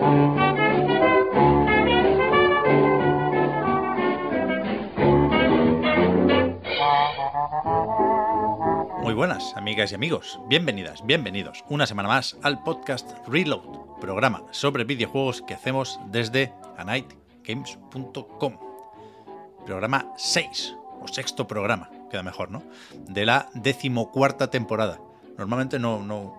Muy buenas, amigas y amigos. Bienvenidas, bienvenidos una semana más al podcast Reload, programa sobre videojuegos que hacemos desde anightgames.com. Programa 6, o sexto programa, queda mejor, ¿no? De la decimocuarta temporada. Normalmente no, no,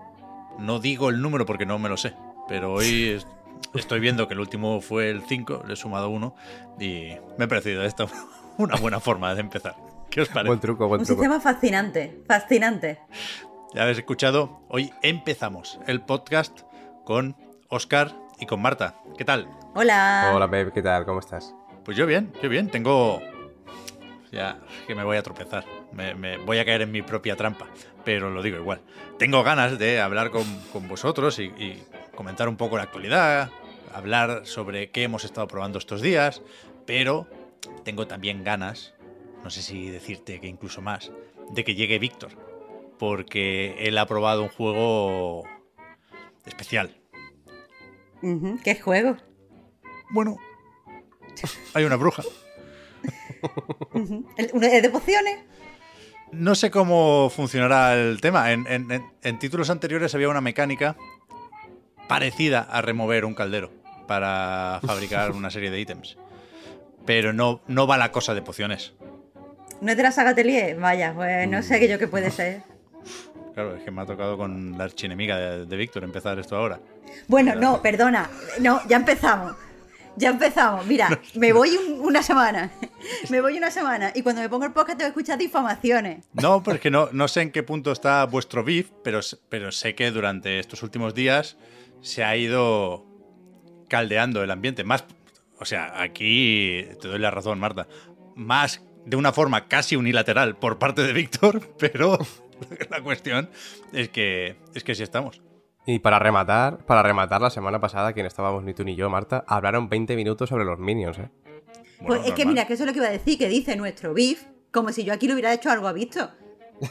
no digo el número porque no me lo sé, pero hoy estoy viendo que el último fue el 5, le he sumado uno y me ha parecido esto una buena forma de empezar. ¿Qué os parece? Buen truco, buen Un truco. sistema fascinante, fascinante. Ya habéis escuchado, hoy empezamos el podcast con Oscar y con Marta. ¿Qué tal? Hola. Hola, babe, ¿qué tal? ¿Cómo estás? Pues yo bien, yo bien. Tengo... Ya, que me voy a tropezar. Me, me voy a caer en mi propia trampa. Pero lo digo igual. Tengo ganas de hablar con, con vosotros y, y comentar un poco la actualidad, hablar sobre qué hemos estado probando estos días, pero tengo también ganas, no sé si decirte que incluso más, de que llegue Víctor. Porque él ha probado un juego especial. ¿Qué juego? Bueno, hay una bruja. Ujú. ¿El- ¿Uno de pociones? No sé cómo funcionará el tema. En- en- en títulos anteriores había una mecánica parecida a remover un caldero para fabricar una serie de ítems. Pero no, no va la cosa de pociones. ¿No es de la saga Atelier? Vaya, pues no sé yo qué puede ser. Claro, es que me ha tocado con la archienemiga de, de Víctor empezar esto ahora. Bueno, no, perdona. No, ya empezamos. Ya empezamos. Mira, me voy un- una semana. Me voy una semana. Y cuando me pongo el podcast te voy a escuchar difamaciones. No, porque no, no sé en qué punto está vuestro beef, pero, pero sé que durante estos últimos días se ha ido caldeando el ambiente. Más, o sea, aquí te doy la razón, Marta. Más de una forma casi unilateral por parte de Víctor, pero la cuestión es que es que sí estamos. Y para rematar, para rematar la semana pasada, quien estábamos ni tú ni yo, Marta, hablaron 20 minutos sobre los minions, ¿eh? Bueno, pues es que normal. mira, que eso es lo que iba a decir, que dice nuestro beef, como si yo aquí lo hubiera hecho algo a visto.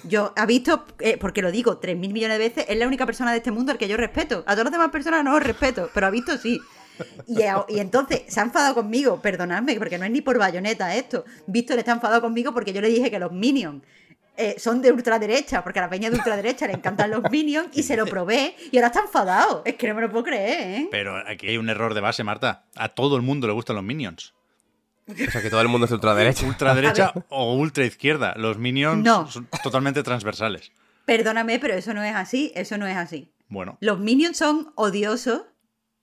Yo, ha visto, eh, porque lo digo 3.000 millones de veces, es la única persona de este mundo al que yo respeto. A todas las demás personas no os respeto, pero ha visto sí. Y, y entonces se ha enfadado conmigo, perdonadme, porque no es ni por bayoneta esto. Víctor está enfadado conmigo porque yo le dije que los minions eh, son de ultraderecha, porque a la peña de ultraderecha le encantan los minions y se lo probé y ahora está enfadado. Es que no me lo puedo creer, ¿eh? Pero aquí hay un error de base, Marta. A todo el mundo le gustan los minions. O sea que todo el mundo es de ultraderecha. Ultraderecha o ultra izquierda. Los minions No. son totalmente transversales. Perdóname, pero eso no es así, eso no es así. Bueno, Los minions son odiosos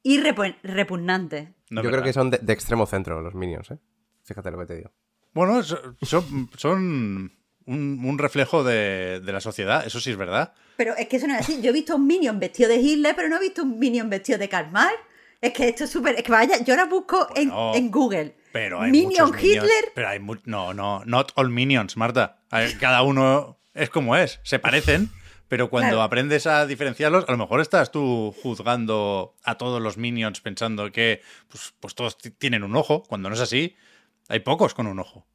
y repu- repugnantes. no Yo creo que son de, de extremo centro los minions, ¿eh? Fíjate lo que te digo. Bueno, so- son, son un, un reflejo de, de la sociedad, eso sí es verdad. Pero es que eso no es así. Yo he visto un minion vestido de Hitler, pero no he visto un minion vestido de Karl Marx. Es que esto es súper... Es que vaya, yo ahora busco en Google. Pero hay minion muchos minions, Hitler. Pero hay mu- no, no, not all minions, Marta. Cada uno es como es, se parecen, pero cuando Claro. aprendes a diferenciarlos, a lo mejor estás tú juzgando a todos los minions pensando que pues, pues todos ti- tienen un ojo, cuando no es así. Hay pocos con un ojo.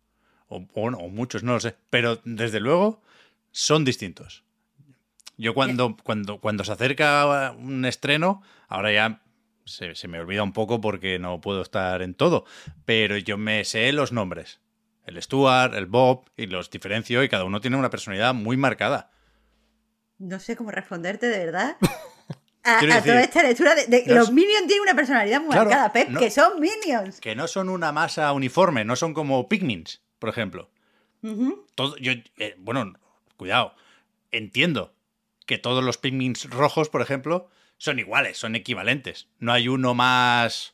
O, o muchos, no lo sé. Pero desde luego son distintos. Yo cuando, cuando, cuando se acerca un estreno, ahora ya se, se me olvida un poco porque no puedo estar en todo, pero yo me sé los nombres. El Stuart, el Bob, y los diferencio y cada uno tiene una personalidad muy marcada. No sé cómo responderte, de verdad. A, a decir, toda esta lectura de, de- los- los minions tienen una personalidad muy Claro, marcada, Pep, no- que son minions. Que no son una masa uniforme, no son como Pikmins, por ejemplo. Todo, yo, eh, bueno, cuidado. Entiendo que todos los Pikmins rojos, por ejemplo, son iguales, son equivalentes. No hay uno más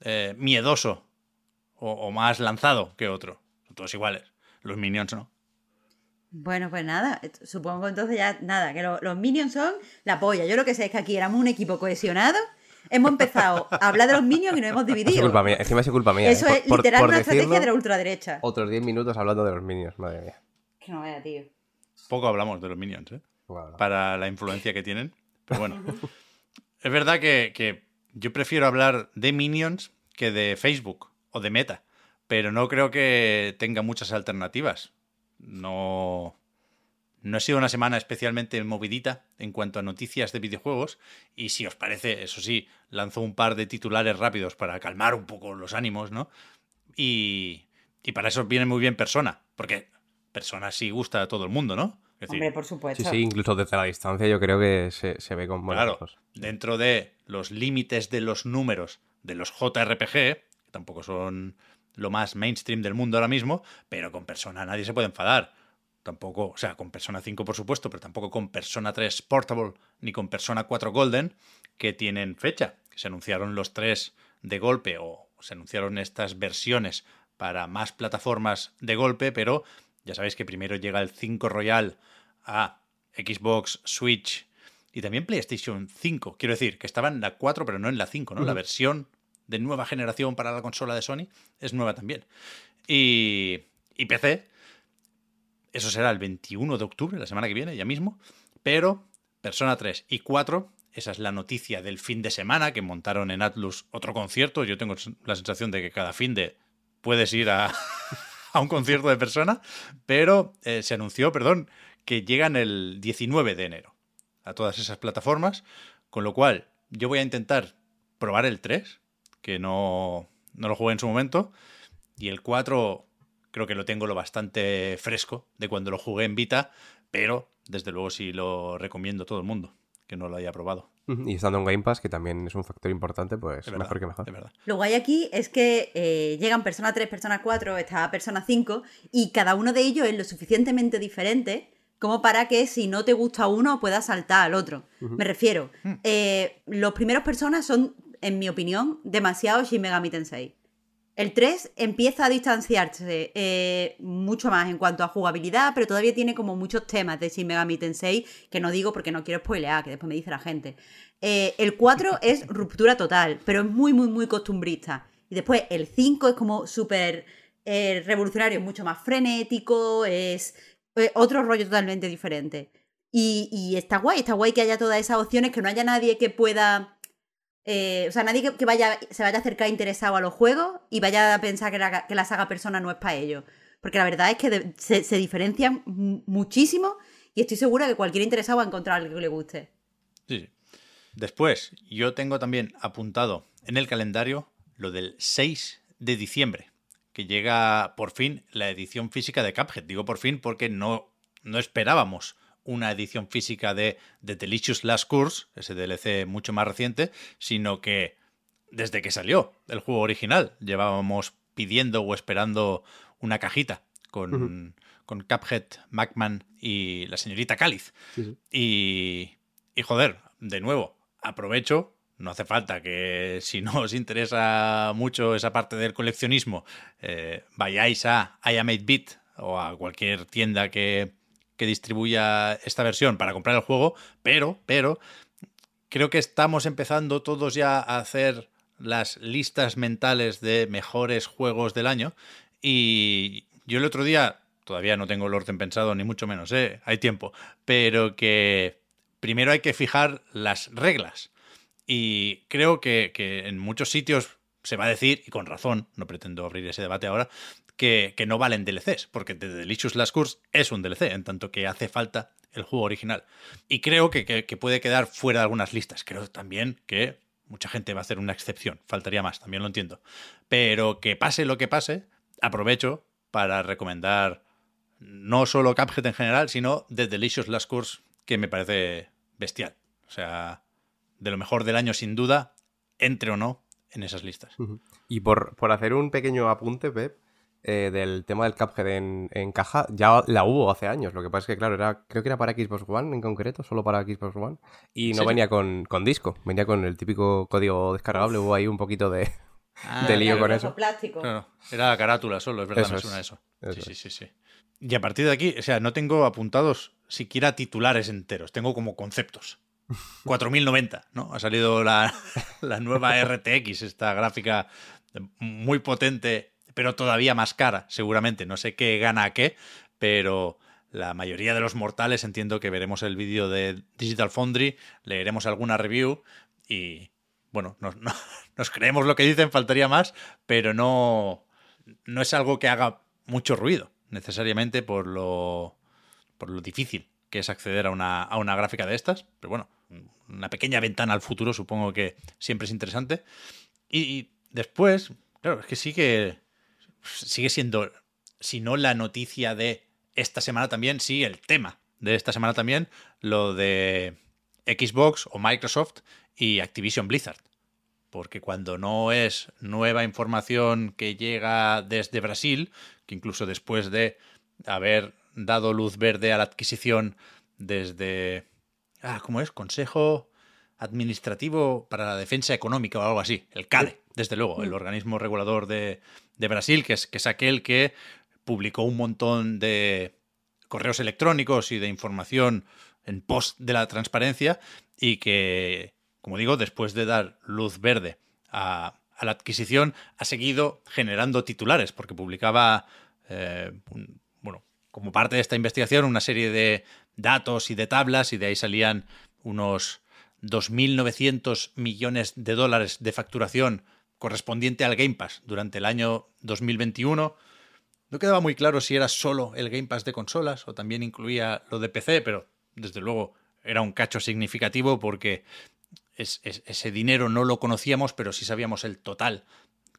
eh, miedoso o, o más lanzado que otro. Son todos iguales. Los Minions no. Bueno, pues nada, supongo entonces ya, nada, que lo- los Minions son la polla. Yo lo que sé es que aquí éramos un equipo cohesionado, hemos empezado a hablar de los Minions y nos hemos Es dividido. culpa mía, encima es culpa mía. Eso ¿eh? es literal una estrategia de la ultraderecha. Otros 10 minutos hablando de los minions, madre mía. Que no vaya, tío. Poco hablamos de los Minions, ¿eh? Bueno, Para la influencia que tienen. Pero bueno. es verdad que, que yo prefiero hablar de Minions que de Facebook o de Meta. Pero no creo que tenga muchas alternativas. No. No ha sido una semana especialmente movidita en cuanto a noticias de videojuegos. Y si os parece, eso sí, lanzo un par de titulares rápidos para calmar un poco los ánimos, ¿no? Y, y para eso viene muy bien Persona. Porque Persona sí gusta a todo el mundo, ¿no? Es decir, Hombre, por supuesto. Sí, sí, incluso desde la distancia yo creo que se, se ve con buenos Claro, ojos. dentro de los límites de los números de los JRPG, que tampoco son lo más mainstream del mundo ahora mismo, pero con Persona nadie se puede enfadar. Tampoco, o sea, con Persona 5 por supuesto, pero tampoco con Persona 3 Portable ni con Persona 4 Golden, que tienen fecha. que Se anunciaron los tres de golpe o se anunciaron estas versiones para más plataformas de golpe, pero ya sabéis que primero llega el 5 Royal a Xbox, Switch y también PlayStation 5. Quiero decir, que estaba en la 4, pero no en la 5, ¿no? La versión de nueva generación para la consola de Sony es nueva también. Y, y PC, eso será el 21 de octubre, la semana que viene, ya mismo. Pero Persona 3 y 4, esa es la noticia del fin de semana, que montaron en Atlus otro concierto. Yo tengo la sensación de que cada fin de puedes ir a, a un concierto de Persona, pero eh, se anunció, perdón, que llegan el 19 de enero a todas esas plataformas, con lo cual yo voy a intentar probar el 3, que no, no lo jugué en su momento, y el 4 creo que lo tengo lo bastante fresco de cuando lo jugué en Vita, pero desde luego sí lo recomiendo a todo el mundo que no lo haya probado. Y estando en Game Pass, que también es un factor importante, pues verdad, mejor que mejor. verdad. Lo guay aquí es que eh, llegan Persona 3, Persona 4, está Persona 5 y cada uno de ellos es lo suficientemente diferente como para que si no te gusta uno puedas saltar al otro. Me refiero, eh, los primeros Personas son, en mi opinión, demasiado Shin Megami Tensei. El 3 empieza a distanciarse eh, mucho más en cuanto a jugabilidad, pero todavía tiene como muchos temas de Shin Megami Tensei que no digo porque no quiero spoilear, que después me dice la gente. Eh, el 4 es ruptura total, pero es muy, muy, muy costumbrista. Y después el 5 es como súper eh, revolucionario, mucho más frenético, es otro rollo totalmente diferente. Y, y está guay, está guay que haya todas esas opciones, que no haya nadie que pueda eh, o sea, nadie que, vaya, se vaya a acercar interesado a los juegos y vaya a pensar que la, que la saga Persona no es para ellos. Porque la verdad es que se, se diferencian mu- muchísimo y estoy segura que cualquier interesado va a encontrar algo que le guste. Sí, sí. Después, yo tengo también apuntado en el calendario lo del 6 de diciembre, que llega por fin la edición física de Cuphead. Digo por fin porque no, no esperábamos una edición física de The Delicious Last Course, ese DLC mucho más reciente, sino que desde que salió el juego original llevábamos pidiendo o esperando una cajita con, con Cuphead, Macman y la señorita Cáliz. Sí, sí. Y, y joder, de nuevo, aprovecho. No hace falta que si no os interesa mucho esa parte del coleccionismo, eh, vayáis a I Am 8-Bit o a cualquier tienda que, que distribuya esta versión para comprar el juego, pero, pero, creo que estamos empezando todos ya a hacer las listas mentales de mejores juegos del año. Y yo el otro día, todavía no tengo el orden pensado, ni mucho menos, ¿eh? hay tiempo, pero que primero hay que fijar las reglas. Y creo que, que en muchos sitios se va a decir, y con razón, no pretendo abrir ese debate ahora, que, que no valen DLCs, porque The Delicious Last Course es un DLC, en tanto que hace falta el juego original. Y creo que, que- puede quedar fuera de algunas listas. Creo también que mucha gente va a hacer una excepción, faltaría más, también lo entiendo. Pero que pase lo que pase, aprovecho para recomendar no solo Cuphead en general, sino The Delicious Last Course, que me parece bestial. O sea, de lo mejor del año sin duda, entre o no en esas listas. Y por, por hacer un pequeño apunte, Pep, eh, del tema del Cuphead en, en caja, ya la hubo hace años. Lo que pasa es que, claro, era, creo que era para Xbox One en concreto, solo para Xbox One. Y no venía con, con disco, venía con el típico código descargable. Hubo ahí un poquito de, Ah, de lío con eso. plástico. Claro, era la carátula solo, es verdad, Eso me es. suena eso. Eso sí, sí, sí, sí. Y a partir de aquí, o sea, no tengo apuntados siquiera titulares enteros, tengo como conceptos. 4090, ¿no? Ha salido la, la nueva RTX, esta gráfica muy potente, pero todavía más cara, seguramente. No sé qué gana a qué, pero la mayoría de los mortales entiendo que veremos el vídeo de Digital Foundry, leeremos alguna review y, bueno, nos, no- nos creemos lo que dicen, faltaría más, pero no, no es algo que haga mucho ruido, necesariamente por lo, por lo difícil que es acceder a una, a una gráfica de estas. Pero bueno, una pequeña ventana al futuro supongo que siempre es interesante. Y, y después, claro, es que sigue, sigue siendo, si no la noticia de esta semana también, sí el tema de esta semana también, lo de Xbox o Microsoft y Activision Blizzard. Porque cuando no es nueva información que llega desde Brasil, que incluso después de haber dado luz verde a la adquisición desde... Ah, ¿cómo es? Consejo Administrativo para la Defensa Económica o algo así. El CADE, desde luego, el organismo regulador de, de Brasil, que es, que es aquel que publicó un montón de correos electrónicos y de información en pos de la transparencia y que, como digo, después de dar luz verde a, a la adquisición, ha seguido generando titulares, porque publicaba, eh, un- como parte de esta investigación, una serie de datos y de tablas, y de ahí salían unos 2.900 millones de dólares de facturación correspondiente al Game Pass durante el año 2021. No quedaba muy claro si era solo el Game Pass de consolas o también incluía lo de PC, pero desde luego era un cacho significativo porque es- es- ese dinero no lo conocíamos, pero sí sabíamos el total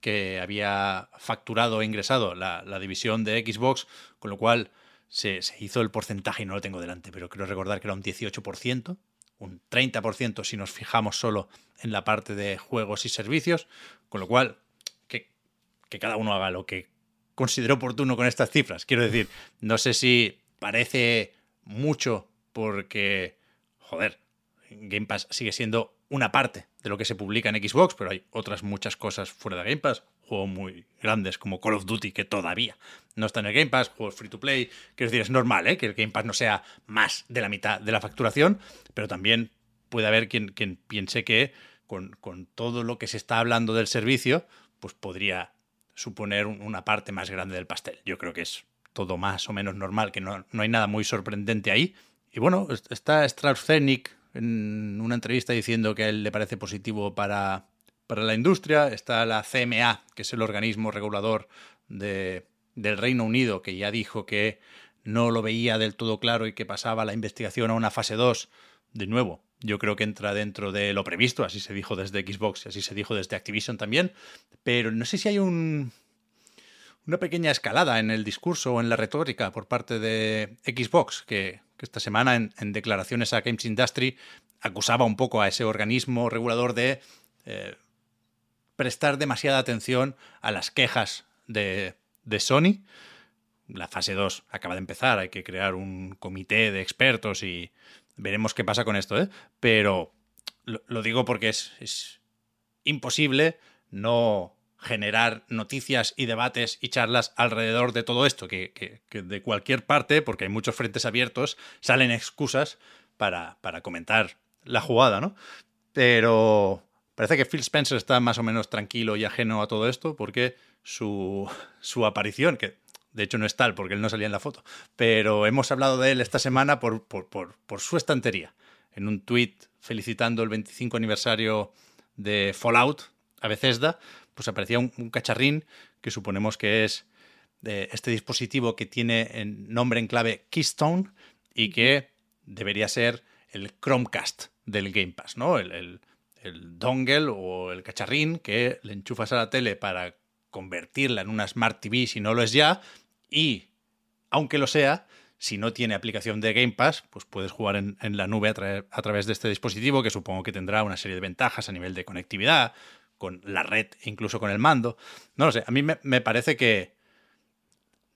que había facturado e ingresado la división de Xbox, con lo cual se, hizo el porcentaje, y no lo tengo delante, pero creo recordar que era un 18%, un 30% si nos fijamos solo en la parte de juegos y servicios, con lo cual que, que cada uno haga lo que considero oportuno con estas cifras. Quiero decir, no sé si parece mucho porque, joder, Game Pass sigue siendo una parte de lo que se publica en Xbox, pero hay otras muchas cosas fuera de Game Pass. Juegos muy grandes como Call of Duty que todavía no está en el Game Pass, juegos free to play. Quiero decir, es normal ¿eh? que el Game Pass no sea más de la mitad de la facturación, pero también puede haber quien, piense que con, todo lo que se está hablando del servicio, pues podría suponer un- una parte más grande del pastel. Yo creo que es todo más o menos normal, que no, hay nada muy sorprendente ahí. Y bueno, es- está Strauss-Zelnick en una entrevista diciendo que a él le parece positivo para, para la industria. Está la CMA, que es el organismo regulador de, del Reino Unido, que ya dijo que no lo veía del todo claro y que pasaba la investigación a una fase 2. De nuevo, yo creo que entra dentro de lo previsto, así se dijo desde Xbox y así se dijo desde Activision también, pero no sé si hay un, una pequeña escalada en el discurso o en la retórica por parte de Xbox, que, esta semana en, en declaraciones a Games Industry acusaba un poco a ese organismo regulador de eh, prestar demasiada atención a las quejas de, de Sony. La fase 2 acaba de empezar, hay que crear un comité de expertos y veremos qué pasa con esto, ¿eh? Pero lo, lo digo porque es, es imposible no generar noticias y debates y charlas alrededor de todo esto, que, que- que de cualquier parte, porque hay muchos frentes abiertos, salen excusas para, para comentar la jugada, ¿no? Pero parece que Phil Spencer está más o menos tranquilo y ajeno a todo esto, porque su, su aparición, que de hecho no es tal porque él no salía en la foto, pero hemos hablado de él esta semana por, por, por, por su estantería, en un tweet felicitando el 25 aniversario de Fallout a Bethesda, pues aparecía un, un cacharrín que suponemos que es de este dispositivo que tiene en nombre en clave Keystone y que debería ser el Chromecast del Game Pass, ¿no? El, el- el dongle o el cacharrín que le enchufas a la tele para convertirla en una Smart TV si no lo es ya y, aunque lo sea, si no tiene aplicación de Game Pass, pues puedes jugar en, en la nube a, tra- a través de este dispositivo que supongo que tendrá una serie de ventajas a nivel de conectividad, con la red, incluso con el mando. No lo sé, a mí me, me parece que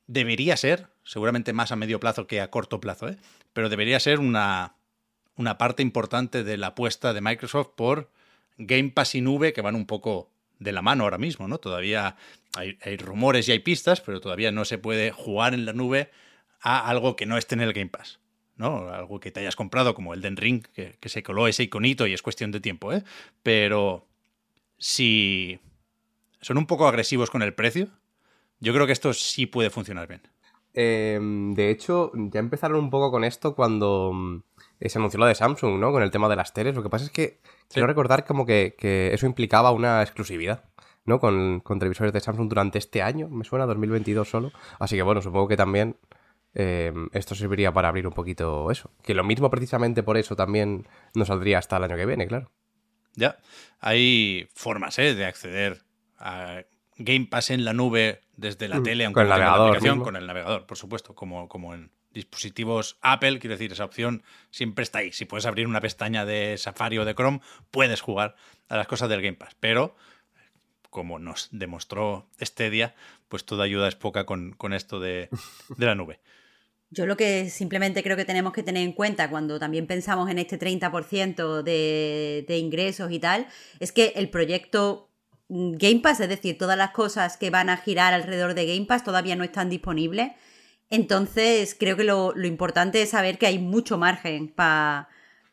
debería ser, seguramente más a medio plazo que a corto plazo, ¿eh? pero debería ser una, una parte importante de la apuesta de Microsoft por Game Pass y nube que van un poco de la mano ahora mismo, ¿no? Todavía hay, hay rumores y hay pistas, pero todavía no se puede jugar en la nube a algo que no esté en el Game Pass. ¿no? Algo que te hayas comprado, como el Den Ring, que, que se coló ese iconito y es cuestión de tiempo, ¿eh? Pero si son un poco agresivos con el precio, yo creo que esto sí puede funcionar bien. Eh, de hecho, ya empezaron un poco con esto cuando mm, se anunció lo de Samsung, ¿no? Con el tema de las teles. Lo que pasa es que quiero recordar como que, que, eso implicaba una exclusividad, ¿no? Con, con, televisores de Samsung durante este año, me suena, 2022 solo. Así que bueno, supongo que también eh, esto serviría para abrir un poquito eso. Que lo mismo precisamente por eso también nos saldría hasta el año que viene, claro. Ya, hay formas ¿eh? de acceder a Game Pass en la nube desde la Mm, tele, aunque con el tenga la navegador aplicación, mismo. con el navegador, por supuesto, como, como en dispositivos Apple, quiero decir, esa opción siempre está ahí. Si puedes abrir una pestaña de Safari o de Chrome, puedes jugar a las cosas del Game Pass, pero como nos demostró este día, pues toda ayuda es poca con, con esto de, de la nube. Yo lo que simplemente creo que tenemos que tener en cuenta cuando también pensamos en este 30% de, de ingresos y tal, es que el proyecto mm, Game Pass, es decir, todas las cosas que van a girar alrededor de Game Pass todavía no están disponibles. Entonces, creo que lo, lo importante es saber que hay mucho margen para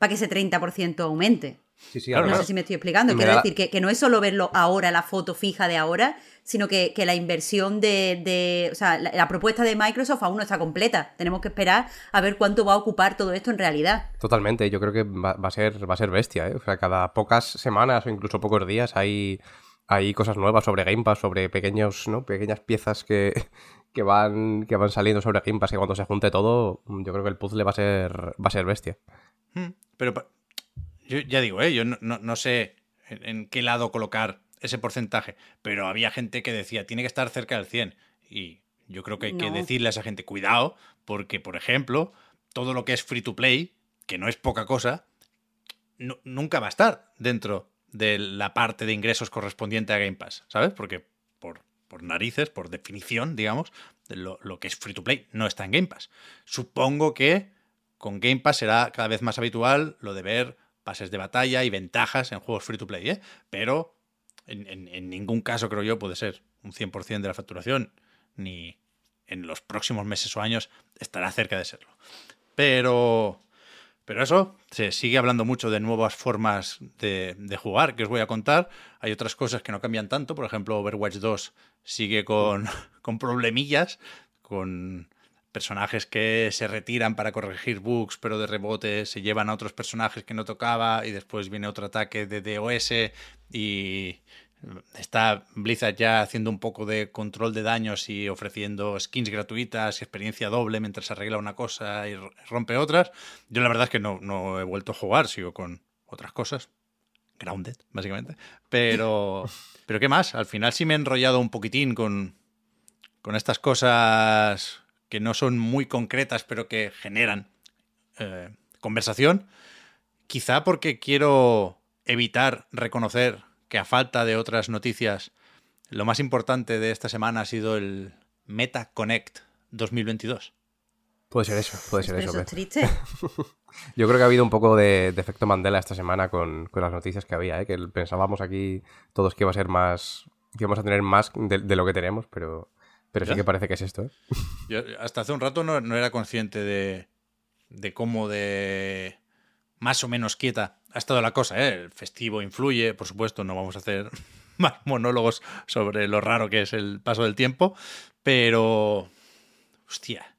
que ese 30% aumente. Sí, sí, Claro, No sé si me estoy explicando. me Quiero da- decir que, que no es solo verlo ahora, la foto fija de ahora, sino que, que la inversión de, de- O sea, la, la propuesta de Microsoft aún no está completa. Tenemos que esperar a ver cuánto va a ocupar todo esto en realidad. Totalmente, yo creo que va, va a ser, va a ser bestia, ¿eh? O sea, cada pocas semanas o incluso pocos días hay, hay cosas nuevas sobre Game Pass, sobre pequeños, ¿no? Pequeñas piezas que, que van, que van saliendo sobre Game Pass y cuando se junte todo, yo creo que el puzzle va a ser, va a ser bestia. Hmm, Pero yo ya digo, ¿eh? yo no, no- no sé en, en qué lado colocar ese porcentaje, pero había gente que decía, tiene que estar cerca del 100. Y yo creo que hay que decirle a esa gente, cuidado, porque, por ejemplo, todo lo que es free to play, que no es poca cosa, nu- nunca va a estar dentro de la parte de ingresos correspondiente a Game Pass, ¿sabes? Porque por, por narices, por definición, digamos, lo, lo que es free to play no está en Game Pass. Supongo que con Game Pass será cada vez más habitual lo de ver pases de batalla y ventajas en juegos free to play, ¿eh? Pero en, ningún caso, creo yo, puede ser un 100% de la facturación, ni en los próximos meses o años estará cerca de serlo. Pero, pero eso, se sigue hablando mucho de nuevas formas de, de jugar, que os voy a contar. Hay otras cosas que no cambian tanto, por ejemplo, Overwatch 2 sigue con, con problemillas, con personajes que se retiran para corregir bugs, pero de rebote se llevan a otros personajes que no tocaba y después viene otro ataque de DOS y está Blizzard ya haciendo un poco de control de daños y ofreciendo skins gratuitas y experiencia doble mientras arregla una cosa y rompe otras. Yo la verdad es que no, no he vuelto a jugar, sigo con otras cosas. Grounded, básicamente. Pero, pero ¿qué más? Al final sí me he enrollado un poquitín con, con estas cosas que no son muy concretas, pero que generan eh, conversación. Quizá porque quiero evitar reconocer que a falta de otras noticias, lo más importante de esta semana ha sido el Meta Connect 2022. Puede ser eso, puede ser eso. eso es triste. Yo creo que ha habido un poco de, de efecto Mandela esta semana con, con las noticias que había, ¿eh? que pensábamos aquí todos que iba a ser más, que íbamos a tener más de, de lo que tenemos, pero, pero sí que parece que es esto. ¿eh? Yo hasta hace un rato no, no era consciente de, de cómo de más o menos quieta ha estado la cosa. ¿eh? El festivo influye, por supuesto, no vamos a hacer más monólogos sobre lo raro que es el paso del tiempo, pero... Hostia,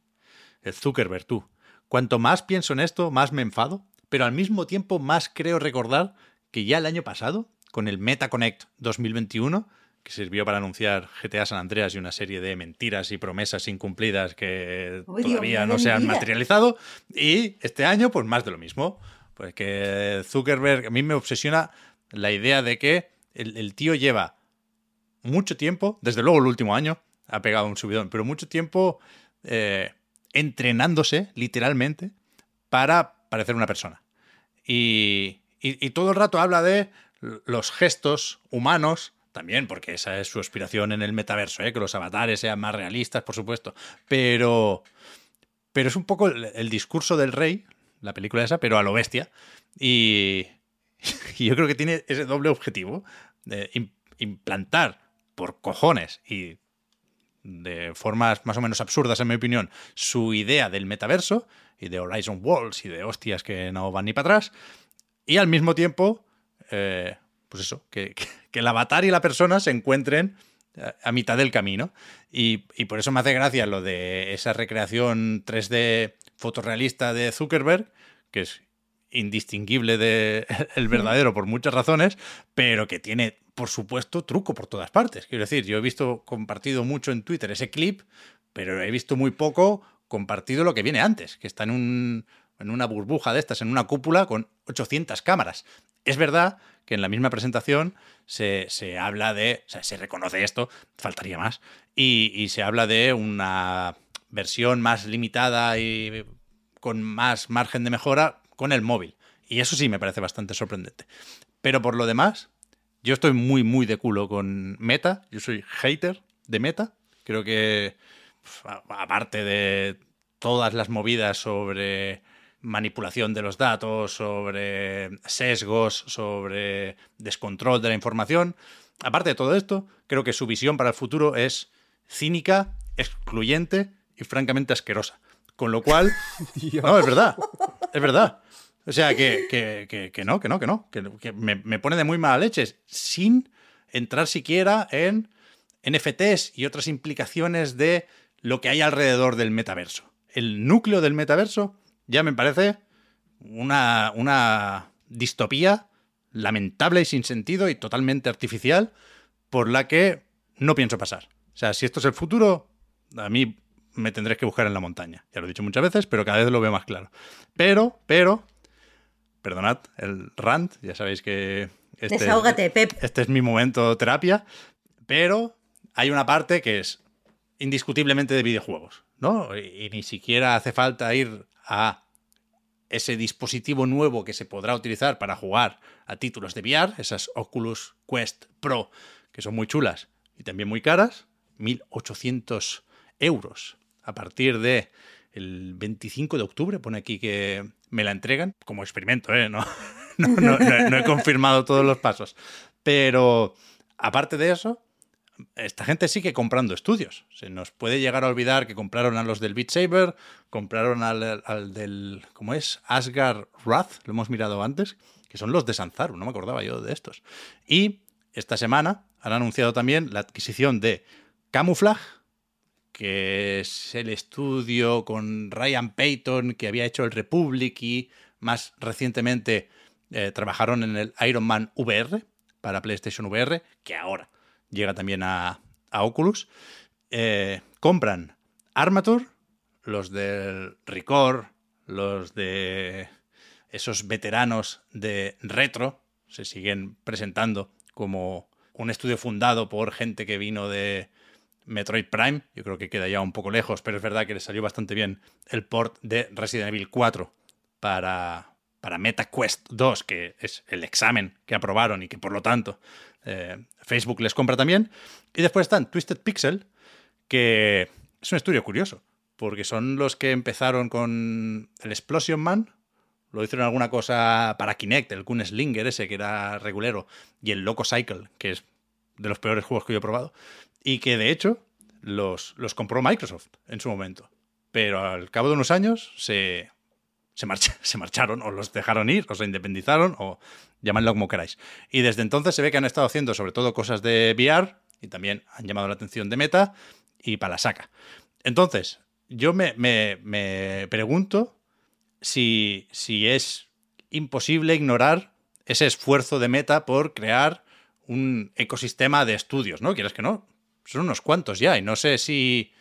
el Zuckerberg, tú. Cuanto más pienso en esto, más me enfado, pero al mismo tiempo más creo recordar que ya el año pasado, con el Meta Connect 2021, que sirvió para anunciar GTA San Andreas y una serie de mentiras y promesas incumplidas que Uy, todavía no se han vida. materializado. Y este año, pues más de lo mismo. Pues que Zuckerberg, a mí me obsesiona la idea de que el, el tío lleva mucho tiempo, desde luego el último año, ha pegado un subidón, pero mucho tiempo eh, entrenándose, literalmente, para parecer una persona. Y, y- y todo el rato habla de los gestos humanos, también, porque esa es su aspiración en el metaverso, ¿eh? que los avatares sean más realistas, por supuesto. Pero, pero es un poco el, discurso del rey, la película esa, pero a lo bestia. Y, y yo creo que tiene ese doble objetivo de im- implantar por cojones y de formas más o menos absurdas, en mi opinión, su idea del metaverso y de Horizon Worlds y de hostias que no van ni para atrás. Y al mismo tiempo, eh, pues eso, que, que, que el avatar y la persona se encuentren a mitad del camino. Y, y, por eso me hace gracia lo de esa recreación 3D fotorrealista de Zuckerberg, que es indistinguible del de verdadero por muchas razones, pero que tiene, por supuesto, truco por todas partes. Quiero decir, yo he visto compartido mucho en Twitter ese clip, pero he visto muy poco compartido lo que viene antes, que está en, un, en una burbuja de estas, en una cúpula con 800 cámaras. Es verdad que en la misma presentación se, se habla de, o sea, se reconoce esto, faltaría más, y, y, se habla de una versión más limitada y con más margen de mejora con el móvil. Y eso sí me parece bastante sorprendente. Pero por lo demás, yo estoy muy, muy de culo con Meta. Yo soy hater de Meta. Creo que, aparte de todas las movidas sobre manipulación de los datos, sobre sesgos, sobre descontrol de la información. Aparte de todo esto, creo que su visión para el futuro es cínica, excluyente y francamente asquerosa. Con lo cual, no, es verdad, es verdad. O sea, que, que, que, que no, que no, que no, que, me, me, pone de muy mala leche, sin entrar siquiera en NFTs y otras implicaciones de lo que hay alrededor del metaverso. El núcleo del metaverso ya me parece una, una distopía lamentable y sin sentido y totalmente artificial por la que no pienso pasar. O sea, si esto es el futuro, a mí me tendré que buscar en la montaña. Ya lo he dicho muchas veces, pero cada vez lo veo más claro. Pero, pero, perdonad el rant, ya sabéis que... Este, Desahógate, Pep. Este es mi momento terapia, pero hay una parte que es indiscutiblemente de videojuegos, ¿no? Y, ni siquiera hace falta ir a ese dispositivo nuevo que se podrá utilizar para jugar a títulos de VR, esas Oculus Quest Pro, que son muy chulas y también muy caras, 1.800 euros a partir de el 25 de octubre, pone aquí que me la entregan como experimento, ¿eh? no, no, no he confirmado todos los pasos. Pero aparte de eso, esta gente sigue comprando estudios. Se nos puede llegar a olvidar que compraron a los del Beat Saber, compraron al, del, ¿cómo es? Asgard Wrath, lo hemos mirado antes, que son los de Sanzaru, no me acordaba yo de estos. Y esta semana han anunciado también la adquisición de Camouflage, que es el estudio con Ryan Payton que había hecho el Republic y más recientemente eh, trabajaron en el Iron Man VR para PlayStation VR, que ahora llega también a, Oculus. Eh, compran Armature, los del Record, los de esos veteranos de retro, se siguen presentando como un estudio fundado por gente que vino de Metroid Prime. Yo creo que queda ya un poco lejos, pero es verdad que les salió bastante bien el port de Resident Evil 4 para, para MetaQuest 2, que es el examen que aprobaron y que por lo tanto eh, Facebook les compra también. Y después están Twisted Pixel, que es un estudio curioso, porque son los que empezaron con el Explosion Man, lo hicieron alguna cosa para Kinect, el Kun Slinger ese que era regulero, y el Loco Cycle, que es de los peores juegos que yo he probado, y que de hecho los, los compró Microsoft en su momento. Pero al cabo de unos años se, se, marcha, se, marcharon o los dejaron ir o se independizaron o llamadlo como queráis. Y desde entonces se ve que han estado haciendo sobre todo cosas de VR y también han llamado la atención de Meta y para la saca. Entonces, yo me, me, me pregunto si, si es imposible ignorar ese esfuerzo de Meta por crear un ecosistema de estudios, ¿no? ¿Quieres que no? Son unos cuantos ya y no sé si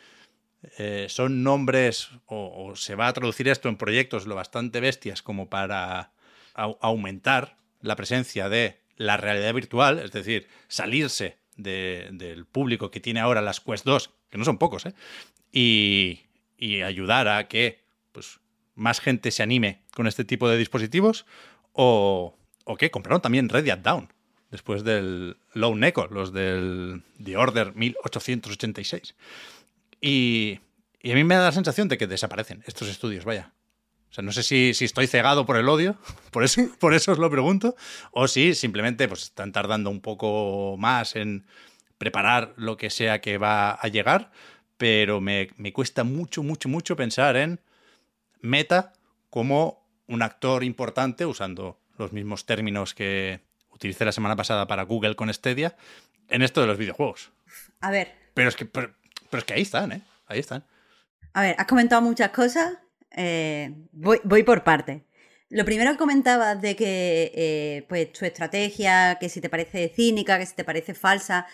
eh, son nombres o, se va a traducir esto en proyectos lo bastante bestias como para aumentar la presencia de la realidad virtual, es decir, salirse de, del público que tiene ahora las Quest 2, que no son pocos, ¿eh? y, y ayudar a que pues, más gente se anime con este tipo de dispositivos, o, o que compraron también Red Dead Down, después del Lone Echo, los del The Order 1886. Y, y, a mí me da la sensación de que desaparecen estos estudios, vaya. O sea, no sé si, si, estoy cegado por el odio, por eso, por eso os lo pregunto, o si simplemente pues, están tardando un poco más en preparar lo que sea que va a llegar, pero me, me cuesta mucho, mucho, mucho pensar en Meta como un actor importante, usando los mismos términos que utilicé la semana pasada para Google con Stadia, en esto de los videojuegos. A ver, Pero es que, pero, pero es que ahí están, ¿eh? Ahí están. A ver, has comentado muchas cosas. eh, voy, por partes. Lo primero que comentabas de que eh, pues tu estrategia, que si te parece cínica, que si te parece falsa,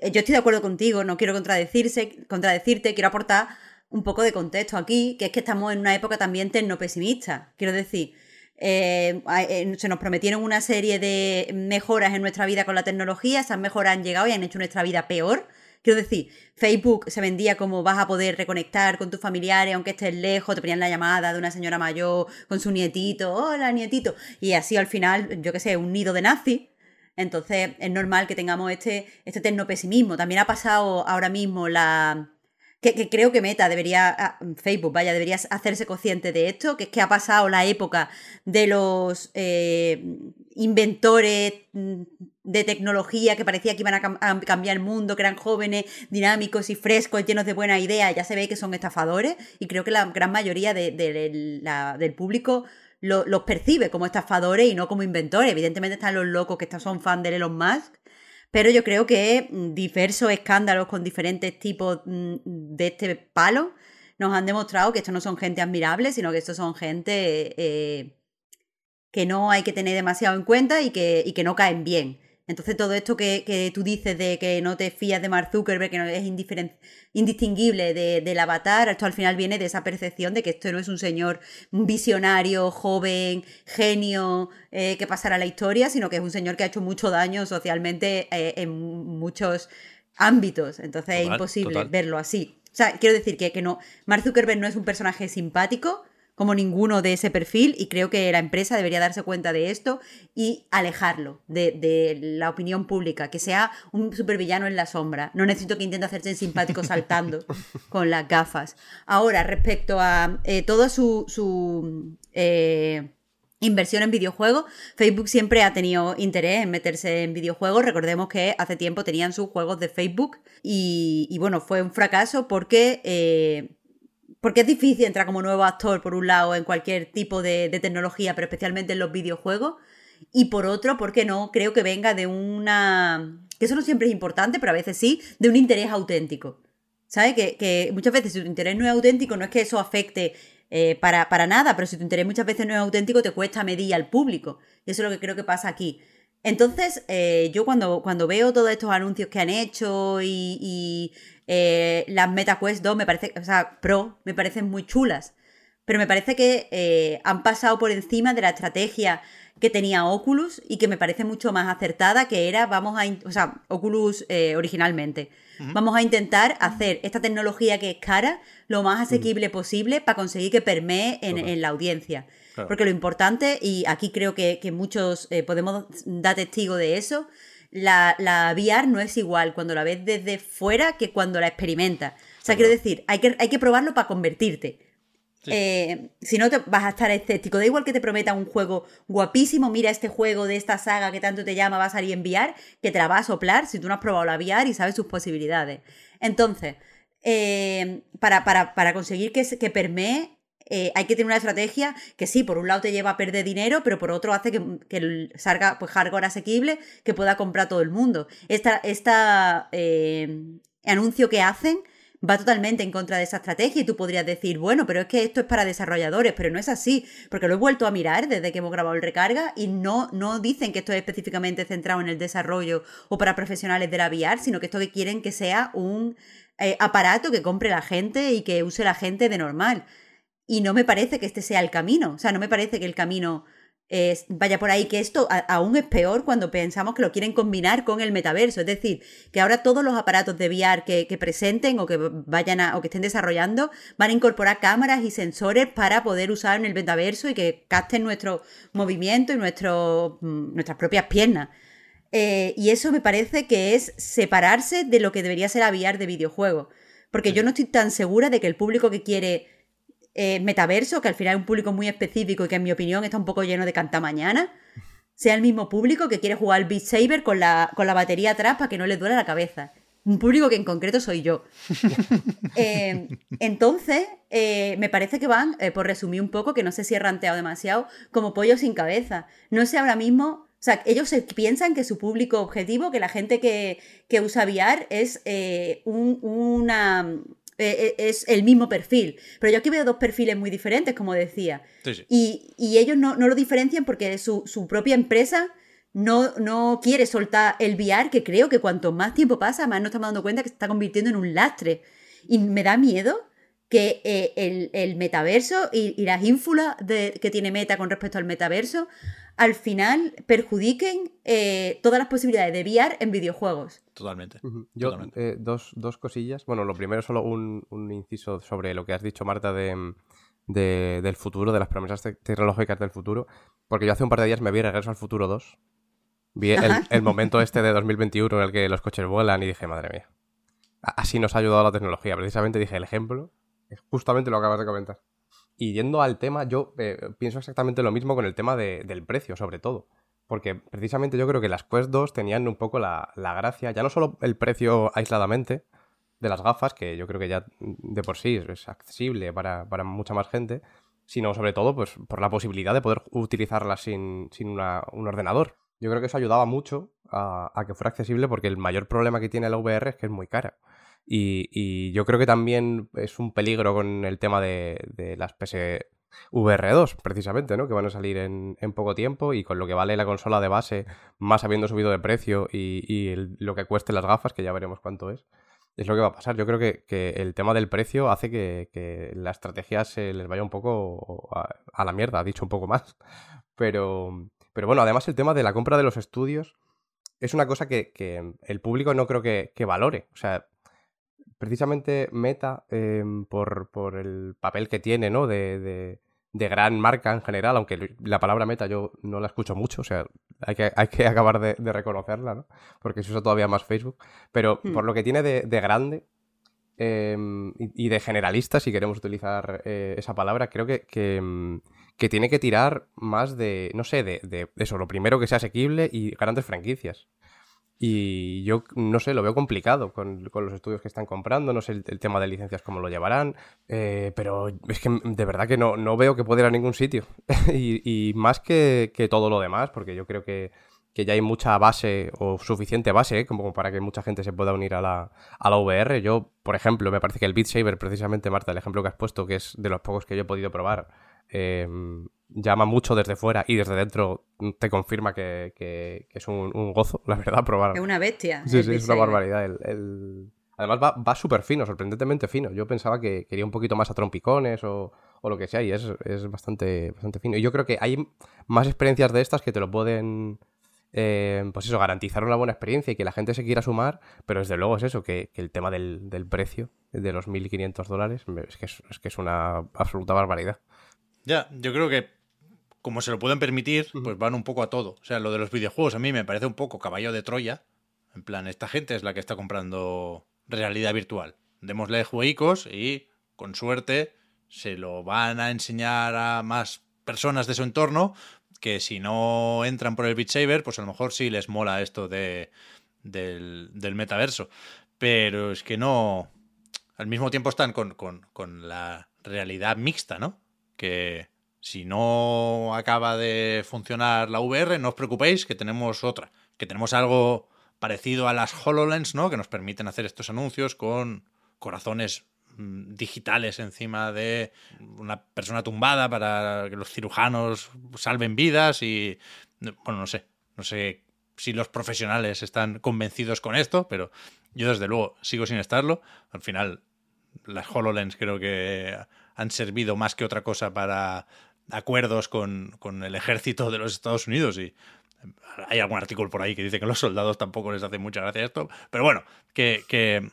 eh, yo estoy de acuerdo contigo, no quiero contradecirte, quiero aportar un poco de contexto aquí, que es que estamos en una época también tecnopesimista. Quiero decir, se nos prometieron una serie de mejoras en nuestra vida con la tecnología, esas mejoras han llegado y han hecho nuestra vida peor. Quiero decir, Facebook se vendía como vas a poder reconectar con tus familiares aunque estés lejos, te ponían la llamada de una señora mayor con su nietito, hola nietito, y así al final, yo qué sé, un nido de nazis. Entonces es normal que tengamos este, este tecnopesimismo. También ha pasado ahora mismo la... Que, creo que Meta debería, ah, Facebook, vaya, debería hacerse consciente de esto, que es que ha pasado la época de los eh, inventores mm, de tecnología que parecía que iban a, cam- a cambiar el mundo, que eran jóvenes, dinámicos y frescos, llenos de buenas ideas, ya se ve que son estafadores y creo que la gran mayoría de- del público lo- los percibe como estafadores y no como inventores. Evidentemente están los locos que son fan de Elon Musk, pero yo creo que diversos escándalos con diferentes tipos mm, de este palo nos han demostrado que estos no son gente admirable, sino que estos son gente eh, que no hay que tener demasiado en cuenta y que, y que no caen bien. Entonces todo esto que, que tú dices de que no te fías de Mark Zuckerberg, que no es indistinguible de- del avatar, esto al final viene de esa percepción de que esto no es un señor visionario, joven, genio, eh, que pasará a la historia, sino que es un señor que ha hecho mucho daño socialmente eh, en muchos ámbitos. Entonces es imposible total. verlo así. O sea, quiero decir que, que no. Mark Zuckerberg no es un personaje simpático como ninguno de ese perfil y creo que la empresa debería darse cuenta de esto y alejarlo de, de la opinión pública, que sea un supervillano en la sombra. No necesito que intente hacerse simpático saltando con las gafas. Ahora, respecto a eh, toda su, su eh, inversión en videojuegos, Facebook siempre ha tenido interés en meterse en videojuegos. Recordemos que hace tiempo tenían sus juegos de Facebook y, y bueno, fue un fracaso porque... eh, porque es difícil entrar como nuevo actor, por un lado, en cualquier tipo de, tecnología, pero especialmente en los videojuegos. Y por otro, porque no, creo que venga de una... eso no siempre es importante, pero a veces sí, de un interés auténtico. ¿Sabes? Que, que muchas veces si tu interés no es auténtico, no es que eso afecte eh, para, para nada, pero si tu interés muchas veces no es auténtico, te cuesta medir al público. Y eso es lo que creo que pasa aquí. Entonces, eh, yo cuando, cuando veo todos estos anuncios que han hecho y, y, eh, las MetaQuest 2 me parece, o sea, Pro, me parecen muy chulas. Pero me parece que eh, han pasado por encima de la estrategia que tenía Oculus y que me parece mucho más acertada, que era, vamos a, o sea, Oculus eh, originalmente, vamos a intentar hacer esta tecnología que es cara lo más asequible posible para conseguir que permee en la audiencia. Claro. Porque lo importante, y aquí creo que, que muchos eh, podemos dar testigo de eso, la, la VR no es igual cuando la ves desde fuera que cuando la experimentas. O sea, quiero decir, hay que, hay que probarlo para convertirte. Sí. Eh, si no, te vas a estar escéptico. Da igual que te prometa un juego guapísimo, mira este juego de esta saga que tanto te llama, va a salir en VR, que te la va a soplar si tú no has probado la VR y sabes sus posibilidades. Entonces, eh, para, para- para conseguir que, que permee, eh, hay que tener una estrategia que sí, por un lado te lleva a perder dinero, pero por otro hace que, salga pues, hardware asequible que pueda comprar todo el mundo. Esta, esta eh, anuncio que hacen va totalmente en contra de esa estrategia y tú podrías decir, bueno, pero es que esto es para desarrolladores, pero no es así, porque lo he vuelto a mirar desde que hemos grabado el recarga y no, no dicen que esto es específicamente centrado en el desarrollo o para profesionales de la VR, sino que esto que quieren que sea un eh, aparato que compre la gente y que use la gente de normal. Y no me parece que este sea el camino, o sea, no me parece que el camino es- vaya por ahí, que esto a- aún es peor cuando pensamos que lo quieren combinar con el metaverso. Es decir, que ahora todos los aparatos de VR que, que presenten o que vayan a, o que estén desarrollando van a incorporar cámaras y sensores para poder usar en el metaverso y que capten nuestro movimiento y nuestro, mm, nuestras propias piernas. Eh, y eso me parece que es separarse de lo que debería ser la VR de videojuegos. Porque yo no estoy tan segura de que el público que quiere eh, metaverso, que al final es un público muy específico y que en mi opinión está un poco lleno de cantamañana, sea el mismo público que quiere jugar al Beat Saber con la, con la batería atrás para que no le duele la cabeza. Un público que en concreto soy yo. Eh, entonces, eh, me parece que van, eh, por resumir un poco, que no sé si he ranteado demasiado, como pollo sin cabeza. No sé ahora mismo. O sea, ellos se piensan que su público objetivo, que la gente que, que usa VR es un, una es el mismo perfil. Pero yo aquí veo dos perfiles muy diferentes, como decía. Y, y, ellos no, no, lo diferencian porque su, su propia empresa no, no, quiere soltar el VR, que creo que cuanto más tiempo pasa, más nos estamos dando cuenta que se está convirtiendo en un lastre. Y me da miedo que eh, el, el, metaverso y, y las ínfulas de, que tiene Meta con respecto al metaverso al final perjudiquen eh, todas las posibilidades de VR en videojuegos. Totalmente. Yo, eh, dos, dos, cosillas. Bueno, lo primero, solo un, un, inciso sobre lo que has dicho, Marta, de, de, del futuro, de las promesas tecnológicas del futuro. Porque yo hace un par de días me vi Regreso al Futuro 2. Vi el, el, momento este de 2021 en el que los coches vuelan y dije, madre mía. Así nos ha ayudado la tecnología. Precisamente dije, el ejemplo es justamente lo que acabas de comentar. Y yendo al tema, yo eh, pienso exactamente lo mismo con el tema de, del precio, sobre todo. Porque precisamente yo creo que las Quest 2 tenían un poco la, la, gracia, ya no solo el precio aisladamente de las gafas, que yo creo que ya de por sí es accesible para, para mucha más gente, sino sobre todo pues, por la posibilidad de poder utilizarlas sin, sin una, un ordenador. Yo creo que eso ayudaba mucho a, a, que fuera accesible porque el mayor problema que tiene la VR es que es muy cara. Y, yo creo que también es un peligro con el tema de, de las PSVR2, precisamente, ¿no? Que van a salir en, poco tiempo y con lo que vale la consola de base, más habiendo subido de precio y, lo que cueste las gafas, que ya veremos cuánto es, es lo que va a pasar. Yo creo que, el tema del precio hace que, la estrategia se les vaya un poco a, la mierda, dicho un poco más. Pero, pero bueno, además el tema de la compra de los estudios es una cosa que, el público no creo que, valore. O sea, precisamente Meta, em, por, por, el papel que tiene, ¿no? De, de, de, gran marca en general, aunque la palabra Meta yo no la escucho mucho, o sea, hay que, hay que acabar de, de reconocerla, ¿no? Porque se usa todavía más Facebook. Pero hmm. por lo que tiene de, grande eh, y, y, de generalista, si queremos utilizar eh, esa palabra, creo que, que, em, que, tiene que tirar más de, no sé, de, de eso, lo primero que sea asequible y grandes franquicias. Y yo no sé, lo veo complicado con, con, los estudios que están comprando, no sé el, tema de licencias cómo lo llevarán, eh, pero es que de verdad que no, no veo que pueda ir a ningún sitio. y, y, más que, que, todo lo demás, porque yo creo que, que, ya hay mucha base o suficiente base ¿eh? como para que mucha gente se pueda unir a la, a la VR. Yo, por ejemplo, me parece que el Beat Saber, precisamente Marta, el ejemplo que has puesto, que es de los pocos que yo he podido probar, eh, llama mucho desde fuera y desde dentro te confirma que, que, que es un, un, gozo, la verdad, probar. Es una bestia. Sí, sí, es una barbaridad. El, el... Además va, va súper fino, sorprendentemente fino. Yo pensaba que quería un poquito más a trompicones o, o lo que sea y es, es, bastante, bastante fino. Y yo creo que hay más experiencias de estas que te lo pueden... Eh, pues eso, garantizar una buena experiencia y que la gente se quiera sumar, pero desde luego es eso, que, que el tema del, del, precio de los 1.500 dólares es que es, es que es una absoluta barbaridad. Ya, yo creo que como se lo pueden permitir, pues van un poco a todo. O sea, lo de los videojuegos a mí me parece un poco caballo de Troya. En plan, esta gente es la que está comprando realidad virtual. Démosle jueguicos y, con suerte, se lo van a enseñar a más personas de su entorno que si no entran por el Beat Saber, pues a lo mejor sí les mola esto de, del, del metaverso. Pero es que no... Al mismo tiempo están con, con, con la realidad mixta, ¿no? Que si no acaba de funcionar la VR, no os preocupéis, que tenemos otra, que tenemos algo parecido a las HoloLens, ¿no? Que nos permiten hacer estos anuncios con corazones mm, digitales encima de una persona tumbada para que los cirujanos salven vidas y bueno, no sé, no sé si los profesionales están convencidos con esto, pero yo desde luego sigo sin estarlo. Al final las HoloLens creo que han servido más que otra cosa para acuerdos con, con, el ejército de los Estados Unidos y hay algún artículo por ahí que dice que los soldados tampoco les hace mucha gracia esto, pero bueno, que, que,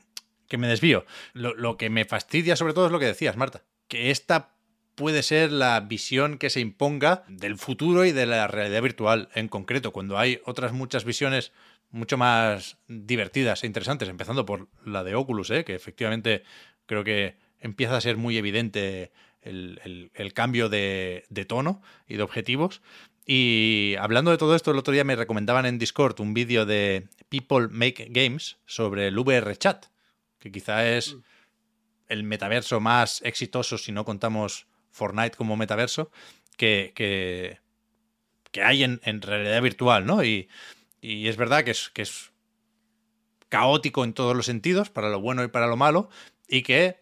que me desvío. Lo, lo, que me fastidia sobre todo es lo que decías, Marta, que esta puede ser la visión que se imponga del futuro y de la realidad virtual en concreto, cuando hay otras muchas visiones mucho más divertidas e interesantes, empezando por la de Oculus, ¿eh? que efectivamente creo que empieza a ser muy evidente el, el, el cambio de, de, tono y de objetivos. Y hablando de todo esto, el otro día me recomendaban en Discord un vídeo de People Make Games sobre el VR Chat, que quizá es el metaverso más exitoso si no contamos Fortnite como metaverso que, que, que hay en, en, realidad virtual, ¿no? Y, y es verdad que es, que es caótico en todos los sentidos, para lo bueno y para lo malo, y que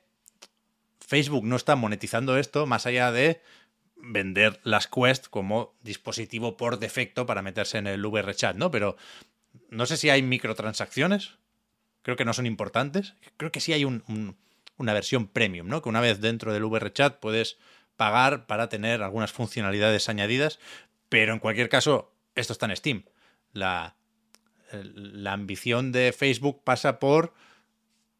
Facebook no está monetizando esto más allá de vender las Quest como dispositivo por defecto para meterse en el VR chat, ¿no? Pero no sé si hay microtransacciones, creo que no son importantes, creo que sí hay un, un, una versión premium, ¿no? Que una vez dentro del VR chat puedes pagar para tener algunas funcionalidades añadidas, pero en cualquier caso, esto está en Steam. La ambición de Facebook pasa por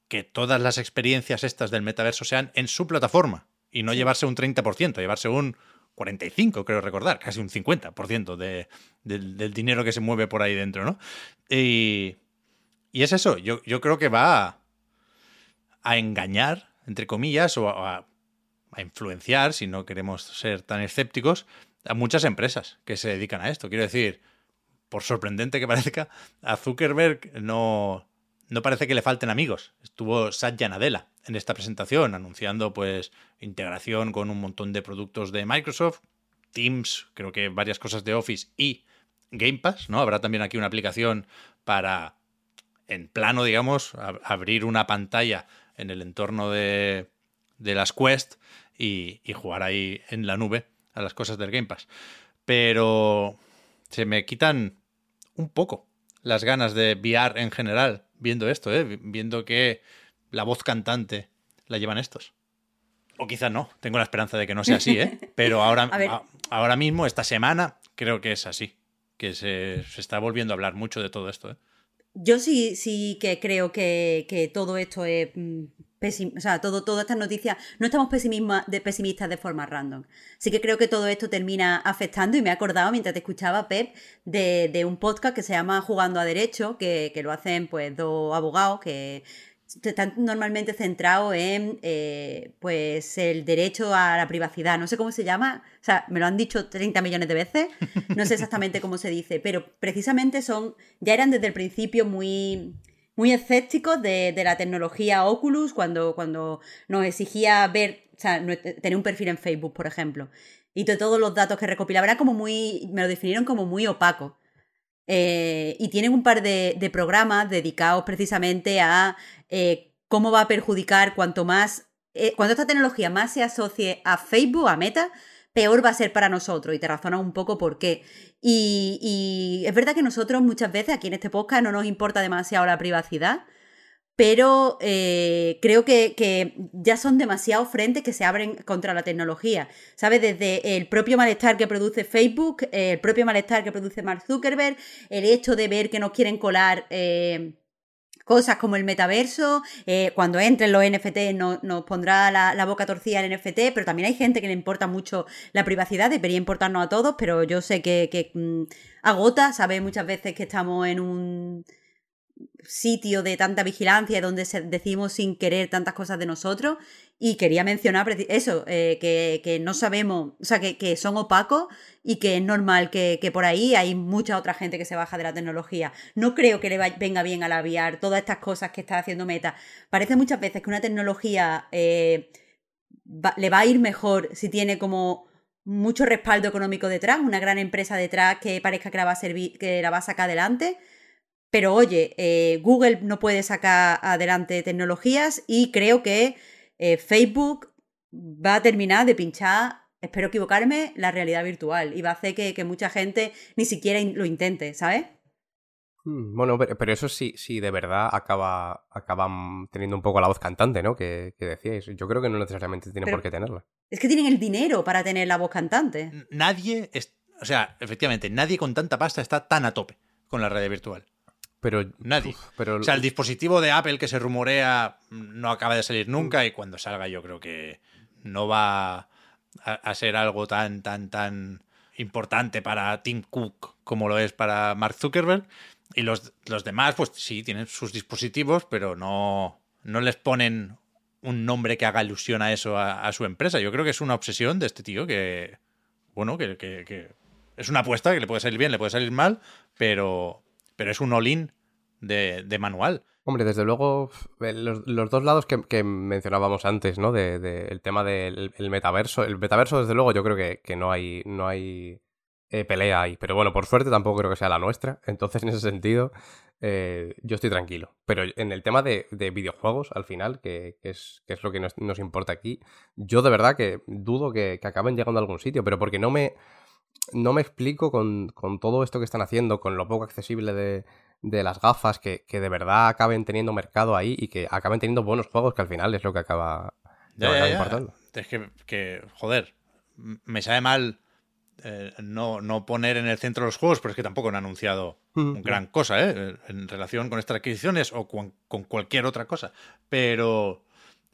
que todas las experiencias estas del metaverso sean en su plataforma y no llevarse un 30%, llevarse un 45, creo recordar, casi un 50% de, de, del dinero que se mueve por ahí dentro, ¿no? Y, y es eso, yo, yo, creo que va a, a, engañar, entre comillas, o a, a influenciar, si no queremos ser tan escépticos, a muchas empresas que se dedican a esto. Quiero decir, por sorprendente que parezca, a Zuckerberg no, no parece que le falten amigos. Estuvo Satya Nadella en esta presentación anunciando pues integración con un montón de productos de Microsoft, Teams, creo que varias cosas de Office y Game Pass, ¿no? Habrá también aquí una aplicación para en plano, digamos, ab abrir una pantalla en el entorno de, de las Quest y, y jugar ahí en la nube a las cosas del Game Pass. Pero se me quitan un poco las ganas de VR en general viendo esto, ¿eh? viendo que la voz cantante la llevan estos. O quizás no, tengo la esperanza de que no sea así, ¿eh? pero ahora, a, ahora mismo, esta semana, creo que es así, que se, se está volviendo a hablar mucho de todo esto. ¿eh? Yo sí, sí que creo que, que todo esto es o sea, todo, todas estas noticias, no estamos de pesimistas de forma random. Sí que creo que todo esto termina afectando y me he acordado mientras te escuchaba, Pep, de, un podcast que se llama Jugando a Derecho, que, que lo hacen pues dos abogados que están normalmente centrados en eh, pues el derecho a la privacidad. No sé cómo se llama, o sea, me lo han dicho 30 millones de veces, no sé exactamente cómo se dice, pero precisamente son, ya eran desde el principio muy, muy escépticos de, de la tecnología Oculus cuando, cuando nos exigía ver, o sea, tener un perfil en Facebook, por ejemplo. Y de todos los datos que recopilaba, era como muy, me lo definieron como muy opaco. Eh, y tienen un par de, de, programas dedicados precisamente a eh, cómo va a perjudicar cuanto más, eh, cuando esta tecnología más se asocie a Facebook, a Meta, peor va a ser para nosotros. Y te razona un poco por qué. Y, es verdad que nosotros muchas veces aquí en este podcast no nos importa demasiado la privacidad, pero eh, creo que, que, ya son demasiados frentes que se abren contra la tecnología. ¿Sabes? Desde el propio malestar que produce Facebook, el propio malestar que produce Mark Zuckerberg, el hecho de ver que nos quieren colar. Eh, cosas como el metaverso, eh, cuando entren los NFT no, nos pondrá la, boca torcida el NFT, pero también hay gente que le importa mucho la privacidad, debería importarnos a todos, pero yo sé que, mmm, agota, sabe muchas veces que estamos en un sitio de tanta vigilancia donde decimos sin querer tantas cosas de nosotros y quería mencionar eso, eh, que, que, no sabemos, o sea, que, que, son opacos y que es normal que, que, por ahí hay mucha otra gente que se baja de la tecnología. No creo que le venga bien a la VR todas estas cosas que está haciendo Meta. Parece muchas veces que una tecnología eh, le va a ir mejor si tiene como mucho respaldo económico detrás, una gran empresa detrás que parezca que la va a, servir, que la va a sacar adelante pero oye, eh, Google no puede sacar adelante tecnologías y creo que eh, Facebook va a terminar de pinchar, espero equivocarme, la realidad virtual y va a hacer que, que mucha gente ni siquiera lo intente, ¿sabes? Hmm, bueno, pero, pero, eso sí, sí, de verdad acaba, acaban teniendo un poco la voz cantante, ¿no? Que, que decíais. Yo creo que no necesariamente tiene pero por qué tenerla. Es que tienen el dinero para tener la voz cantante. Nadie, es, o sea, efectivamente, nadie con tanta pasta está tan a tope con la red virtual. Pero nadie. Uf, pero... O sea, el dispositivo de Apple que se rumorea no acaba de salir nunca y cuando salga yo creo que no va a, a ser algo tan, tan, tan importante para Tim Cook como lo es para Mark Zuckerberg. Y los, los demás, pues sí, tienen sus dispositivos, pero no, no les ponen un nombre que haga alusión a eso, a, a, su empresa. Yo creo que es una obsesión de este tío que, bueno, que, que, que es una apuesta que le puede salir bien, le puede salir mal, pero, pero es un all-in de, de manual. Hombre, desde luego, eh, los, los dos lados que, mencionábamos antes, ¿no? De, de- el tema del el metaverso. El metaverso, desde luego, yo creo que, que no hay, no hay eh, pelea ahí. Pero bueno, por suerte tampoco creo que sea la nuestra. Entonces, en ese sentido, eh, yo estoy tranquilo. Pero en el tema de, de videojuegos, al final, que, es, es lo que nos, nos importa aquí, yo de verdad que dudo que, que acaben llegando a algún sitio. Pero porque no me, no me explico con, con todo esto que están haciendo, con lo poco accesible de, de las gafas, que, que de verdad acaben teniendo mercado ahí y que acaben teniendo buenos juegos, que al final es lo que acaba, Ya, lo que ya, acaba ya. importando. Es que, que, joder, me sabe mal eh, no, no poner en el centro los juegos, pero es que tampoco han anunciado Mm, gran cosa, ¿eh? En relación con estas adquisiciones o con, con cualquier otra cosa. Pero,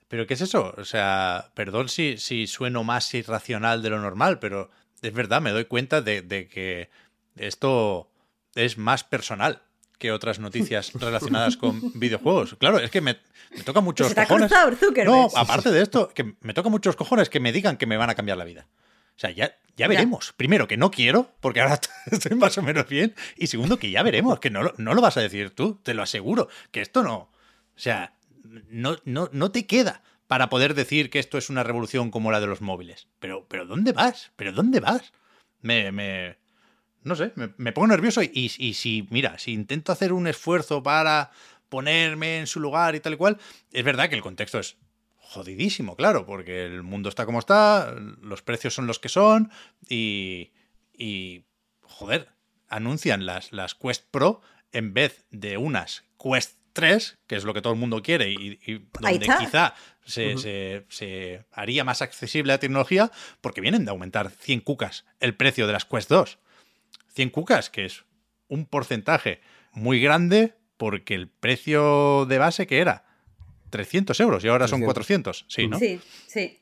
pero ¿qué es eso? O sea, perdón si, si sueno más irracional de lo normal, pero es verdad, me doy cuenta de, de que esto es más personal que otras noticias relacionadas con videojuegos. Claro, es que me, me toca muchos se te ha cojones. cruzado el Zuckerberg. No, aparte de esto, que me toca muchos cojones que me digan que me van a cambiar la vida. O sea, ya, ya veremos. Primero, que no quiero, porque ahora estoy más o menos bien. Y segundo, que ya veremos, que no, lo- no lo vas a decir tú, te lo aseguro. Que esto no. O sea, no, no, no te queda para poder decir que esto es una revolución como la de los móviles. Pero, pero ¿dónde vas? ¿Pero dónde vas? Me. me no sé, me, pongo nervioso y si, mira, si intento hacer un esfuerzo para ponerme en su lugar y tal y cual, es verdad que el contexto es jodidísimo, claro, porque el mundo está como está, los precios son los que son y, y joder, anuncian las, las Quest Pro en vez de unas Quest 3, que es lo que todo el mundo quiere y, donde quizá se, se- se haría más accesible la tecnología, porque vienen de aumentar 100 cucas el precio de las Quest 2. 100 cucas, que es un porcentaje muy grande porque el precio de base que era 300 euros y ahora son 300. 400. Sí, ¿no? Sí, sí.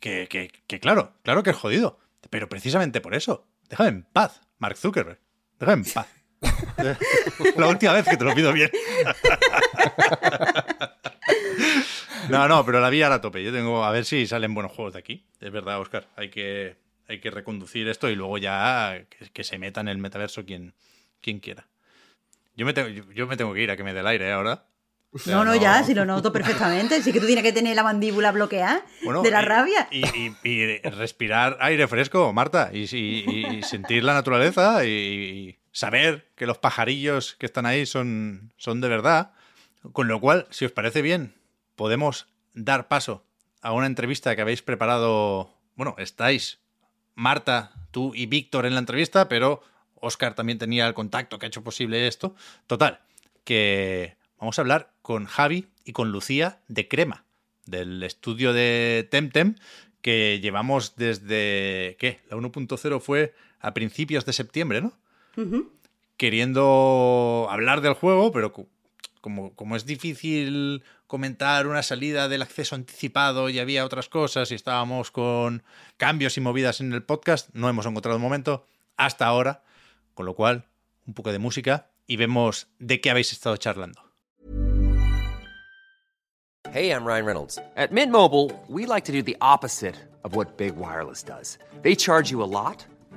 Que, que- que claro, claro que es jodido. Pero precisamente por eso, déjame en paz, Mark Zuckerberg. Déjame en paz. La última vez que te lo pido bien. No, no, pero la vía a la tope. Yo tengo a ver si salen buenos juegos de aquí. Es verdad, Oscar. Hay que, hay que reconducir esto y luego ya que, que se meta en el metaverso quien, quien quiera. Yo me, tengo, yo, me tengo que ir a que me dé el aire ¿eh, ahora. O sea, No, no, ya, si lo noto perfectamente. Sí que tú tienes que tener la mandíbula bloqueada Bueno, de la y- rabia. Y, y- y respirar aire fresco, Marta, y, sentir la naturaleza y saber que los pajarillos que están ahí son, son de verdad. Con lo cual, si os parece bien, podemos dar paso a una entrevista que habéis preparado. Bueno, estáis Marta, tú y Víctor en la entrevista, pero Oscar también tenía el contacto que ha hecho posible esto. Total, que vamos a hablar con Javi y con Lucía de Crema, del estudio de Temtem, que llevamos desde, ¿qué? La 1.0 fue a principios de septiembre, ¿no? Queriendo hablar del juego, pero co- como, como es difícil comentar una salida del acceso anticipado y había otras cosas y estábamos con cambios y movidas en el podcast, no hemos encontrado un momento hasta ahora, con lo cual un poco de música y vemos de qué habéis estado charlando. Hey, I'm Ryan Reynolds. At Mint Mobile, we like to do the opposite of what Big Wireless does. They charge you a lot,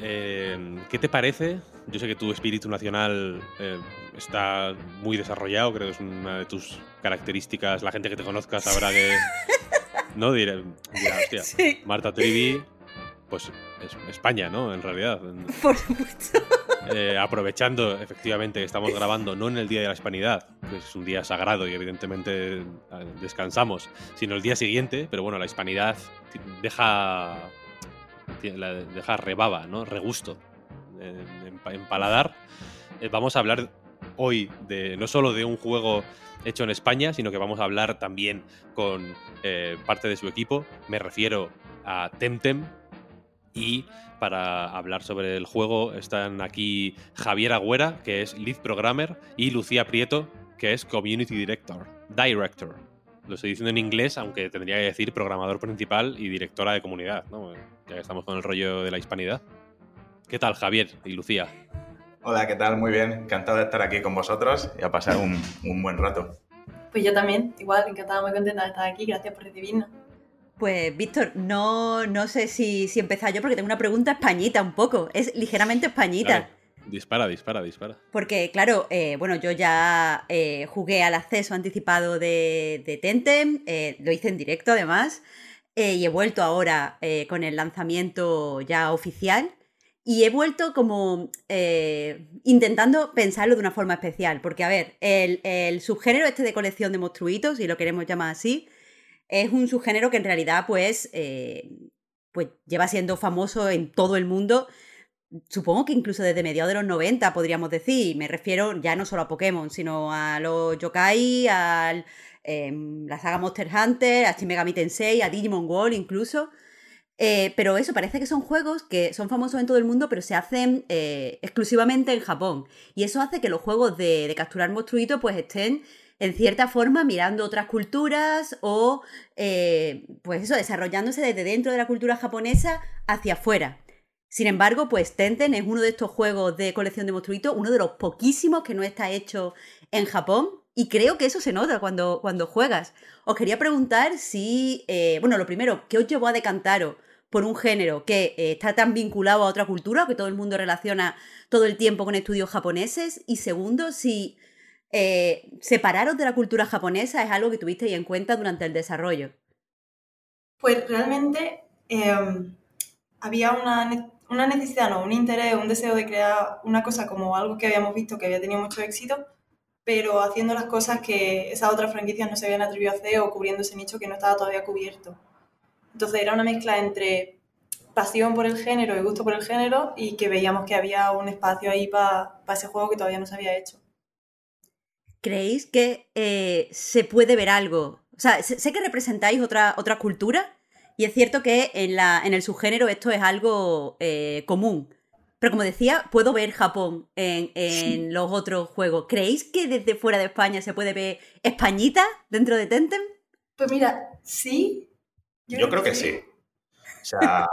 eh, ¿qué te parece? Yo sé que tu espíritu nacional eh, está muy desarrollado, creo que es una de tus características. La gente que te conozca sabrá que. ¿No? Diré, dirá, hostia, Sí. Marta Trivi pues es- España, ¿no? En realidad. Por supuesto. Eh, aprovechando efectivamente que estamos grabando no en el Día de la Hispanidad, que es un día sagrado y evidentemente eh, descansamos, sino el día siguiente, pero bueno, la Hispanidad deja, la- deja rebaba, ¿no? Regusto en, en pa- en paladar. Eh, vamos a hablar hoy de no solo de un juego hecho en España, sino que vamos a hablar también con eh, parte de su equipo. Me refiero a Temtem, y para hablar sobre el juego están aquí Javier Agüera, que es lead programmer, y Lucía Prieto, que es community director. Director. Lo estoy diciendo en inglés, aunque tendría que decir programador principal y directora de comunidad, ¿no? Ya que estamos con el rollo de la hispanidad. ¿Qué tal, Javier y Lucía? Hola, ¿qué tal? Muy bien. Encantado de estar aquí con vosotros y a pasar un, un buen rato. Pues yo también, igual, encantada, muy contenta de estar aquí, gracias por recibirnos. Pues, Víctor, no, no sé si, si empezar yo porque tengo una pregunta españita un poco. Es ligeramente españita. Dispara, dispara, dispara. Porque, claro, eh, bueno, yo ya eh, jugué al acceso anticipado de, de Tentem, eh, lo hice en directo además, y he vuelto ahora con el lanzamiento ya oficial. Y he vuelto como intentando pensarlo de una forma especial. Porque, a ver, el, el subgénero este de colección de monstruitos, si lo queremos llamar así, es un subgénero que en realidad, pues, pues lleva siendo famoso en todo el mundo supongo que incluso desde mediados de los 90 podríamos decir, me refiero ya no solo a Pokémon, sino a los yokai, a la saga Monster Hunter, a Shin Megami Tensei, a Digimon World incluso. Eh, pero eso, parece que son juegos que son famosos en todo el mundo, pero se hacen eh, exclusivamente en Japón. Y eso hace que los juegos de, de capturar monstruitos pues estén en cierta forma mirando otras culturas o eh, pues eso, desarrollándose desde dentro de la cultura japonesa hacia afuera. Sin embargo, pues Tenten es uno de estos juegos de colección de monstruitos, uno de los poquísimos que no está hecho en Japón. Y creo que eso se nota cuando, cuando juegas. Os quería preguntar si, eh, bueno, lo primero, ¿qué os llevó a decantaros por un género que eh, está tan vinculado a otra cultura, que todo el mundo relaciona todo el tiempo con estudios japoneses? Y segundo, si eh, separaros de la cultura japonesa es algo que tuvisteis en cuenta durante el desarrollo. Pues realmente eh, había una, una necesidad, no, un interés, un deseo de crear una cosa como algo que habíamos visto que había tenido mucho éxito, pero haciendo las cosas que esas otras franquicias no se habían atrevido a hacer o cubriendo ese nicho que no estaba todavía cubierto. Entonces era una mezcla entre pasión por el género y gusto por el género y que veíamos que había un espacio ahí para ese juego que todavía no se había hecho. ¿Creéis que eh, se puede ver algo? O sea, sé que representáis otra, otra cultura y es cierto que en, la, en el subgénero esto es algo eh, común. Pero como decía, puedo ver Japón en, en los otros juegos. ¿Creéis que desde fuera de España se puede ver Españita dentro de Tentem? Pues mira, sí. Yo creo que sí. O sea,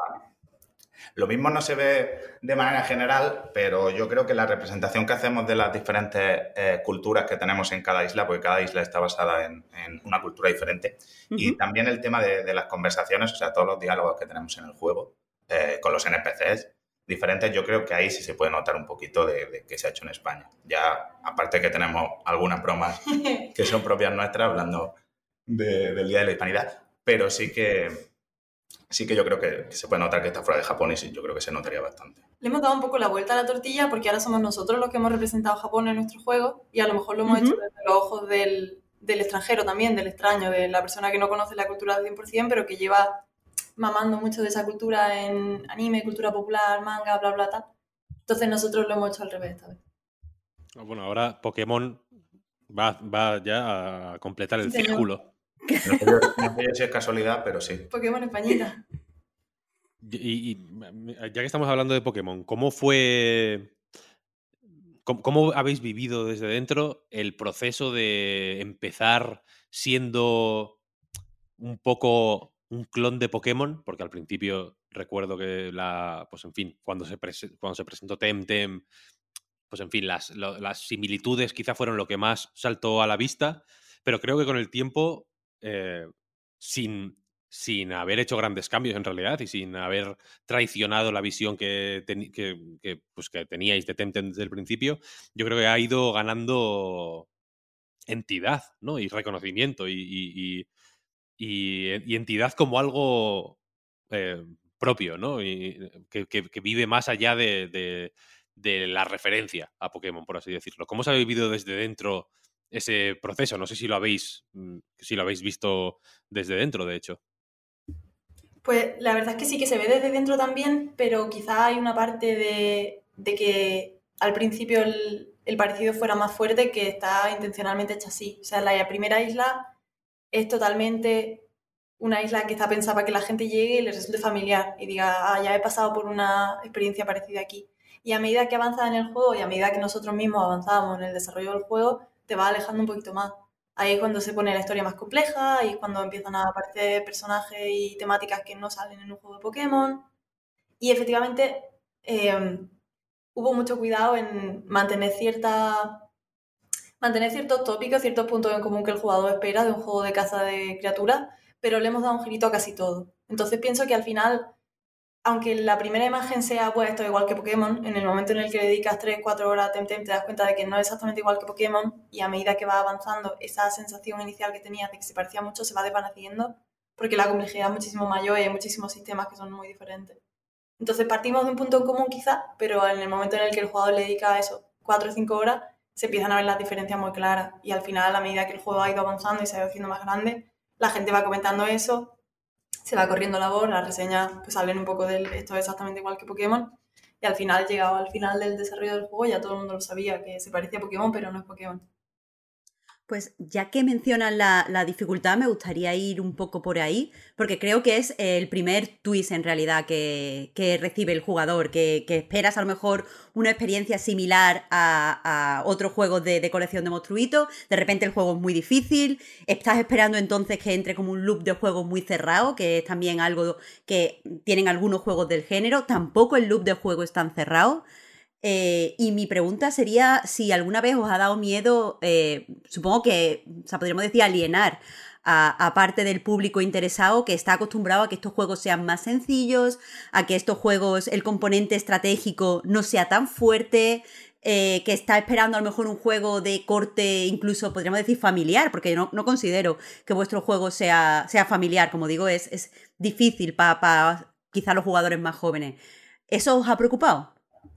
lo mismo no se ve de manera general, pero yo creo que la representación que hacemos de las diferentes eh, culturas que tenemos en cada isla, porque cada isla está basada en, en una cultura diferente, y Ujú. también el tema de, de las conversaciones, o sea, todos los diálogos que tenemos en el juego eh, con los NPCs diferentes, yo creo que ahí sí se puede notar un poquito de, de que se ha hecho en España. Ya, aparte que tenemos algunas bromas que son propias nuestras, hablando de- del Día de la Hispanidad, pero sí que, sí que yo creo que, que se puede notar que está fuera de Japón y sí, yo creo que se notaría bastante. Le hemos dado un poco la vuelta a la tortilla porque ahora somos nosotros los que hemos representado a Japón en nuestro juego y a lo mejor lo hemos hecho desde los ojos del, del extranjero también, del extraño, de la persona que no conoce la cultura al 100%, pero que lleva mamando mucho de esa cultura en anime, cultura popular, manga, bla, bla, tal. Entonces nosotros lo hemos hecho al revés esta vez. Bueno, ahora Pokémon va, va ya a completar el Sí, señor. círculo. No sé no si es casualidad, pero sí. Pokémon Españita. Y, y, ya que estamos hablando de Pokémon, ¿cómo fue. Cómo, cómo habéis vivido desde dentro el proceso de empezar siendo un poco un clon de Pokémon? Porque al principio recuerdo que la. Pues en fin, cuando se, prese- cuando se presentó Temtem, pues en fin, las, lo- las similitudes quizá fueron lo que más saltó a la vista, pero creo que con el tiempo, eh, sin, sin haber hecho grandes cambios en realidad y sin haber traicionado la visión que, que, pues, que teníais de Temtem desde el principio, yo creo que ha ido ganando entidad ¿no? y reconocimiento y, y- y entidad como algo eh, propio, ¿no? Y que, que- que vive más allá de, de- de la referencia a Pokémon, por así decirlo. ¿Cómo se ha vivido desde dentro ese proceso? No sé si lo habéis, mm, si lo habéis visto desde dentro, de hecho. Pues la verdad es que sí que se ve desde dentro también, pero quizá hay una parte de, de que al principio el, el parecido fuera más fuerte que está intencionalmente hecha así. O sea, la primera isla es totalmente una isla que está pensada para que la gente llegue y le resulte familiar y diga, ah, ya he pasado por una experiencia parecida aquí. Y a medida que avanzas en el juego y a medida que nosotros mismos avanzamos en el desarrollo del juego, te va alejando un poquito más. Ahí es cuando se pone la historia más compleja, ahí es cuando empiezan a aparecer personajes y temáticas que no salen en un juego de Pokémon. Y efectivamente eh, hubo mucho cuidado en mantener cierta mantener ciertos tópicos, ciertos puntos en común que el jugador espera de un juego de caza de criaturas, pero le hemos dado un girito a casi todo. Entonces pienso que al final, aunque la primera imagen sea, pues esto es igual que Pokémon, en el momento en el que le dedicas 3-4 horas a Temtem te das cuenta de que no es exactamente igual que Pokémon y a medida que va avanzando esa sensación inicial que tenías de que se parecía mucho se va desvaneciendo porque la complejidad es muchísimo mayor y hay muchísimos sistemas que son muy diferentes. Entonces partimos de un punto común quizá, pero en el momento en el que el jugador le dedica a eso 4 o 5 horas, se empiezan a ver las diferencias muy claras y al final a medida que el juego ha ido avanzando y se ha ido haciendo más grande, la gente va comentando eso, se va corriendo la voz, las reseñas pues hablan un poco de esto es exactamente igual que Pokémon y al final, llegado al final del desarrollo del juego, ya todo el mundo lo sabía, que se parecía a Pokémon, pero no es Pokémon. Pues ya que mencionan la, dificultad, me gustaría ir un poco por ahí, porque creo que es el primer twist en realidad que, recibe el jugador, que, esperas a lo mejor una experiencia similar a, a otros juegos de, de, colección de monstruitos, de repente el juego es muy difícil, estás esperando entonces que entre como un loop de juego muy cerrado, que es también algo que tienen algunos juegos del género, tampoco el loop de juego es tan cerrado. Eh, y mi pregunta sería si alguna vez os ha dado miedo, eh, supongo que, o sea, podríamos decir, alienar a, parte del público interesado que está acostumbrado a que estos juegos sean más sencillos, a que estos juegos, el componente estratégico no sea tan fuerte, eh, que está esperando a lo mejor un juego de corte, incluso podríamos decir familiar, porque no, no considero que vuestro juego sea, sea familiar, como digo, es, es difícil para pa, quizá los jugadores más jóvenes. ¿Eso os ha preocupado?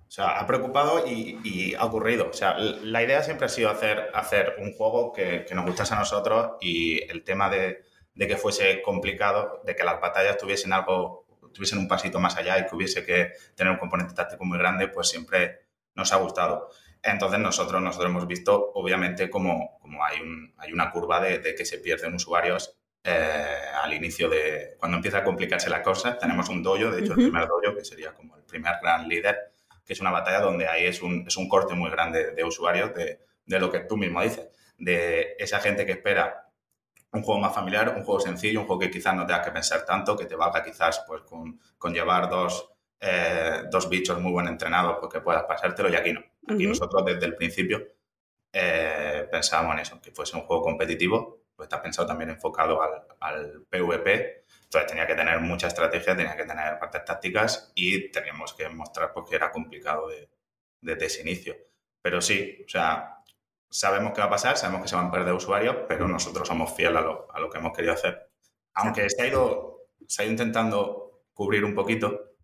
O sea, ha preocupado y, y, ha ocurrido. O sea, la idea siempre ha sido hacer, hacer un juego que, que nos gustase a nosotros y el tema de, de, que fuese complicado, de que las batallas tuviesen algo, tuviesen un pasito más allá y que hubiese que tener un componente táctico muy grande, pues siempre nos ha gustado. Entonces nosotros, nosotros hemos visto, obviamente, como, como hay, un, hay una curva de, de, que se pierden usuarios eh, al inicio de... Cuando empieza a complicarse la cosa, tenemos un dojo, de hecho el primer dojo, que sería como el primer gran líder, que es una batalla donde ahí es un, es un corte muy grande de usuarios de, de, lo que tú mismo dices, de esa gente que espera un juego más familiar, un juego sencillo, un juego que quizás no tengas que pensar tanto, que te valga quizás pues con, con llevar dos, eh, dos bichos muy buen entrenados porque puedas pasártelo y aquí no. Aquí uh -huh. nosotros desde el principio eh, pensábamos en eso, que fuese un juego competitivo, pues está pensado también enfocado al, al PvP, entonces tenía que tener mucha estrategia, tenía que tener partes tácticas y teníamos que mostrar pues, que era complicado de, desde ese inicio. Pero sí, o sea, sabemos qué va a pasar, sabemos que se van a perder usuarios, pero nosotros somos fieles a lo, a lo que hemos querido hacer. Aunque se ha ido, se ha ido intentando cubrir un poquito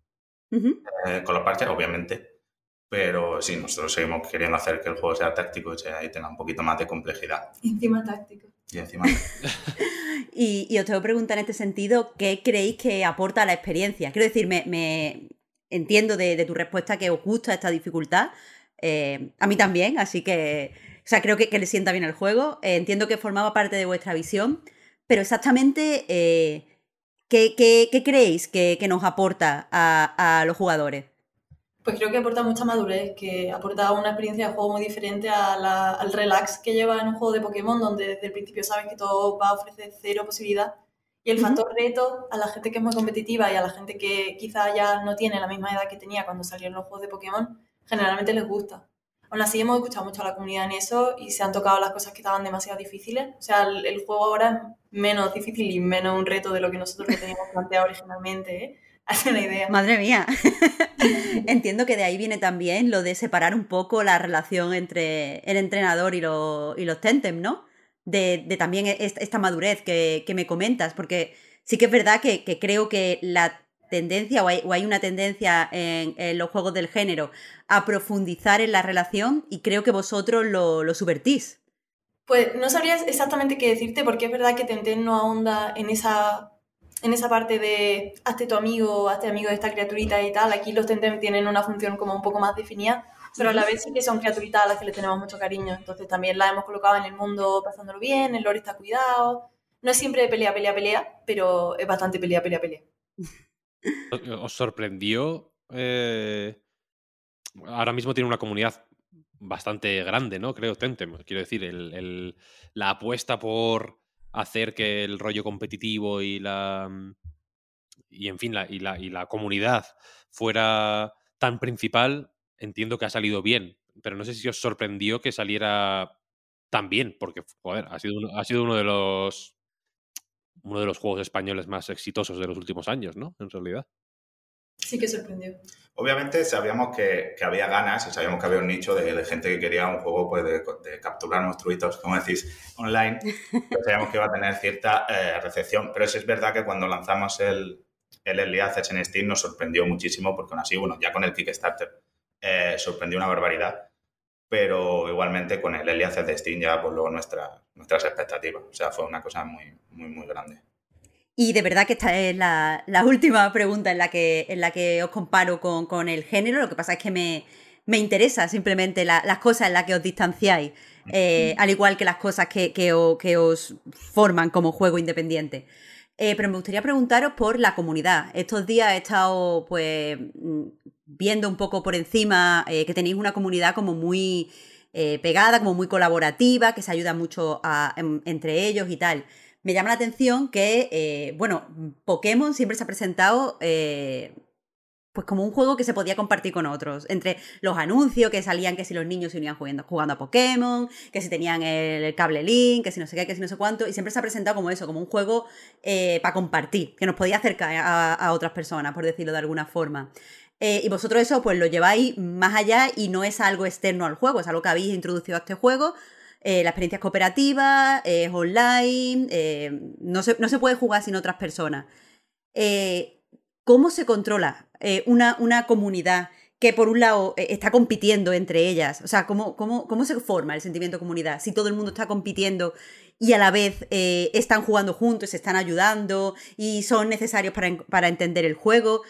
uh -huh. eh, con los parches, obviamente, pero sí, nosotros seguimos queriendo hacer que el juego sea táctico y, sea, y tenga un poquito más de complejidad. Encima táctico. Y encima. y, y, os tengo que preguntar en este sentido, ¿qué creéis que aporta la experiencia? Quiero decir, me, me entiendo de, de, tu respuesta que os gusta esta dificultad. Eh, a mí también, así que, o sea, creo que, que le sienta bien el juego. Eh, entiendo que formaba parte de vuestra visión, pero exactamente, eh, ¿qué, qué, qué, creéis que, que nos aporta a, a los jugadores? Pues creo que aporta mucha madurez, que aporta una experiencia de juego muy diferente a la, al relax que lleva en un juego de Pokémon, donde desde el principio sabes que todo va a ofrecer cero posibilidad. Y el uh -huh. factor reto, a la gente que es muy competitiva y a la gente que quizá ya no tiene la misma edad que tenía cuando salieron los juegos de Pokémon, generalmente les gusta. Aún así hemos escuchado mucho a la comunidad en eso y se han tocado las cosas que estaban demasiado difíciles. O sea, el, el juego ahora es menos difícil y menos un reto de lo que nosotros lo teníamos planteado originalmente, ¿eh? Hace una idea. Madre mía. Entiendo que de ahí viene también lo de separar un poco la relación entre el entrenador y, lo, y los Tentem, ¿no? De, de también esta madurez que, que, me comentas, porque sí que es verdad que, que creo que la tendencia o hay, o hay una tendencia en, en, los juegos del género a profundizar en la relación y creo que vosotros lo, lo subvertís. Pues no sabría exactamente qué decirte porque es verdad que Tenten no ahonda en esa, en esa parte de hazte tu amigo, hazte amigo de esta criaturita y tal. Aquí los Tenten tienen una función como un poco más definida, pero a la vez sí que son criaturitas a las que le tenemos mucho cariño. Entonces también la hemos colocado en el mundo pasándolo bien, el lore está cuidado. No es siempre pelea, pelea, pelea, pero es bastante pelea, pelea, pelea. ¿Os sorprendió? Eh, ahora mismo tiene una comunidad bastante grande, ¿no? Creo, Tentem. Quiero decir, el, la apuesta por hacer que el rollo competitivo y la. Y en fin, la, y, la, y la comunidad fuera tan principal, entiendo que ha salido bien. Pero no sé si os sorprendió que saliera tan bien, porque, joder, ha sido uno, ha sido uno de los uno de los juegos españoles más exitosos de los últimos años, ¿no? En realidad. Sí que sorprendió. Obviamente sabíamos que, que, había ganas y sabíamos que había un nicho de, de gente que quería un juego pues, de, de, capturar monstruitos, como decís, online. Sabíamos que iba a tener cierta eh, recepción. Pero sí es verdad que cuando lanzamos el, el Early Access en Steam nos sorprendió muchísimo porque aún así, bueno, ya con el Kickstarter eh, sorprendió una barbaridad. Pero igualmente con el Early Access de Steam ya pues luego nuestra, nuestras expectativas. O sea, fue una cosa muy, muy, muy grande. Y de verdad que esta es la, la, última pregunta en la que, en la que os comparo con, con el género. Lo que pasa es que me, me interesa simplemente la, las cosas en las que os distanciáis, eh, al igual que las cosas que, que, o, que os forman como juego independiente. Eh, pero me gustaría preguntaros por la comunidad. Estos días he estado pues viendo un poco por encima eh, que tenéis una comunidad como muy pegada, como muy colaborativa, que se ayuda mucho a, en, entre ellos y tal me llama la atención que, eh, bueno, Pokémon siempre se ha presentado eh, pues como un juego que se podía compartir con otros. Entre los anuncios que salían que si los niños se unían jugando, jugando a Pokémon, que si tenían el, cable Link, que si no sé qué, que si no sé cuánto. Y siempre se ha presentado como eso, como un juego eh, para compartir, que nos podía acercar a, otras personas, por decirlo de alguna forma. Y vosotros eso pues lo lleváis más allá y no es algo externo al juego, es algo que habéis introducido a este juego eh, la experiencia es cooperativa, es online, eh, no, se, no, se, puede jugar sin otras personas. Eh, ¿Cómo se controla una, una, comunidad que por un lado está compitiendo entre ellas? O sea, ¿cómo, cómo, cómo se forma el sentimiento de comunidad? Si todo el mundo está compitiendo y a la vez están jugando juntos, se están ayudando y son necesarios para, para entender el juego.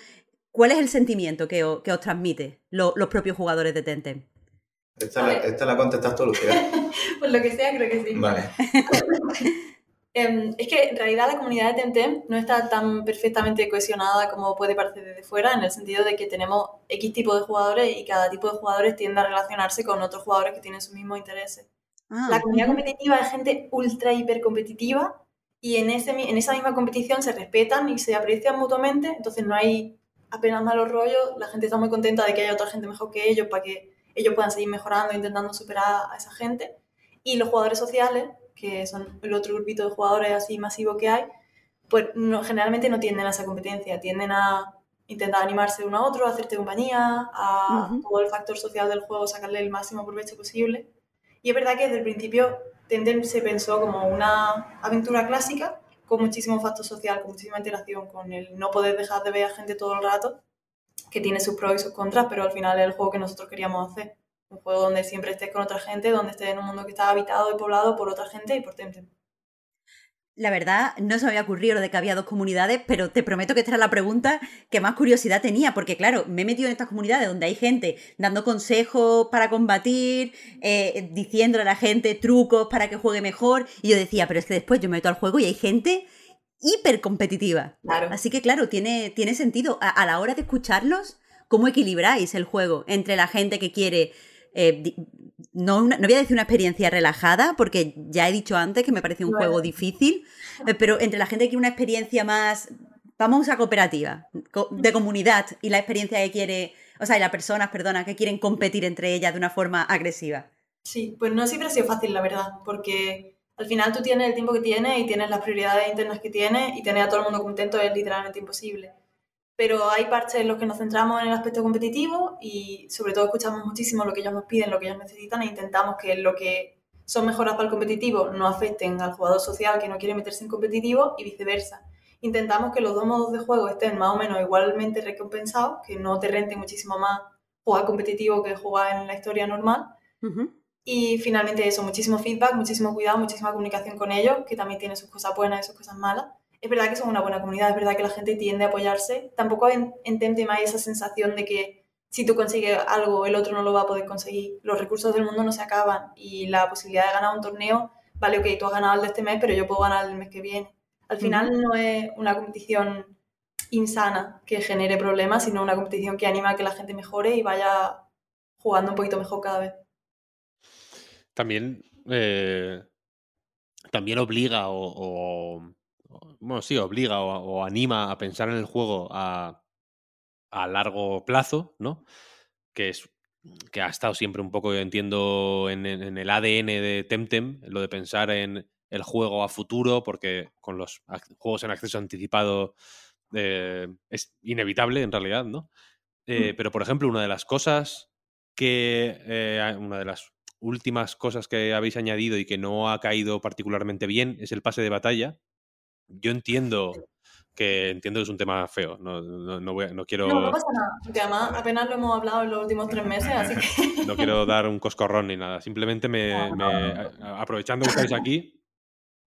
¿Cuál es el sentimiento que, que os transmite lo, los propios jugadores de Tentem? Esta, la, esta la contestas tú, Lucía. Por lo que sea, creo que sí. Vale. um, es que en realidad la comunidad de Temtem no está tan perfectamente cohesionada como puede parecer desde fuera, en el sentido de que tenemos X tipo de jugadores y cada tipo de jugadores tiende a relacionarse con otros jugadores que tienen sus mismos intereses. Ah, la comunidad uh -huh. competitiva es gente ultra hiper competitiva y en, ese, en esa misma competición se respetan y se aprecian mutuamente, entonces no hay apenas malos rollos, la gente está muy contenta de que haya otra gente mejor que ellos para que ellos puedan seguir mejorando, intentando superar a esa gente. Y los jugadores sociales, que son el otro grupito de jugadores así masivo que hay, pues no, generalmente no tienden a esa competencia, tienden a intentar animarse uno a otro, a hacerte compañía, a uh -huh. todo el factor social del juego, sacarle el máximo provecho posible. Y es verdad que desde el principio Tendem se pensó como una aventura clásica, con muchísimo factor social, con muchísima interacción, con el no poder dejar de ver a gente todo el rato, que tiene sus pros y sus contras, pero al final es el juego que nosotros queríamos hacer. Un juego donde siempre estés con otra gente, donde estés en un mundo que está habitado y poblado por otra gente y por Temtem. La verdad, no se me había ocurrido lo de que había dos comunidades, pero te prometo que esta era la pregunta que más curiosidad tenía, porque claro, me he metido en estas comunidades donde hay gente dando consejos para combatir, eh, diciéndole a la gente trucos para que juegue mejor, y yo decía, pero es que después yo me meto al juego y hay gente hiper competitiva. Claro. Así que claro, tiene, tiene sentido. A, a, la hora de escucharlos, ¿cómo equilibráis el juego entre la gente que quiere... Eh, no, una, no voy a decir una experiencia relajada, porque ya he dicho antes que me parece un bueno. juego difícil, eh, pero entre la gente que quiere una experiencia más, vamos a cooperativa, de comunidad, y la experiencia que quiere, o sea, y las personas, perdona, que quieren competir entre ellas de una forma agresiva. Sí, pues no siempre ha sido fácil, la verdad, porque al final tú tienes el tiempo que tienes y tienes las prioridades internas que tienes y tener a todo el mundo contento es literalmente imposible. Pero hay partes en los que nos centramos en el aspecto competitivo y sobre todo escuchamos muchísimo lo que ellos nos piden, lo que ellos necesitan e intentamos que lo que son mejoras para el competitivo no afecten al jugador social que no quiere meterse en competitivo y viceversa. intentamos que los dos modos de juego estén más o menos igualmente recompensados, que no te rente muchísimo más jugar competitivo que jugar en la historia normal. Y finalmente eso, muchísimo feedback, muchísimo cuidado, muchísima comunicación con ellos, que también tiene sus cosas buenas y sus cosas malas. Es verdad que son una buena comunidad, es verdad que la gente tiende a apoyarse. Tampoco en, en Temtem hay esa sensación de que si tú consigues algo, el otro no lo va a poder conseguir. Los recursos del mundo no se acaban y la posibilidad de ganar un torneo, vale, ok, tú has ganado el de este mes, pero yo puedo ganar el mes que viene. Al final no es una competición insana que genere problemas, sino una competición que anima a que la gente mejore y vaya jugando un poquito mejor cada vez. También, eh, también obliga o, bueno, sí, obliga o, anima a pensar en el juego a, a largo plazo, ¿no? Que es que ha estado siempre un poco, yo entiendo, en, en, el ADN de Temtem, lo de pensar en el juego a futuro, porque con los juegos en acceso anticipado eh, es inevitable en realidad, ¿no? Eh, mm. Pero, por ejemplo, una de las cosas que, eh, una de las últimas cosas que habéis añadido y que no ha caído particularmente bien es el pase de batalla. Yo entiendo que entiendo que es un tema feo, no, no, no, quiero... No, no pasa nada, porque además apenas lo hemos hablado en los últimos tres meses, así que... No quiero dar un coscorrón ni nada, simplemente me, aprovechando que estáis aquí,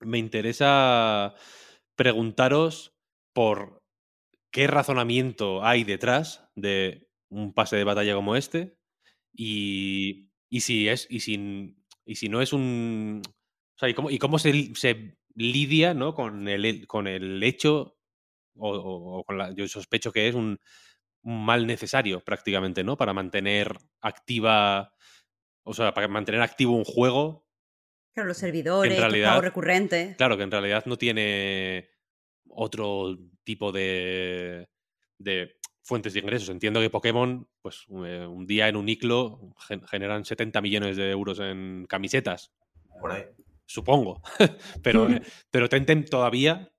me interesa preguntaros por qué razonamiento hay detrás de un pase de batalla como este y, y si es y si, y si no es un o sea, y cómo, y cómo se, se lidia ¿no? con, el, con el hecho o, con la, yo sospecho que es un, mal necesario prácticamente, ¿no? Para mantener activa, o sea, para mantener activo un juego. Claro, los servidores, realidad, recurrente. Claro, que en realidad no tiene otro tipo de, de fuentes de ingresos. Entiendo que Pokémon, pues eh, un día en un ICLO generan 70 millones de euros en camisetas. Por ahí. Supongo. pero, pero Tentem todavía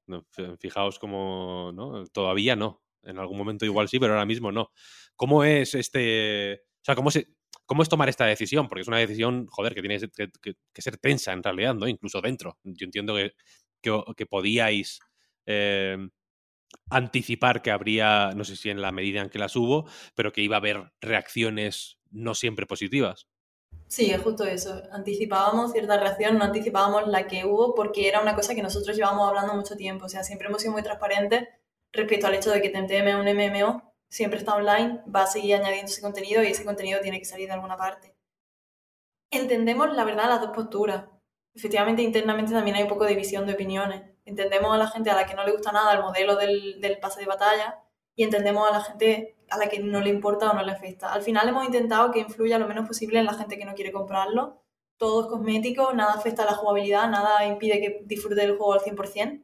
Fijaos cómo, ¿no? Todavía no. En algún momento igual sí, pero ahora mismo no. ¿Cómo es este... O sea, ¿cómo, se, cómo es tomar esta decisión? Porque es una decisión, joder, que tiene que, ser tensa en realidad, ¿no? Incluso dentro. Yo entiendo que, que, podíais eh, anticipar que habría, no sé si en la medida en que las hubo, pero que iba a haber reacciones no siempre positivas. Sí, es justo eso. Anticipábamos cierta reacción, no anticipábamos la que hubo porque era una cosa que nosotros llevábamos hablando mucho tiempo. O sea, siempre hemos sido muy transparentes respecto al hecho de que Temtem es un MMO, siempre está online, va a seguir añadiendo ese contenido y ese contenido tiene que salir de alguna parte. Entendemos, la verdad, las dos posturas. Efectivamente, internamente también hay un poco de división de opiniones. Entendemos a la gente a la que no le gusta nada el modelo del, del pase de batalla y entendemos a la gente a la que no le importa o no le afecta. Al final hemos intentado que influya lo menos posible en la gente que no quiere comprarlo. Todo es cosmético, nada afecta a la jugabilidad, nada impide que disfrute del juego al 100%.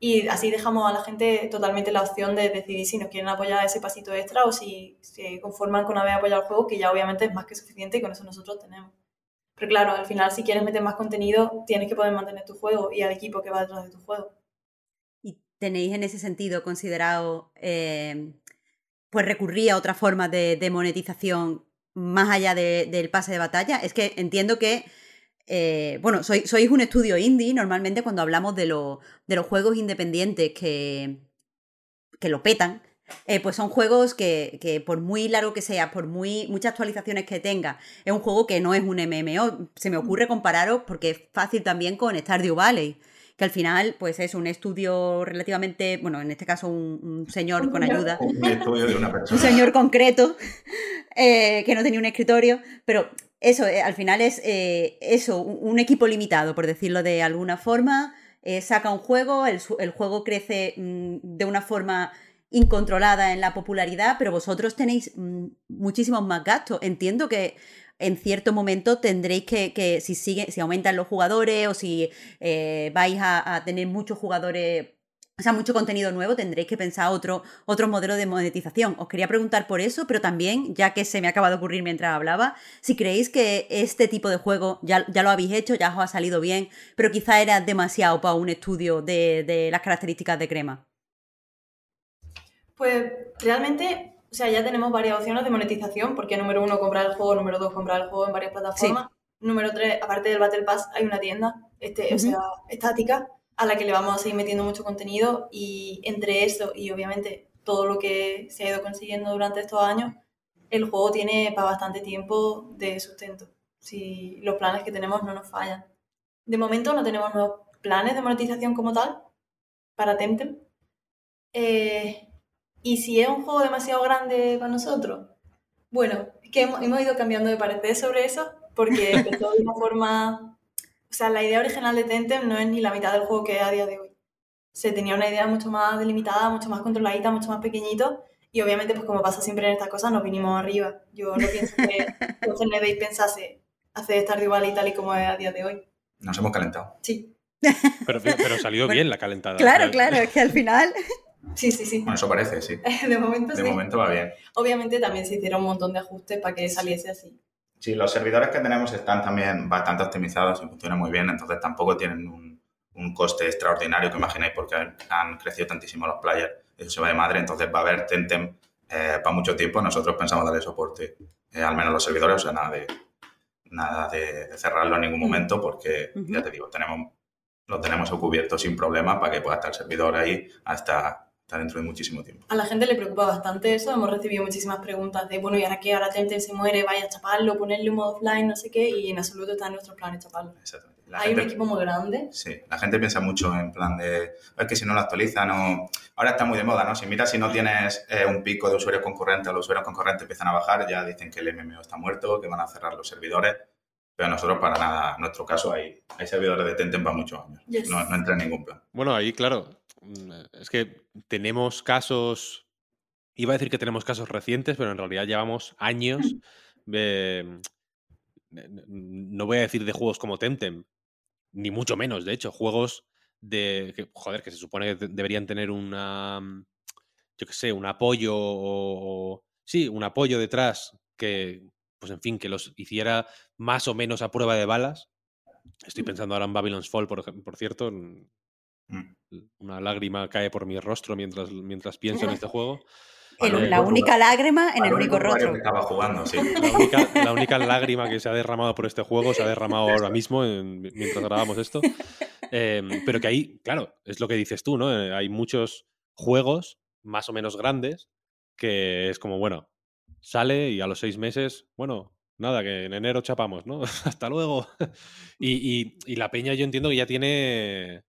Y así dejamos a la gente totalmente la opción de decidir si nos quieren apoyar ese pasito extra o si se conforman con haber apoyado el juego, que ya obviamente es más que suficiente y con eso nosotros tenemos. Pero claro, al final si quieres meter más contenido, tienes que poder mantener tu juego y al equipo que va detrás de tu juego. ¿Y tenéis en ese sentido considerado eh, pues recurría a otra forma de, monetización más allá del pase de batalla. Es que entiendo que, eh, bueno, sois, un estudio indie, normalmente cuando hablamos de, de los juegos independientes que, que lo petan, eh, pues son juegos que, que, por muy largo que sea, por muy muchas actualizaciones que tenga, es un juego que no es un MMO. Se me ocurre compararos porque es fácil también con Stardew Valley que al final pues es un estudio relativamente, bueno, en este caso un, señor con ayuda. Un estudio de una persona. Un señor concreto eh, que no tenía un escritorio, pero eso, eh, al final es eh, eso, un, equipo limitado, por decirlo de alguna forma, saca un juego, el, el juego crece mm, de una forma incontrolada en la popularidad, pero vosotros tenéis mm, muchísimos más gastos. Entiendo que en cierto momento tendréis que, si, sigue, si aumentan los jugadores o si eh, vais a, tener muchos jugadores o sea, mucho contenido nuevo, tendréis que pensar otro, otro modelo de monetización. Os quería preguntar por eso, pero también, ya que se me acaba de ocurrir mientras hablaba, si creéis que este tipo de juego ya, ya lo habéis hecho, ya os ha salido bien, pero quizá era demasiado para un estudio de, de las características de crema. Pues realmente o sea, ya tenemos varias opciones de monetización, porque número uno, comprar el juego, número dos, comprar el juego en varias plataformas. Número tres, aparte del Battle Pass, hay una tienda, este, o sea, estática. a la que le vamos a seguir metiendo mucho contenido y entre eso y obviamente todo lo que se ha ido consiguiendo durante estos años, el juego tiene para bastante tiempo de sustento. Si los planes que tenemos no nos fallan. De momento no tenemos nuevos planes de monetización como tal para Temtem. Eh, y si es un juego demasiado grande para nosotros, bueno, es que hemos, hemos ido cambiando de parecer sobre eso porque empezó de una forma... O sea, la idea original de Temtem no es ni la mitad del juego que es a día de hoy. Se tenía una idea mucho más delimitada, mucho más controladita, mucho más pequeñito y obviamente, pues como pasa siempre en estas cosas, nos vinimos arriba. Yo no pienso que Genevieve pensase hacer Stardew Valley tal y como es a día de hoy. Nos hemos calentado. Sí. Pero, pero salió bien la calentada. Claro, claro, es que al final. Sí, sí, sí. Bueno, eso parece, sí. De momento De sí. momento va bien. Obviamente también se hicieron un montón de ajustes para que saliese así. Sí, los servidores que tenemos están también bastante optimizados y funcionan muy bien, entonces tampoco tienen un, un coste extraordinario que imagináis porque han, crecido tantísimo los players. Eso se va de madre, entonces va a haber Temtem eh, para mucho tiempo. Nosotros pensamos darle soporte, eh, al menos los servidores, o sea, nada de, nada de, de cerrarlo en ningún momento porque, ya te digo, tenemos, lo tenemos cubierto sin problema para que pueda estar el servidor ahí hasta, hasta dentro de muchísimo tiempo. A la gente le preocupa bastante eso. Hemos recibido muchísimas preguntas de, bueno, ¿y ahora qué? Ahora Temtem se muere, vaya a chaparlo, ponerle un modo offline, no sé qué. Y en absoluto está en nuestros planes chaparlo. Exactamente. La Hay un equipo muy grande. Sí, la gente piensa mucho en plan de, es que si no lo actualizan o... Ahora está muy de moda, ¿no? Si miras si no tienes eh, un pico de usuarios concurrentes o los usuarios concurrentes empiezan a bajar, ya dicen que el MMO está muerto, que van a cerrar los servidores, pero nosotros para nada, en nuestro caso hay, hay servidores de Tentem para muchos años, Yes. no, no entra en ningún plan. Bueno, ahí, claro, mm, es que tenemos casos, iba a decir que tenemos casos recientes, pero en realidad llevamos años, de- de- no voy a decir de juegos como Temtem, ni mucho menos, de hecho, juegos de, que, joder, que se supone que de- deberían tener una, mm, yo qué sé, un apoyo o- sí, un apoyo detrás que, pues en fin, que los hiciera más o menos a prueba de balas. Estoy pensando ahora en Babylon's Fall, por, por cierto, Mm. una lágrima cae por mi rostro mientras, mientras pienso en este juego. El- la única lágrima en el único rostro. que estaba jugando, sí. La única, la única lágrima que se ha derramado por este juego se ha derramado ahora mismo en- mientras grabamos esto. Eh, pero que ahí, claro, es lo que dices tú, ¿no? Eh, hay muchos juegos más o menos grandes que es como, bueno, sale y a los seis meses, bueno, nada, que en enero chapamos, ¿no? Hasta luego. Y, y- y la peña yo entiendo que ya tiene...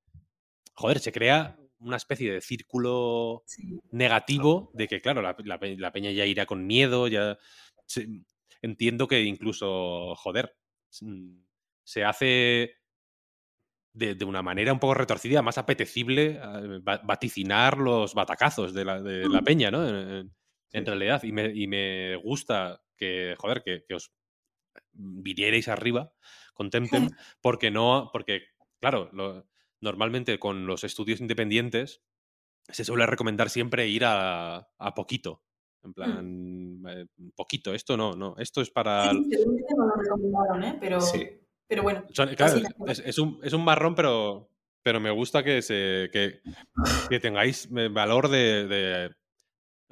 Joder, se crea una especie de círculo Sí. negativo de que, claro, la, la pe- la peña ya irá con miedo, ya... se- entiendo que incluso, joder, mm, se hace de, de una manera un poco retorcida, más apetecible eh, va- vaticinar los batacazos de la, de la peña, ¿no? En, en- en realidad. Y me, y me gusta que, joder, que, que os vinierais arriba con Temtem, porque no, porque, claro, lo- normalmente con los estudios independientes se suele recomendar siempre ir a, a poquito. En plan, eh, poquito, esto no, no, esto es para... Sí, nos lo recomendaron, ¿eh? Pero, Sí. pero bueno. Son- claro, es, es un, es un marrón, pero, pero me gusta que, se, que, que tengáis eh, valor de, de,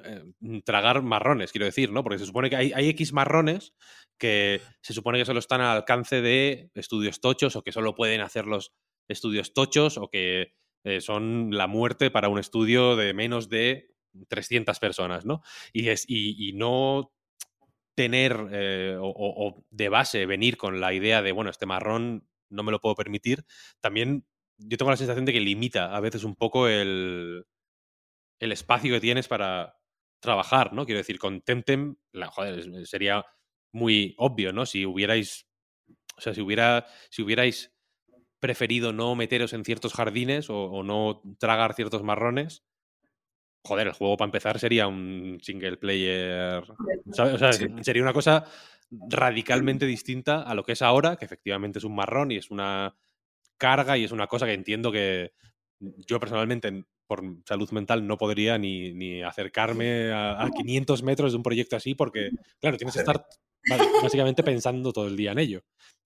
eh, tragar marrones, quiero decir, ¿no? Porque se supone que hay, X marrones que se supone que solo están al alcance de estudios tochos o que solo pueden hacer los estudios tochos o que eh, son la muerte para un estudio de menos de 300 personas, ¿no? Y, es, y, no tener eh, o, o- o de base venir con la idea de, bueno, este marrón no me lo puedo permitir, también yo tengo la sensación de que limita a veces un poco el, el espacio que tienes para trabajar, ¿no? Quiero decir, con Temtem, la, joder, es- sería muy obvio, ¿no? Si hubierais, o sea, si, hubiera, si hubierais preferido no meteros en ciertos jardines o, o no tragar ciertos marrones, joder, el juego para empezar sería un single player ¿sabes? O sea, Sí. sería una cosa radicalmente distinta a lo que es ahora, que efectivamente es un marrón y es una carga y es una cosa que entiendo que yo personalmente por salud mental no podría ni, ni acercarme a, a 500 metros de un proyecto así porque, claro, tienes que estar básicamente pensando todo el día en ello.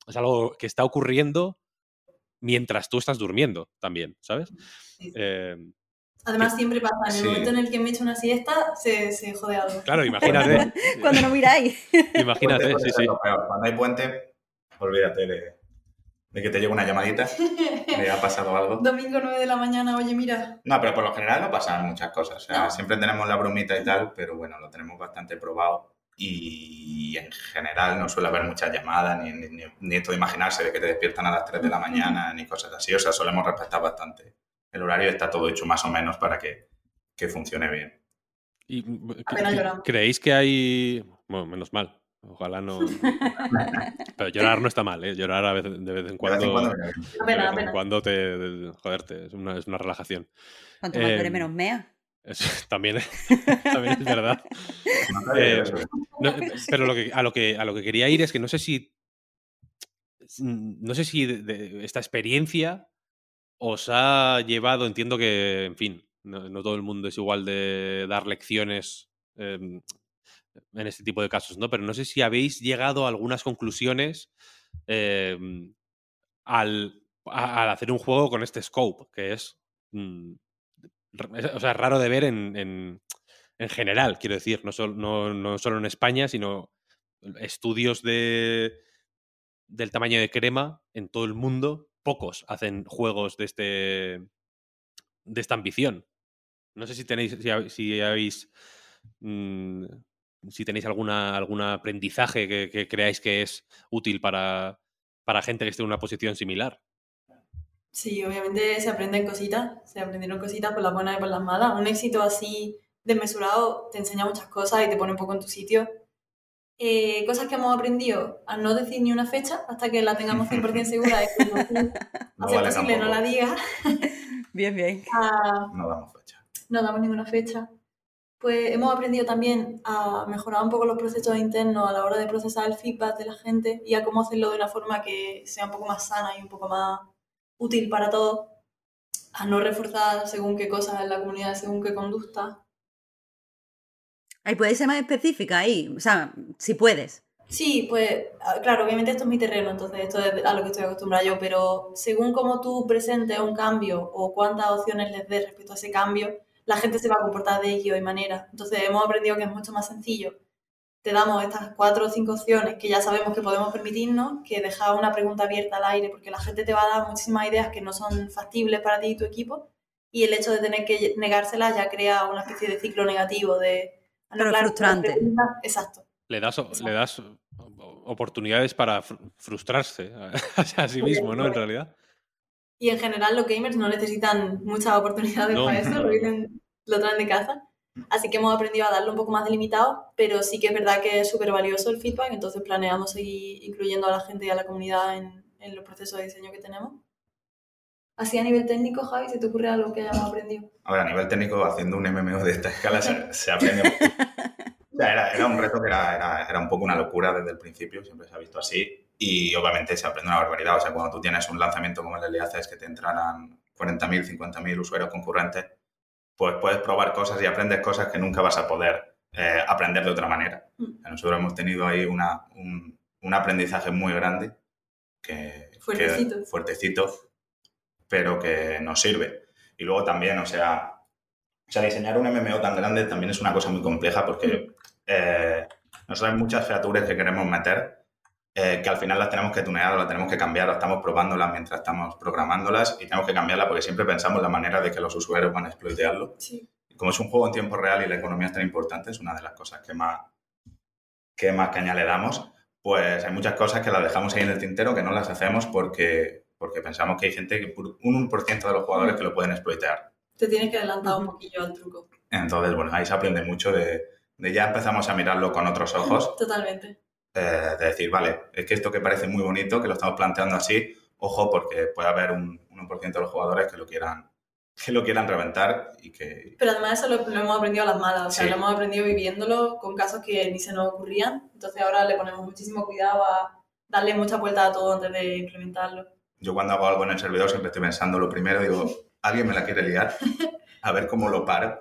Es algo que está ocurriendo mientras tú estás durmiendo también, ¿sabes? Sí. Eh, Además, siempre pasa. En el Sí. momento en el que me echo una siesta, se, se jode algo. claro, imagínate. Cuando no miráis. imagínate, Puente sí, sí. Cuando hay puente, olvídate de, de que te llegue una llamadita, me ha pasado algo. Domingo 9 de la mañana, oye, mira. No, pero por lo general no pasan muchas cosas. O sea, siempre tenemos la bromita y tal, pero bueno, lo tenemos bastante probado. Y en general no suele haber muchas llamadas, ni, ni, ni esto de imaginarse de que te despiertan a las 3 de la mañana, ni cosas así. O sea, solemos respetar bastante. El horario está todo hecho más o menos para que, que funcione bien. Y, Apenas lloramos. ¿Creéis que hay... Bueno, menos mal. Ojalá no... Pero llorar no está mal, ¿eh? Llorar a veces, de vez en De vez en cuando... cuando de vez en cuando te... Joderte, es una, es una relajación. Cuanto más Eh, llore, menos mea. Es- también, también es verdad. Eh. No, pero lo que, a, lo que, a lo que quería ir es que no sé si. No sé si de- de esta experiencia os ha llevado. Entiendo que, en fin, no, no todo el mundo es igual de dar lecciones em, en este tipo de casos, ¿no? Pero no sé si habéis llegado a algunas conclusiones em, al, al hacer un juego con este scope, que es. mm, o sea, raro de ver en, en, en general, quiero decir, no, sol- no, no solo en España, sino estudios de, del tamaño de crema en todo el mundo, pocos hacen juegos de este de esta ambición. No sé si tenéis, si, si habéis mm, si tenéis alguna, algún aprendizaje que, que creáis que es útil para, para gente que esté en una posición similar. Sí, obviamente se aprenden cositas, se aprendieron cositas por las buenas y por las malas. Un éxito así desmesurado te enseña muchas cosas y te pone un poco en tu sitio. Eh, cosas que hemos aprendido a no decir ni una fecha hasta que la tengamos 100% segura. Es que no, No vale posible no la digas. Bien, bien. a- No damos fecha. no damos ninguna fecha. Pues hemos aprendido también a mejorar un poco los procesos internos a la hora de procesar el feedback de la gente y a cómo hacerlo de una forma que sea un poco más sana y un poco más útil para todos. A no reforzar según qué cosas en la comunidad, según qué conducta. Ahí puedes ser más específica ahí. O sea, si puedes. Sí, pues claro, obviamente esto es mi terreno, entonces esto es a lo que estoy acostumbrada yo, pero según cómo tú presentes un cambio o cuántas opciones les des respecto a ese cambio, la gente se va a comportar de X o Y manera. Entonces hemos aprendido que es mucho más sencillo. Te damos estas cuatro o cinco opciones que ya sabemos que podemos permitirnos, que dejar una pregunta abierta al aire, porque la gente te va a dar muchísimas ideas que no son factibles para ti y tu equipo, y el hecho de tener que negárselas ya crea una especie de ciclo negativo de... ah, no, Claro, frustrante. Exacto. Le das, le das oportunidades para fr- frustrarse a, a sí mismo, ¿no? En realidad. Y en general los gamers no necesitan muchas oportunidades No. para eso, lo, vienen- lo traen de casa. Así que hemos aprendido a darlo un poco más delimitado, pero sí que es verdad que es súper valioso el feedback, entonces planeamos seguir incluyendo a la gente y a la comunidad en, en los procesos de diseño que tenemos. Así a nivel técnico, Javi, ¿se te ocurre algo que hayamos aprendido? A ver, a nivel técnico, haciendo un MMO de esta escala se, se aprende mucho. O sea, era, era un reto que era, era, era un poco una locura desde el principio, siempre se ha visto así. Y obviamente se aprende una barbaridad. O sea, cuando tú tienes un lanzamiento como el de haces que te entraran 40.000, 50.000 usuarios concurrentes, pues puedes probar cosas y aprendes cosas que nunca vas a poder eh, aprender de otra manera. Mm. Nosotros hemos tenido ahí una, un, un aprendizaje muy grande, que, Fuertecito. que- fuertecito, pero que nos sirve. Y luego también, o sea, o sea, diseñar un MMO tan grande también es una cosa muy compleja porque eh, nosotros hay muchas features que queremos meter eh, que al final las tenemos que tunear o las tenemos que cambiar o estamos probándolas mientras estamos programándolas y tenemos que cambiarlas porque siempre pensamos la manera de que los usuarios van a exploitearlo. Sí. Como es un juego en tiempo real y la economía es tan importante, es una de las cosas que más, que más caña le damos, pues hay muchas cosas que las dejamos ahí en el tintero que no las hacemos porque, porque pensamos que hay gente, que un 1% de los jugadores que lo pueden exploitear. Te tienes que adelantar un poquillo al truco. Entonces, bueno, ahí se aprende mucho de, de ya empezamos a mirarlo con otros ojos, Totalmente. Eh, de decir, vale, es que esto que parece muy bonito, que lo estamos planteando así, ojo, porque puede haber un, un 1% de los jugadores que lo quieran que lo quieran reventar y que... Pero además eso lo, lo hemos aprendido a las malas, o sea, Sí. lo hemos aprendido viviéndolo con casos que ni se nos ocurrían. Entonces ahora le ponemos muchísimo cuidado a darle mucha vuelta a todo antes de implementarlo. Yo cuando hago algo en el servidor siempre estoy pensando lo primero, digo, alguien me la quiere liar, a ver cómo lo paro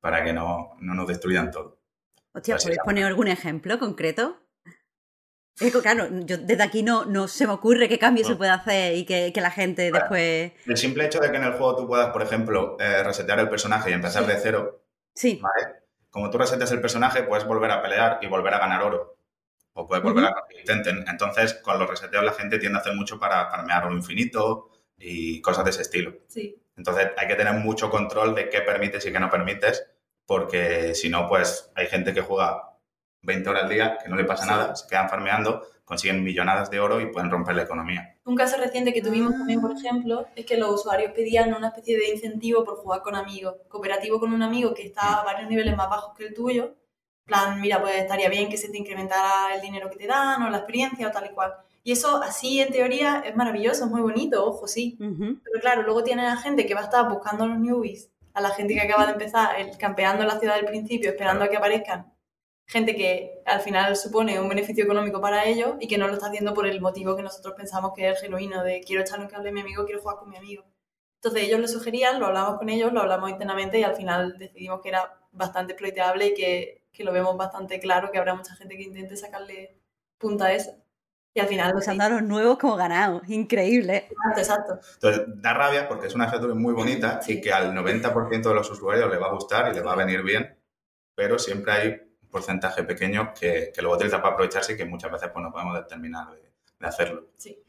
para que no, no nos destruyan todo. Hostia, ¿podéis poner algún ejemplo concreto? Es que, claro, yo desde aquí no, no se me ocurre qué cambio se puede hacer y que, que la gente después... El simple hecho de que en el juego tú puedas, por ejemplo, eh, resetear el personaje y empezar de cero, Sí, ¿vale? Como tú resetes el personaje, puedes volver a pelear y volver a ganar oro. o puedes volver a que intenten. Entonces, con los reseteos la gente tiende a hacer mucho para farmear un infinito y cosas de ese estilo. Sí. Entonces, hay que tener mucho control de qué permites y qué no permites, porque si no, pues hay gente que juega 20 horas al día, que no le pasa nada, se quedan farmeando, consiguen millonadas de oro y pueden romper la economía. Un caso reciente que tuvimos también, por ejemplo, es que los usuarios pedían una especie de incentivo por jugar con amigos, cooperativo con un amigo que está a varios niveles más bajos que el tuyo. En plan, mira, pues estaría bien que se te incrementara el dinero que te dan o la experiencia o tal y cual. Y eso así en teoría es maravilloso, es muy bonito, ojo, sí. Pero claro, luego tienes a gente que va a estar buscando a los newbies, a la gente que acaba de empezar, el, campeando en la ciudad del principio, esperando a que aparezcan. Gente que al final supone un beneficio económico para ellos y que no lo está haciendo por el motivo que nosotros pensamos que es genuino, de quiero echarle un cable a mi amigo, quiero jugar con mi amigo. Entonces ellos lo sugerían, lo hablamos con ellos, lo hablamos internamente y al final decidimos que era bastante exploitable y que, que lo vemos bastante claro, que habrá mucha gente que intente sacarle punta a eso. Y al final... Los a los nuevos como ganados. Increíble. Exacto, exacto. Entonces, da rabia porque es una feature muy bonita y que al 90% de los usuarios le va a gustar y le va a venir bien, pero siempre hay porcentaje pequeño que, que luego utiliza para aprovecharse y que muchas veces pues, no podemos determinar de, de hacerlo. Sí.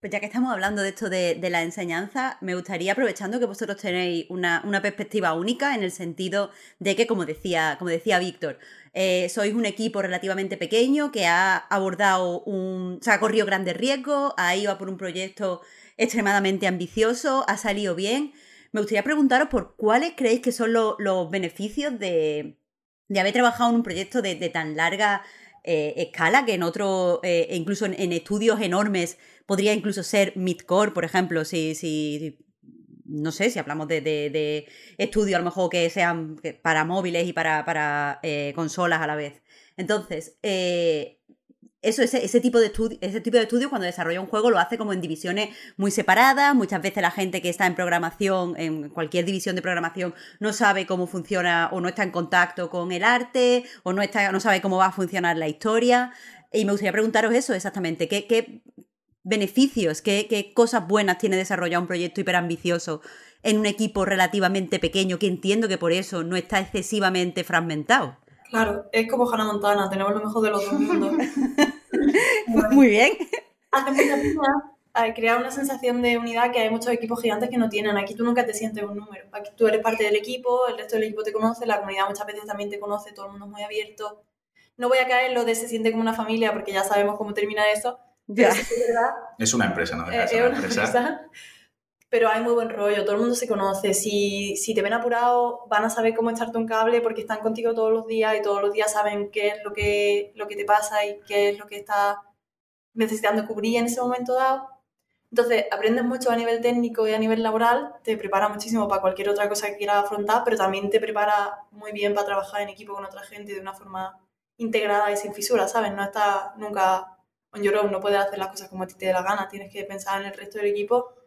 Pues ya que estamos hablando de esto de, de, la enseñanza, me gustaría, aprovechando que vosotros tenéis una, una, perspectiva única en el sentido de que, como decía, como decía Víctor, eh, sois un equipo relativamente pequeño que ha abordado un. O sea, ha corrido grandes riesgos, ha ido a por un proyecto extremadamente ambicioso, ha salido bien. Me gustaría preguntaros por cuáles creéis que son lo, los beneficios de, de, haber trabajado en un proyecto de, tan larga eh, escala que en otro, eh, incluso en, estudios enormes, podría incluso ser midcore, por ejemplo, si, si no sé, si hablamos de, de, de estudios a lo mejor que sean para móviles y para, para eh, consolas a la vez. Entonces, eso, ese, ese, tipo de estudio, ese tipo de estudio cuando desarrolla un juego lo hace como en divisiones muy separadas. Muchas veces la gente que está en programación, en cualquier división de programación, no sabe cómo funciona o no está en contacto con el arte o no, está, no sabe cómo va a funcionar la historia. Y me gustaría preguntaros eso exactamente. ¿Qué, qué beneficios, qué, qué cosas buenas tiene desarrollar un proyecto hiperambicioso en un equipo relativamente pequeño que entiendo que por eso no está excesivamente fragmentado? Claro, es como Hannah Montana, tenemos lo mejor de los dos mundos. Muy bien. Hace mucha pena crear una sensación de unidad que hay muchos equipos gigantes que no tienen. Aquí tú nunca te sientes un número. Aquí tú eres parte del equipo, el resto del equipo te conoce, la comunidad muchas veces también te conoce, todo el mundo es muy abierto. No voy a caer en lo de se siente como una familia porque ya sabemos cómo termina eso. Ya. Pero sí es, verdad, Es una empresa, ¿no? eh, Es es una una empresa. empresa. Pero hay muy buen rollo, todo el mundo se conoce. Si, si te ven apurado, van a saber cómo echarte un cable porque están contigo todos los días y todos los días saben qué es lo que, lo que te pasa y qué es lo que estás necesitando cubrir en ese momento dado. Entonces, aprendes mucho a nivel técnico y a nivel laboral, te prepara muchísimo para cualquier otra cosa que quieras afrontar, pero también te prepara muy bien para trabajar en equipo con otra gente de una forma integrada y sin fisuras, ¿sabes? No estás nunca on your own, no puedes hacer las cosas como a ti te dé la gana, tienes que pensar en el resto del equipo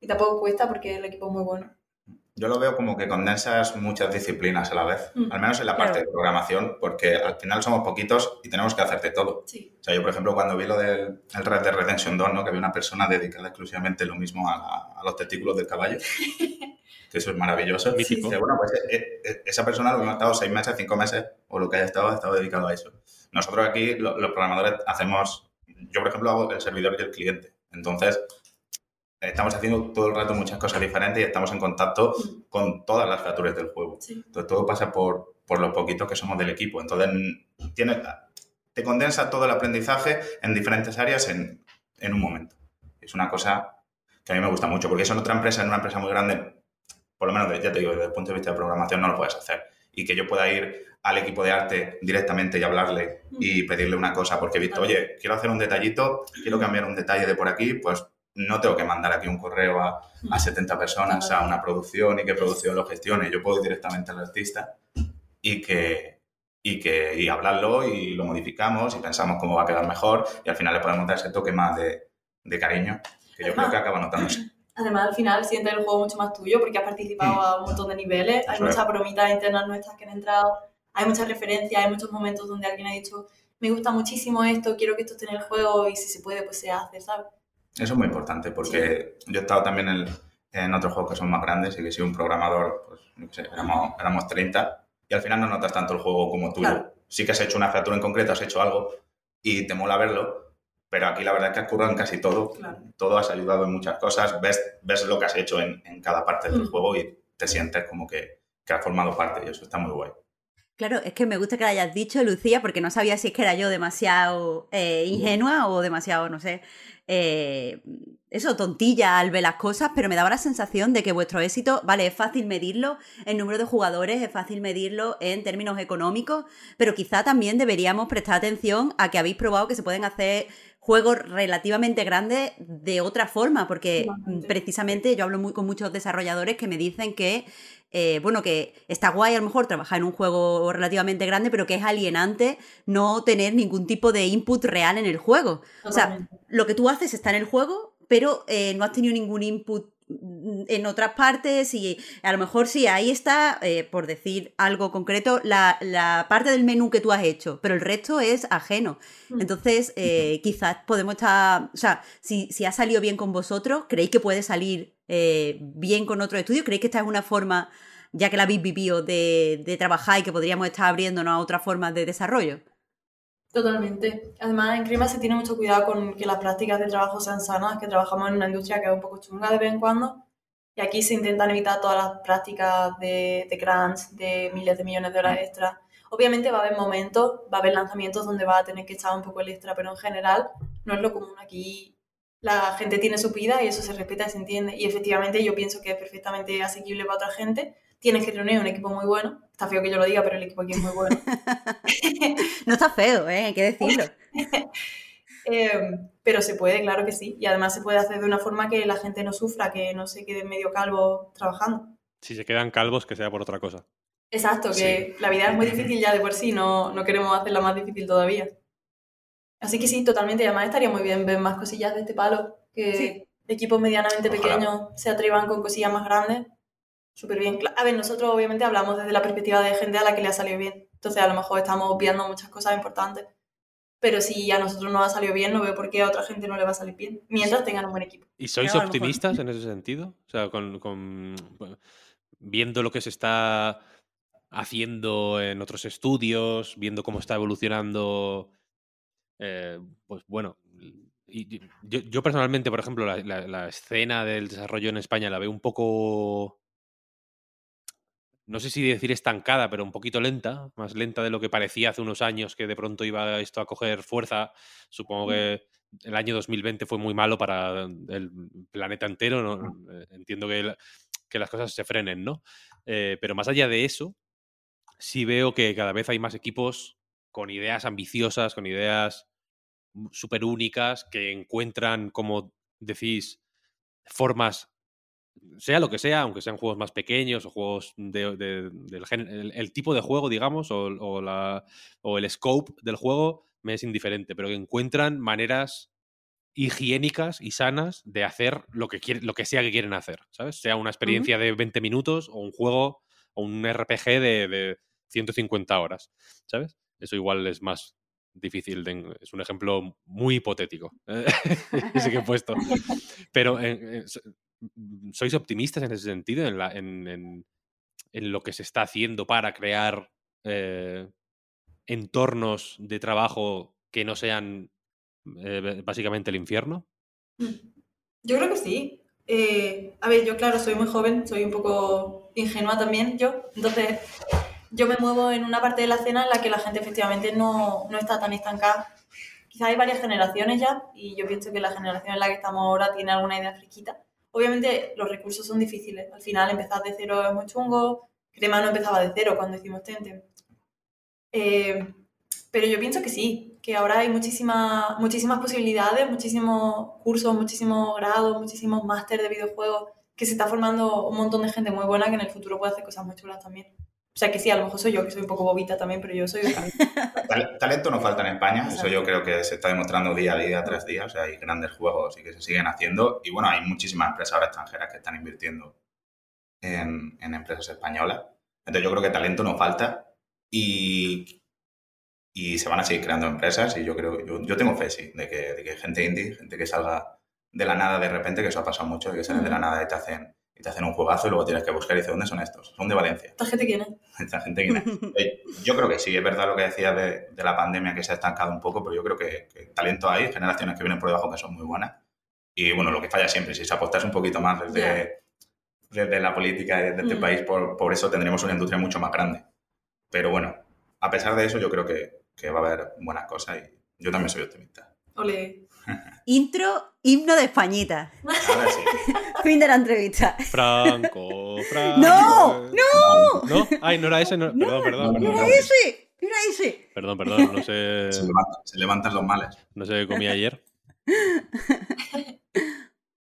y tampoco cuesta porque el equipo es muy bueno. Yo lo veo como que condensas muchas disciplinas a la vez, Mm. al menos en la parte Claro. de programación, porque al final somos poquitos y tenemos que hacerte todo. Sí. O sea, yo, por ejemplo, cuando vi lo del el Red Dead Redemption 2, ¿no? que había una persona dedicada exclusivamente lo mismo a, la- a los testículos del caballo, que eso es maravilloso. Mítico. Dice, bueno, pues eh, eh, esa persona lo ha estado seis meses, cinco meses, o lo que haya estado, ha estado dedicado a eso. Nosotros aquí, lo- los programadores, hacemos, yo, por ejemplo, hago el servidor y el cliente. Entonces, estamos haciendo todo el rato muchas cosas diferentes y estamos en contacto con todas las features del juego. Sí. Entonces todo pasa por, por los poquitos que somos del equipo. Entonces tiene, te condensa todo el aprendizaje en diferentes áreas en, en un momento. Es una cosa que a mí me gusta mucho, porque eso en otra empresa, en una empresa muy grande, por lo menos, ya te digo, desde el punto de vista de programación no lo puedes hacer. Y que yo pueda ir al equipo de arte directamente y hablarle y pedirle una cosa, porque he visto, oye, quiero hacer un detallito, quiero cambiar un detalle de por aquí, pues no tengo que mandar aquí un correo a, a 70 personas, a una producción y que producción lo gestione. Yo puedo ir directamente al artista y que, y que y hablarlo y lo modificamos y pensamos cómo va a quedar mejor y al final le podemos dar ese toque más de, de cariño que yo creo que acaba notándose. Además, al final sientes el juego mucho más tuyo porque has participado a un montón de niveles. Hay Eso es. muchas bromitas internas nuestras que han entrado, hay muchas referencias, hay muchos momentos donde alguien ha dicho, me gusta muchísimo esto, quiero que esto esté en el juego y si se puede, pues se hace, ¿sabes? Eso es muy importante porque yo he estado también en, en otros juegos que son más grandes y que si un programador, pues, qué sé, éramos, éramos 30 y al final no notas tanto el juego como tú. Claro. Sí que has hecho una feature en concreto, has hecho algo, y te mola verlo, pero aquí la verdad es que has currado en casi todo. Claro. Todo has ayudado en muchas cosas, ves, ves lo que has hecho en, en cada parte del Mm. juego y te sientes como que, que has formado parte y eso está muy guay. Claro, es que me gusta que lo hayas dicho, Lucía, porque no sabía si es que era yo demasiado eh, ingenua o demasiado, no sé, eh, eso, tontilla al ver las cosas, pero me daba la sensación de que vuestro éxito, vale, es fácil medirlo en número de jugadores, es fácil medirlo en términos económicos, pero quizá también deberíamos prestar atención a que habéis probado que se pueden hacer juegos relativamente grandes de otra forma, porque Totalmente. precisamente yo hablo muy, con muchos desarrolladores que me dicen que eh, bueno, que está guay a lo mejor trabajar en un juego relativamente grande, pero que es alienante no tener ningún tipo de input real en el juego. O sea, lo que tú haces está en el juego, pero eh, no has tenido ningún input mm, en otras partes y a lo mejor sí, ahí está, eh, por decir algo concreto, la, la parte del menú que tú has hecho, pero el resto es ajeno. Mm. Entonces, eh, quizás podemos estar, o sea, si, si ha salido bien con vosotros, ¿creéis que puede salir eh, bien con otro estudio? ¿Creéis que esta es una forma, ya que la habéis vivido, de, de trabajar y que podríamos estar abriéndonos a otras formas de desarrollo? Totalmente. Además, en Crema se tiene mucho cuidado con que las prácticas de trabajo sean sanas, que trabajamos en una industria que es un poco chunga de vez en cuando. Y aquí se intentan evitar todas las prácticas de, de crunch, de miles de millones de horas extra. Obviamente va a haber momentos, va a haber lanzamientos donde va a tener que echar un poco el extra, pero en general no es lo común. Aquí la gente tiene su vida y eso se respeta y se entiende. Y efectivamente yo pienso que es perfectamente asequible para otra gente. Tienes que reunir un equipo muy bueno. Está feo que yo lo diga, pero el equipo aquí es muy bueno. No está feo, ¿eh? hay que decirlo. Eh, pero se puede, claro que sí. Y además se puede hacer de una forma que la gente no sufra, que no se quede medio calvo trabajando. Si se quedan calvos, que sea por otra cosa. Exacto, que la vida es muy difícil ya de por sí, no, no queremos hacerla más difícil todavía. Así que sí, totalmente. Y además estaría muy bien ver más cosillas de este palo, que Sí. equipos medianamente Ojalá. pequeños se atrevan con cosillas más grandes. Súper bien. A ver, nosotros obviamente hablamos desde la perspectiva de gente a la que le ha salido bien. Entonces a lo mejor estamos obviando muchas cosas importantes. Pero si a nosotros no ha salido bien, no veo por qué a otra gente no le va a salir bien. Mientras tengan un buen equipo. ¿Y sois optimistas en ese sentido? O sea, con, con- bueno, viendo lo que se está haciendo en otros estudios, viendo cómo está evolucionando, eh, pues bueno, y- yo, yo personalmente, por ejemplo, la, la- la escena del desarrollo en España la veo un poco, no sé si decir estancada, pero un poquito lenta, más lenta de lo que parecía hace unos años que de pronto iba esto a coger fuerza. Supongo que el año 2020 fue muy malo para el planeta entero. ¿no? Eh, Entiendo que, la- que las cosas se frenen, ¿no? Eh, pero más allá de eso, sí veo que cada vez hay más equipos con ideas ambiciosas, con ideas súper únicas, que encuentran, como decís, formas, sea lo que sea, aunque sean juegos más pequeños o juegos de- de- del el, el tipo de juego, digamos, o, o la, o el scope del juego, me es indiferente, pero que encuentran maneras higiénicas y sanas de hacer lo que, quiere- lo que sea que quieren hacer, ¿sabes? Sea una experiencia de 20 minutos o un juego o un RPG de, de 150 horas, ¿sabes? Eso igual es más difícil, de es un ejemplo muy hipotético, ese que he puesto. Pero eh, ¿sois optimistas en ese sentido, en, la- lo que se está haciendo para crear eh, entornos de trabajo que no sean eh, básicamente el infierno? Yo creo que sí. Eh, a ver, yo claro, soy muy joven, soy un poco ingenua también yo, entonces yo me muevo en una parte de la escena en la que la gente efectivamente no, no está tan estancada. Quizás hay varias generaciones ya y yo pienso que la generación en la que estamos ahora tiene alguna idea fresquita. Obviamente los recursos son difíciles, al final empezar de cero es muy chungo, Crema no empezaba de cero cuando hicimos Tentem. Eh, pero yo pienso que sí, que ahora hay muchísima, muchísimas posibilidades, muchísimos cursos, muchísimos grados, muchísimos máster de videojuegos, que se está formando un montón de gente muy buena que en el futuro puede hacer cosas muy chulas también. O sea que sí, a lo mejor soy yo, que soy un poco bobita también, pero yo soy de talento no falta en España, eso Exacto. yo creo que se está demostrando día a día tras día, o sea, hay grandes juegos y que se siguen haciendo y bueno, hay muchísimas empresas ahora extranjeras que están invirtiendo en, en empresas españolas, entonces yo creo que talento no falta y, y se van a seguir creando empresas y yo creo, yo, yo tengo fe, sí, de que, de que gente indie, gente que salga de la nada de repente, que eso ha pasado mucho, que salen de la nada y te hacen, y te hacen un juegazo y luego tienes que buscar y dices, ¿dónde son estos? Son de Valencia. ¿Esta gente quién es? Esta gente quién es. Eh, Yo creo que sí, es verdad lo que decías de, de la pandemia que se ha estancado un poco, pero yo creo que, que talento hay, generaciones que vienen por debajo que son muy buenas. Y bueno, lo que falla siempre, si se apostase un poquito más desde, desde la política de este Mm. país, por, por eso tendremos una industria mucho más grande. Pero bueno, a pesar de eso, yo creo que, que va a haber buenas cosas y yo también soy optimista. Ole. Intro, himno de Españita. Ahora sí. Fin de la entrevista. Franco, Franco. ¡No! ¡No! ¿No? Ay, no era ese. no- Perdón, perdón. No, no, Perdón, no. ¡Era ese! ¡Era ese! perdón, perdón. No sé, se levantan los males. no sé qué comí ayer.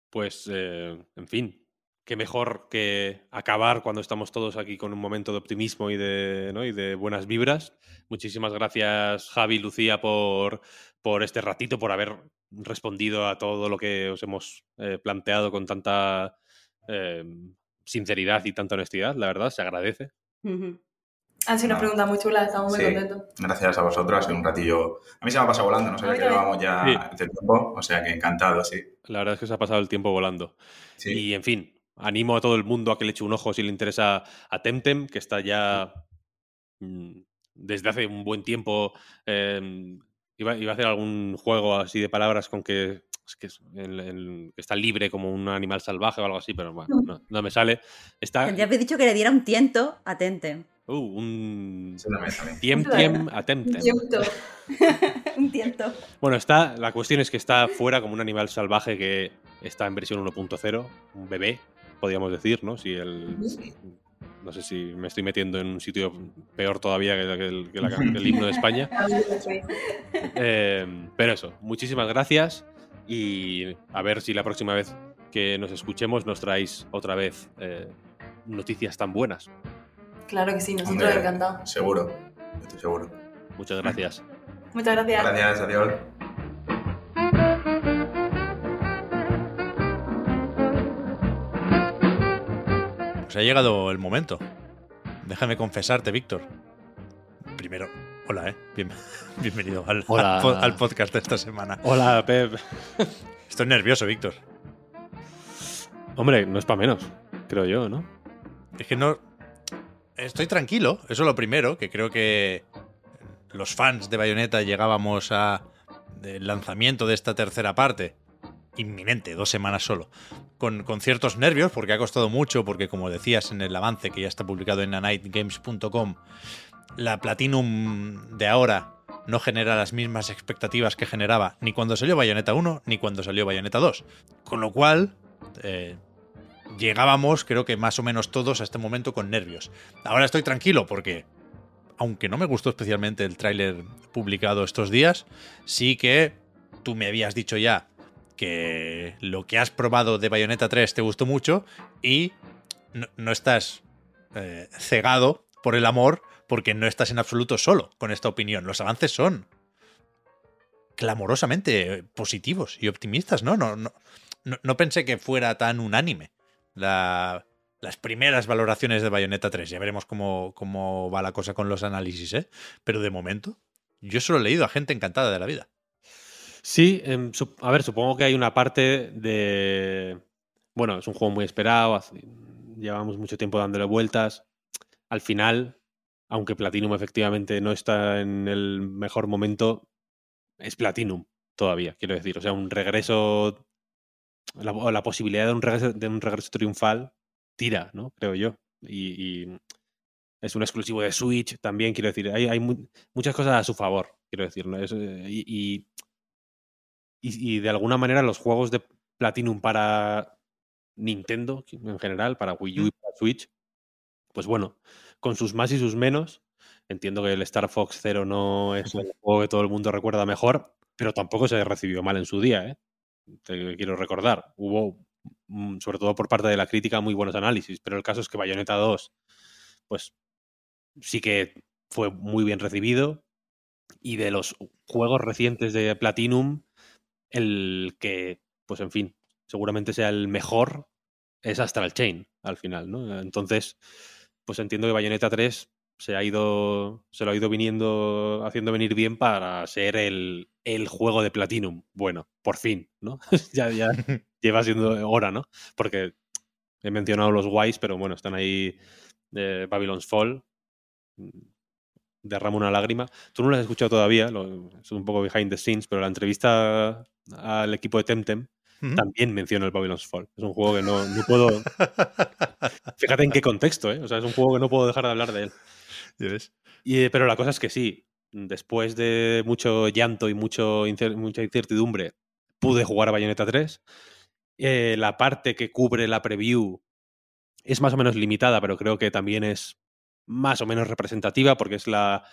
Pues, eh, en fin, qué mejor que acabar cuando estamos todos aquí con un momento de optimismo y de, ¿no? y de buenas vibras. Muchísimas gracias, Javi y Lucía, por, por este ratito, por haber respondido a todo lo que os hemos eh, planteado con tanta eh, sinceridad y tanta honestidad. La verdad, se agradece. Ujú. Han sido unas No. preguntas muy chulas, estamos muy Sí. contentos. Gracias a vosotros, ha sido un ratillo. A mí se me ha pasado volando, no mí que llevábamos ya Sí. este tiempo, o sea que encantado, sí. La verdad es que se ha pasado el tiempo volando. sí. Y en fin, animo a todo el mundo a que le eche un ojo si le interesa a Temtem, que está ya mm, desde hace un buen tiempo. eh, iba, iba a hacer algún juego así de palabras con que, es que, es el- el- está libre como un animal salvaje o algo así, pero bueno, no, no me sale. Está Ya habéis dicho que le diera un tiento a Tente. uh, un también. Tiem Tiem a Temtem. Tiempo. un tiento. Bueno, está, la cuestión es que está fuera como un animal salvaje que está en versión 1.0, un bebé, podríamos decir, ¿no? Si el, no sé si me estoy metiendo en un sitio peor todavía que, que el, que la- que el himno de España. Eh, pero eso, muchísimas gracias y a ver si la próxima vez que nos escuchemos nos traéis otra vez eh, noticias tan buenas. Claro que sí, nosotros Hombre, encantados. Seguro, estoy seguro. Muchas gracias. Muchas gracias. Gracias, adiós. Pues ha llegado el momento. Déjame confesarte, Víctor. Primero, hola, ¿eh? Bien- bienvenido al, Hola. al al podcast de esta semana. Hola, Pep. Estoy nervioso, Víctor. Hombre, no es para menos, creo yo, ¿no? Es que no. Estoy tranquilo, eso es lo primero, que creo que los fans de Bayonetta llegábamos a del lanzamiento de esta tercera parte, inminente, dos semanas solo, con, con ciertos nervios, porque ha costado mucho, porque como decías en el avance que ya está publicado en anightgames.com, la Platinum de ahora no genera las mismas expectativas que generaba ni cuando salió Bayonetta 1 ni cuando salió Bayonetta 2. Con lo cual, eh, llegábamos, creo que más o menos todos a este momento con nervios. Ahora estoy tranquilo porque, aunque no me gustó especialmente el tráiler publicado estos días, sí que tú me habías dicho ya que lo que has probado de Bayonetta 3 te gustó mucho y no, no estás eh, cegado por el amor porque no estás en absoluto solo con esta opinión. Los avances son clamorosamente positivos y optimistas, ¿no? No, no, no, pensé que fuera tan unánime la- las primeras valoraciones de Bayonetta 3. Ya veremos cómo, cómo va la cosa con los análisis, ¿eh? Pero de momento, yo solo he leído a gente encantada de la vida. Sí, em, a ver, supongo que hay una parte de... Bueno, es un juego muy esperado, llevamos mucho tiempo dándole vueltas. Al final, aunque Platinum efectivamente no está en el mejor momento, es Platinum todavía, quiero decir. O sea, un regreso, la, o la posibilidad de un regreso, de un regreso triunfal tira, ¿no? Creo yo. Y, y es un exclusivo de Switch también, quiero decir. Hay, hay mu- muchas cosas a su favor, quiero decir. eh, y- y, y de alguna manera los juegos de Platinum para Nintendo en general, para Wii U y para Switch, pues bueno, con sus más y sus menos, entiendo que el Star Fox Zero no es el juego que todo el mundo recuerda mejor, pero tampoco se recibió mal en su día, ¿eh? Te quiero recordar. Hubo, mm, sobre todo por parte de la crítica, muy buenos análisis, pero el caso es que Bayonetta 2, pues sí que fue muy bien recibido. Y de los juegos recientes de Platinum, el que, pues en fin, seguramente sea el mejor es Astral Chain al final, ¿no? Entonces, pues entiendo que Bayonetta 3 se ha ido, se lo ha ido viniendo, haciendo venir bien para ser el, el juego de Platinum. Bueno, por fin, ¿no? ya, ya lleva siendo hora, ¿no? Porque he mencionado los guays, pero bueno, están ahí eh, Babylon's Fall. Derramo una lágrima. Tú no lo has escuchado todavía, lo- es un poco behind the scenes, pero la entrevista al equipo de Temtem también menciona el Babylon's Fall. Es un juego que no, no puedo. Fíjate en qué contexto, ¿eh? O sea, es un juego que no puedo dejar de hablar de él. Y, eh, pero la cosa es que sí, después de mucho llanto y mucho mucha incertidumbre, pude jugar a Bayonetta 3. Eh, la parte que cubre la preview es más o menos limitada, pero creo que también es más o menos representativa porque es la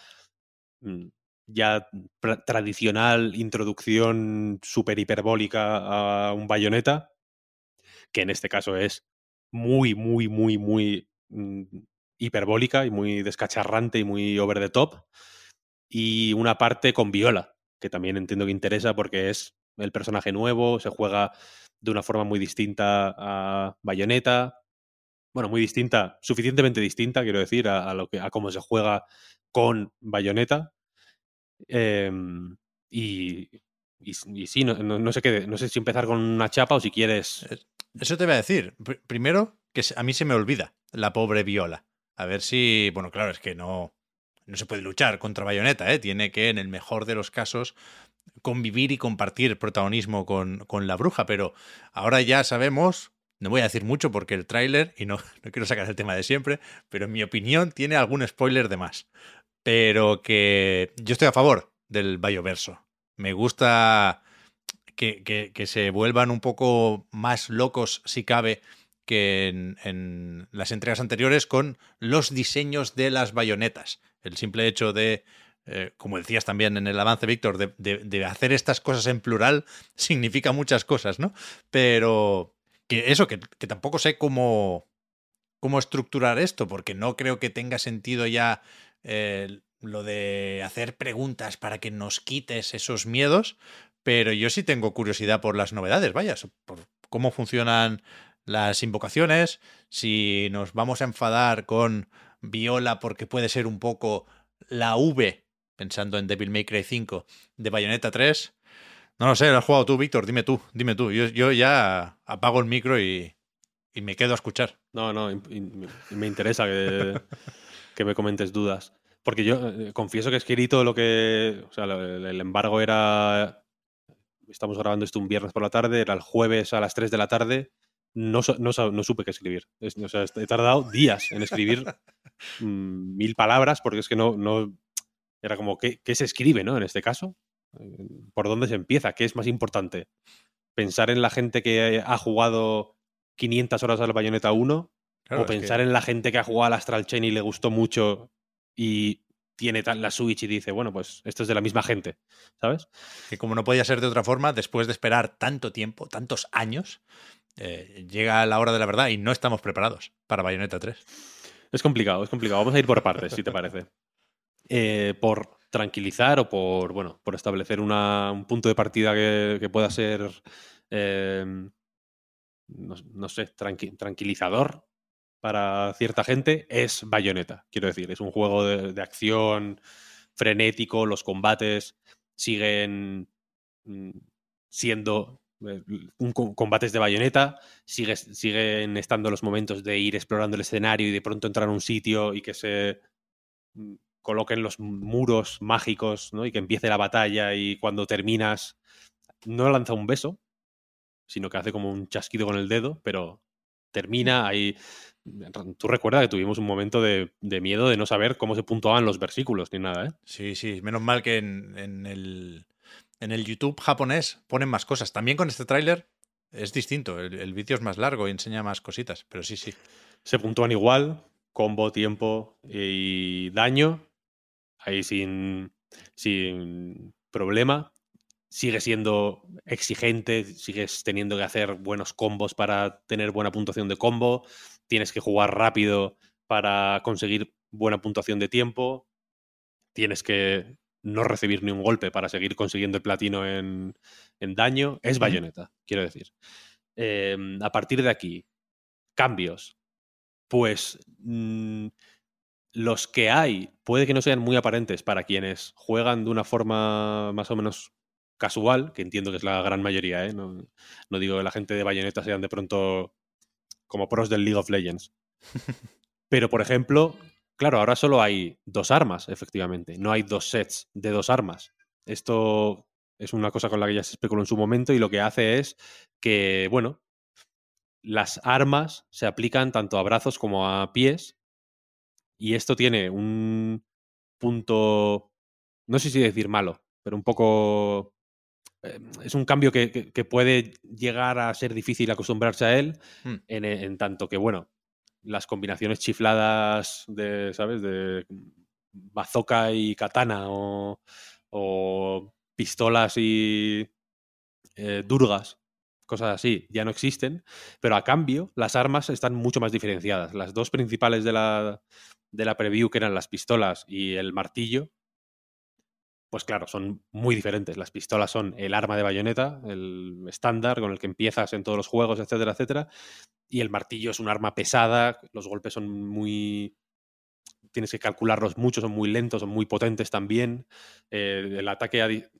mm, ya tradicional introducción super hiperbólica a un Bayonetta, que en este caso es muy, muy, muy, muy mm, hiperbólica y muy descacharrante y muy over the top. Y una parte con Viola, que también entiendo que interesa porque es el personaje nuevo, se juega de una forma muy distinta a Bayonetta. Bueno, muy distinta, suficientemente distinta, quiero decir, a, lo que, a cómo se juega con Bayonetta. Em, y, y, sí, no, no- sé qué, no sé si empezar con una chapa o si quieres. Eso te iba a decir. Pr- Primero, que a mí se me olvida la pobre Viola. A ver si. Bueno, claro, es que no. No se puede luchar contra Bayonetta, ¿eh? Tiene que, en el mejor de los casos, convivir y compartir protagonismo con, con la bruja. Pero ahora ya sabemos. No voy a decir mucho porque el tráiler, y no, no quiero sacar el tema de siempre, pero en mi opinión tiene algún spoiler de más. Pero que yo estoy a favor del Bayoverso. Me gusta que, que- se vuelvan un poco más locos, si cabe, que en, en las entregas anteriores con los diseños de las bayonetas. El simple hecho de, eh, como decías también en el avance, Víctor, de- de hacer estas cosas en plural significa muchas cosas, ¿no? Pero eso, que, que tampoco sé cómo, cómo estructurar esto, porque no creo que tenga sentido ya eh, lo de hacer preguntas para que nos quites esos miedos, pero yo sí tengo curiosidad por las novedades, vaya, por cómo funcionan las invocaciones, si nos vamos a enfadar con Viola porque puede ser un poco la V, pensando en Devil May Cry 5, de Bayonetta 3. No lo sé, lo has jugado tú, Víctor, dime tú, dime tú. Yo, yo ya apago el micro y, y me quedo a escuchar. No, no, me interesa que, que me comentes dudas. Porque yo eh, confieso que es que todo lo que. O sea, el, embargo era. Estamos grabando esto un viernes por la tarde, era el jueves a las 3 de la tarde. No, no, no supe qué escribir. Es- o sea, he tardado días en escribir mm, mil palabras porque es que no. no era como, ¿qué, qué se escribe, no? En este caso. ¿Por dónde se empieza? ¿Qué es más importante? ¿Pensar en la gente que ha jugado 500 horas al Bayonetta 1? Claro, o que- pensar en la gente que ha jugado al Astral Chain y le gustó mucho y tiene la Switch y dice, bueno, pues esto es de la misma gente, ¿sabes? que como no podía ser de otra forma, después de esperar tanto tiempo, tantos años, eh, llega la hora de la verdad y no estamos preparados para Bayonetta 3. Es complicado, es complicado. Vamos a ir por partes, si te parece. Eh, por tranquilizar o por, bueno, por establecer un punto de partida que, pueda ser, eh, no, sé, tranqui- tranquilizador para cierta gente, es Bayonetta. Quiero decir, es un juego de, acción frenético, los combates siguen mm, siendo eh, combates de bayoneta, sigue, siguen estando los momentos de ir explorando el escenario y de pronto entrar a un sitio y que se mm, coloquen los muros mágicos, ¿no? Y que empiece la batalla y cuando terminas no lanza un beso, sino que hace como un chasquido con el dedo, pero termina ahí. Tú recuerdas que tuvimos un momento de, de miedo de no saber cómo se puntuaban los versículos ni nada, ¿eh? Sí, sí, menos mal que en, en el, en el YouTube japonés ponen más cosas. También con este tráiler es distinto, el, el vídeo es más largo y enseña más cositas, pero sí, sí. se puntúan igual, combo, tiempo y daño, ahí sin, sin problema. Sigue siendo exigente, sigues teniendo que hacer buenos combos para tener buena puntuación de combo, tienes que jugar rápido para conseguir buena puntuación de tiempo, tienes que no recibir ni un golpe para seguir consiguiendo el platino en, en daño. Es bayoneta, quiero decir. Eh, a partir de aquí, cambios pues mm, los que hay puede que no sean muy aparentes para quienes juegan de una forma más o menos casual, que entiendo que es la gran mayoría, ¿eh? no, no digo que la gente de Bayonetta sean de pronto como pros del League of Legends. Pero, por ejemplo, claro, ahora solo hay dos armas, efectivamente. No hay dos sets de dos armas. Esto es una cosa con la que ya se especuló en su momento y lo que hace es que, bueno, las armas se aplican tanto a brazos como a pies. Y esto tiene un punto, no sé si decir malo, pero un poco... eh, Es un cambio que, que- que puede llegar a ser difícil acostumbrarse a él, Hmm. en, en tanto que, bueno, las combinaciones chifladas de, ¿sabes? De bazooka y katana o, o pistolas y eh, durgas, cosas así, ya no existen, pero a cambio las armas están mucho más diferenciadas. Las dos principales de la, de la preview, que eran las pistolas y el martillo, pues claro, son muy diferentes. Las pistolas son el arma de bayoneta, el estándar con el que empiezas en todos los juegos, etcétera, etcétera. Y el martillo es un arma pesada, los golpes son muy... Tienes que calcularlos mucho, son muy lentos, son muy potentes también. Eh, el ataque, a eh,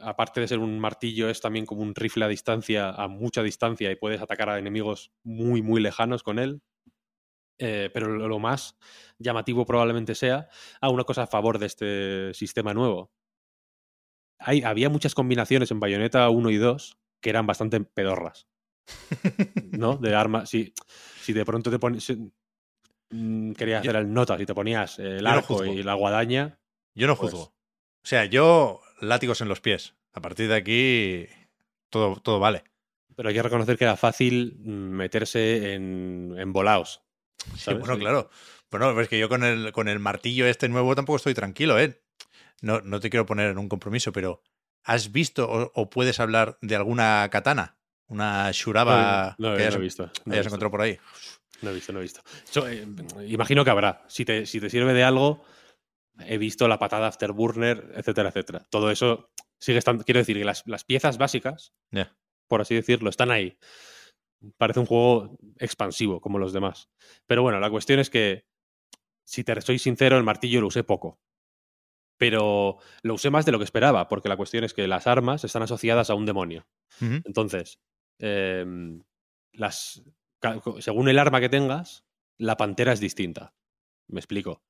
aparte de ser un martillo, es también como un rifle a distancia, a mucha distancia, y puedes atacar a enemigos muy, muy lejanos con él. Eh, pero lo más llamativo probablemente sea a una cosa a favor de este sistema nuevo. Hay, había muchas combinaciones en Bayonetta 1 y 2 que eran bastante pedorras. ¿No? De armas. Si, si de pronto te pones. si, mm, querías hacer el nota, si te ponías el arco y la guadaña. Yo no Pues- juzgo. O sea, yo látigos en los pies. A partir de aquí, todo, todo vale. Pero hay que reconocer que era fácil meterse en, en volaos. Sí, ¿sabes? bueno, claro. Bueno, es que yo con el, con el martillo este nuevo tampoco estoy tranquilo, ¿eh? No, no te quiero poner en un compromiso, pero ¿has visto o, o puedes hablar de alguna katana? Una shuraba No, no, que no hayas, he visto. no he hayas visto. encontrado por ahí. No he visto, no he visto. Yo, eh, imagino que habrá. Si te, si te sirve de algo, he visto la patada Afterburner, etcétera, etcétera. Todo eso sigue estando. Quiero decir que las, las piezas básicas, Ya. por así decirlo, están ahí. Parece un juego expansivo, como los demás. Pero bueno, la cuestión es que, si te soy sincero, el martillo lo usé poco. Pero lo usé más de lo que esperaba, porque la cuestión es que las armas están asociadas a un demonio. Entonces, em, las, según el arma que tengas, la pantera es distinta. Me explico.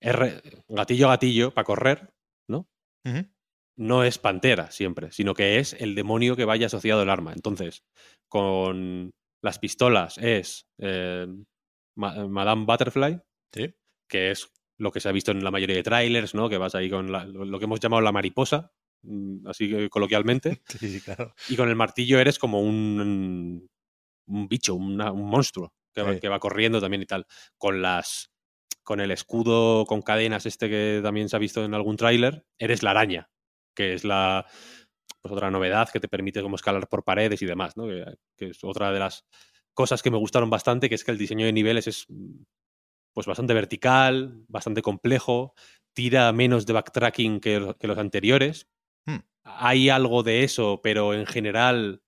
R, gatillo gatillo para correr, ¿no? No es pantera siempre, sino que es el demonio que vaya asociado al arma. Entonces, con las pistolas es em, Ma- Madame Butterfly, Sí. que es lo que se ha visto en la mayoría de trailers, ¿no? Que vas ahí con la- lo que hemos llamado la mariposa, mm, así coloquialmente. Sí, claro. Y con el martillo eres como un, un bicho, una- un monstruo que va, que va corriendo también y tal. Con las con el escudo con cadenas este que también se ha visto en algún tráiler, eres la araña, que es la pues otra novedad que te permite como escalar por paredes y demás, ¿no? Que, que es otra de las cosas que me gustaron bastante, que es que el diseño de niveles es mm, pues bastante vertical, bastante complejo, tira menos de backtracking que, lo- que los anteriores. Hmm. Hay algo de eso, pero en general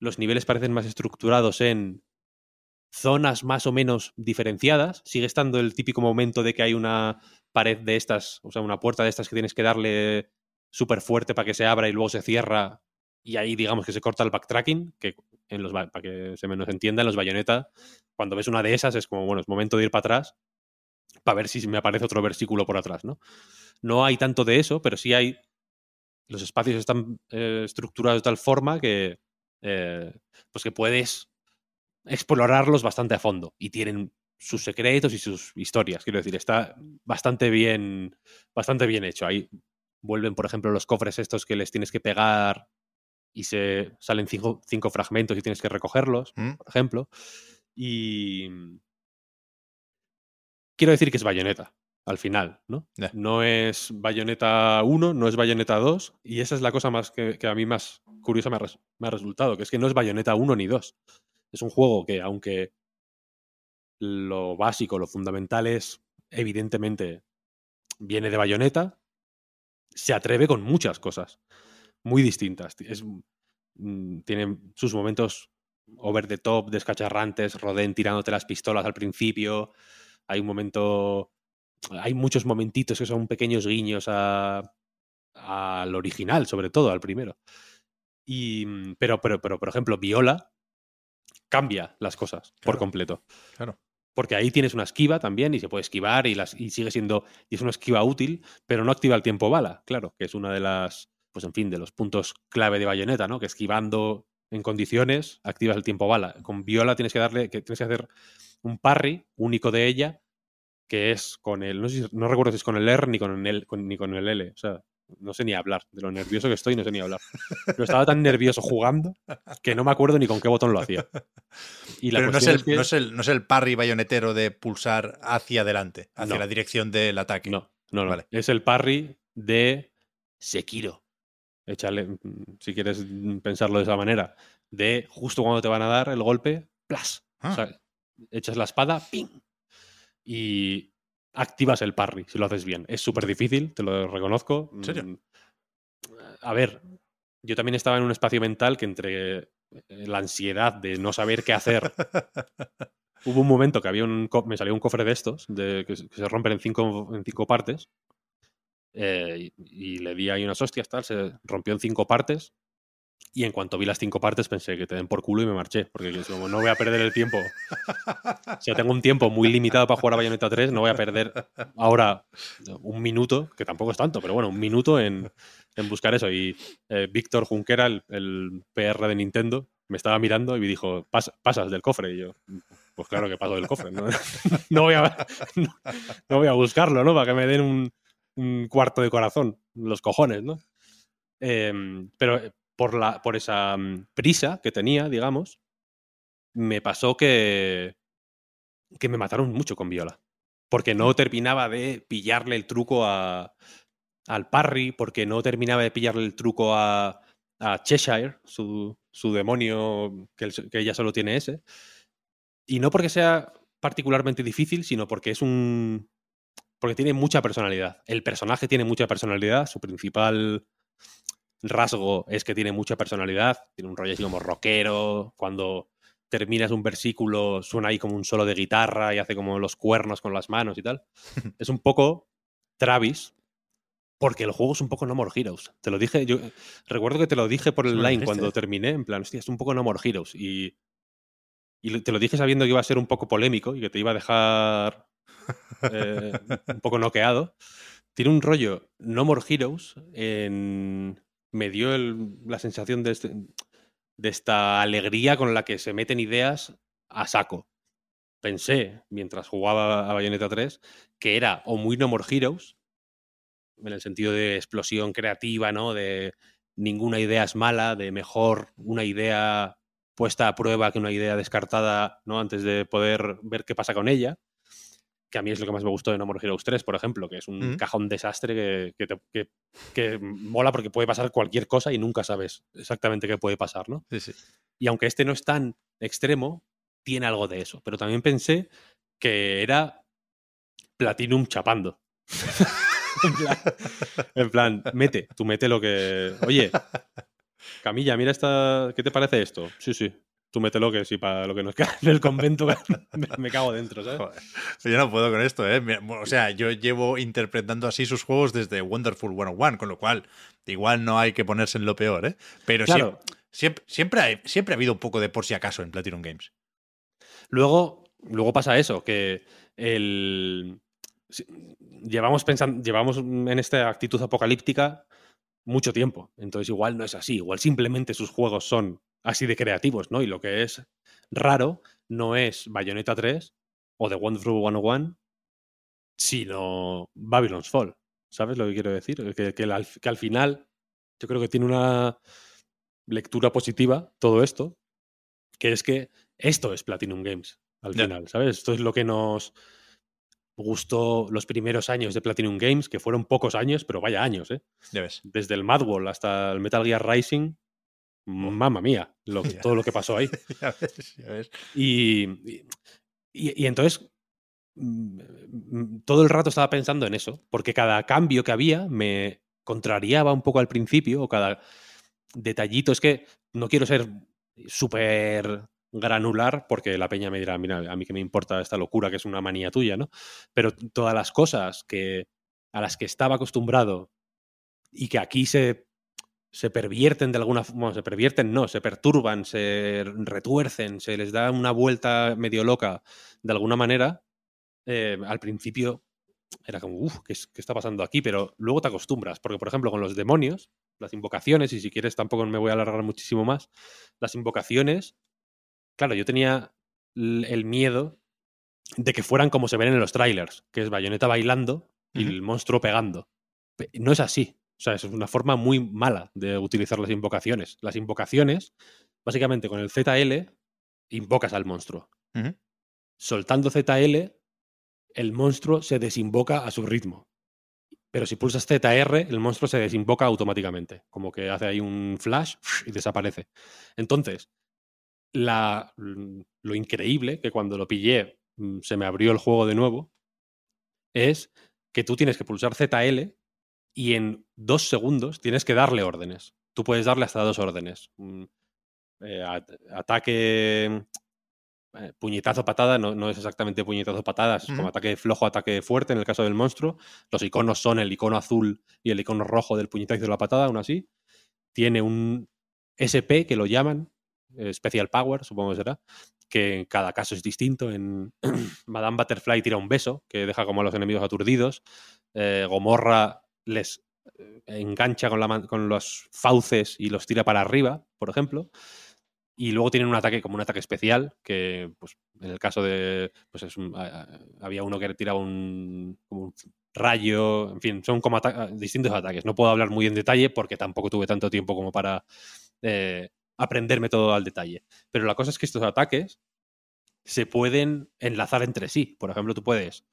los niveles parecen más estructurados en zonas más o menos diferenciadas. Sigue estando el típico momento de que hay una pared de estas, o sea, una puerta de estas que tienes que darle súper fuerte para que se abra y luego se cierra. Y ahí digamos que se corta el backtracking, que en los, para que se menos entienda, en los bayoneta, cuando ves una de esas es como, bueno, es momento de ir para atrás para ver si me aparece otro versículo por atrás, ¿no? No hay tanto de eso, pero sí hay. Los espacios están eh, estructurados de tal forma que. eh, pues que puedes explorarlos bastante a fondo. Y tienen sus secretos y sus historias. Quiero decir, está bastante bien. Bastante bien hecho. Ahí vuelven, por ejemplo, los cofres estos que les tienes que pegar y se salen cinco, cinco fragmentos y tienes que recogerlos, Mm. por ejemplo. Y. Quiero decir que es bayoneta al final, ¿no? No es Bayonetta 1, no es Bayonetta 2, y esa es la cosa más que, que a mí más curiosa me ha, res- me ha resultado, que es que no es Bayonetta 1 ni 2. Es un juego que, aunque lo básico, lo fundamental es, evidentemente, viene de Bayonetta, se atreve con muchas cosas muy distintas. Es, mm, tiene sus momentos over the top, descacharrantes, Rodén tirándote las pistolas al principio. Hay un momento. Hay muchos momentitos que son pequeños guiños a, al original, sobre todo, al primero. Y, mm, pero, pero, pero, por ejemplo, Viola cambia las cosas por completo. Claro. Porque ahí tienes una esquiva también y se puede esquivar y, las, y sigue siendo. Y es una esquiva útil, pero no activa el tiempo bala, claro, que es una de las. Pues en fin, de los puntos clave de bayoneta, ¿no? Que esquivando en condiciones activas el tiempo bala. Con Viola tienes que darle. que tienes que hacer un parry único de ella, que es con el. No, sé no recuerdo si es con el R ni con el, con- ni con el L. O sea, no sé ni hablar. De lo nervioso que estoy, no sé ni hablar. Pero estaba tan nervioso jugando que no me acuerdo ni con qué botón lo hacía. Y la Pero no es, el, que- no, es el, no es el parry bayonetero de pulsar hacia adelante, hacia No. la dirección del ataque. No, no, no. Vale. Es el parry de Sekiro. Échale, mm, si quieres mm, pensarlo de esa manera. De justo cuando te van a dar el golpe, ¡plas! Ah. O sea, echas la espada, ¡ping! Y activas el parry, si lo haces bien. Es súper difícil, te lo reconozco. ¿En serio? Mm, A ver, yo también estaba en un espacio mental que entre eh, la ansiedad de no saber qué hacer Hubo un momento que había un me salió un cofre de estos, de, que, se- que se rompen en cinco, en cinco partes. eh, y, y le di ahí unas hostias, tal, se rompió en cinco partes. Y en cuanto vi las cinco partes pensé que te den por culo y me marché. Porque yo, no voy a perder el tiempo. O sea, tengo un tiempo muy limitado para jugar a Bayonetta 3, no voy a perder ahora un minuto, que tampoco es tanto, pero bueno, un minuto en, en buscar eso. Y eh, Víctor Junquera, el, el PR de Nintendo, me estaba mirando y me dijo, "Pas- pasas del cofre. Y yo, pues claro que paso del cofre. No, no voy, a, no, voy a buscarlo, ¿no? Para que me den un, un cuarto de corazón, los cojones, ¿no? Em, pero eh, por, la, por esa mm, prisa que tenía, digamos, me pasó que, que me mataron mucho con Viola. Porque no terminaba de pillarle el truco a, al Parry, porque no terminaba de pillarle el truco a, a Cheshire, su, su demonio, que, que ella solo tiene ese. Y no porque sea particularmente difícil, sino porque es un. porque tiene mucha personalidad. El personaje tiene mucha personalidad, su principal rasgo es que tiene mucha personalidad, tiene un rollo así como rockero, cuando terminas un versículo suena ahí como un solo de guitarra y hace como los cuernos con las manos y tal. es un poco Travis, porque el juego es un poco No More Heroes. Te lo dije, yo recuerdo que te lo dije por el line cuando terminé, en plan, hostia, es un poco No More Heroes. Y, y te lo dije sabiendo que iba a ser un poco polémico y que te iba a dejar eh, un poco noqueado. Tiene un rollo No More Heroes en... Me dio el- la sensación de, este- de esta alegría con la que se meten ideas a saco. Pensé, mientras jugaba a Bayonetta 3, que era o muy No More Heroes, en el sentido de explosión creativa, ¿no? De ninguna idea es mala, de mejor una idea puesta a prueba que una idea descartada, ¿no? Antes de poder ver qué pasa con ella. Que a mí es lo que más me gustó de No More Heroes 3, por ejemplo, que es un Ujú. cajón desastre que, que, te- que- que mola porque puede pasar cualquier cosa y nunca sabes exactamente qué puede pasar, ¿no? Sí, sí. Y aunque este no es tan extremo, tiene algo de eso. Pero también pensé que era Platinum chapando. en, plan, en plan, mete, tú mete lo que. Oye, Camilla, mira esta. ¿Qué te parece esto? Sí, sí. Tú mételo que sí, para lo que nos queda en el convento me, me cago dentro, ¿sabes? Joder. Yo no puedo con esto, ¿eh? O sea, yo llevo interpretando así sus juegos desde Wonderful 101, con lo cual igual no hay que ponerse en lo peor, ¿eh? Pero Claro. siempre, siempre, siempre, hay- siempre ha habido un poco de por si acaso en Platinum Games. Luego, luego pasa eso, que el. si- Llevamos pensando, llevamos en esta actitud apocalíptica mucho tiempo. Entonces, igual no es así. Igual simplemente sus juegos son así de creativos, ¿no? Y lo que es raro no es Bayonetta 3 o The Wonderful 101, sino Babylon's Fall. ¿Sabes lo que quiero decir? Que, que al, que al final yo creo que tiene una lectura positiva todo esto, que es que esto es Platinum Games al final, ¿sabes? Esto es lo que nos gustó los primeros años de Platinum Games, que fueron pocos años, pero vaya años, ¿eh? Ya ves. Desde el Madwall hasta el Metal Gear Rising, mamma mía, lo, todo lo que pasó ahí. Ya ves, ya ves. Y, y, y entonces mm, mm, todo el rato estaba pensando en eso, porque cada cambio que había me contrariaba un poco al principio, o cada detallito. Es que no quiero ser súper granular, porque la peña me dirá, mira, a mí que me importa esta locura que es una manía tuya, ¿no? Pero todas las cosas que, a las que estaba acostumbrado y que aquí se se pervierten de alguna forma, bueno, se pervierten, no, se perturban, se retuercen, se les da una vuelta medio loca de alguna manera, eh, al principio era como, uff, ¿qué, qué está pasando aquí? Pero luego te acostumbras, porque por ejemplo con los demonios, las invocaciones, y si quieres tampoco me voy a alargar muchísimo más, las invocaciones, claro, yo tenía el miedo de que fueran como se ven en los trailers, que es bayoneta bailando y el monstruo pegando. Pe- No es así. O sea, es una forma muy mala de utilizar las invocaciones. Las invocaciones, básicamente con el ZL, invocas al monstruo. Soltando ZL, el monstruo se desinvoca a su ritmo. Pero si pulsas ZR, el monstruo se desinvoca automáticamente. Como que hace ahí un flash y desaparece. Entonces, la, lo increíble, que cuando lo pillé mm, se me abrió el juego de nuevo, es que tú tienes que pulsar ZL y en dos segundos tienes que darle órdenes. Tú puedes darle hasta dos órdenes. Mm, eh, at- ataque, eh, puñetazo, patada, no, no es exactamente puñetazo, patada, es como ataque flojo, ataque fuerte en el caso del monstruo. Los iconos son el icono azul y el icono rojo del puñetazo y de la patada, aún así. Tiene un SP que lo llaman, eh, Special Power, supongo que será, que en cada caso es distinto. En Madame Butterfly tira un beso, que deja como a los enemigos aturdidos. Gomorra les eh, engancha con, la con los fauces y los tira para arriba, por ejemplo. Y luego tienen un ataque como un ataque especial, que pues, en el caso de. Pues es un- había uno que tiraba un, como un rayo. En fin, son como distintos ataques. No puedo hablar muy en detalle porque tampoco tuve tanto tiempo como para eh, aprenderme todo al detalle. Pero la cosa es que estos ataques se pueden enlazar entre sí. Por ejemplo, tú puedes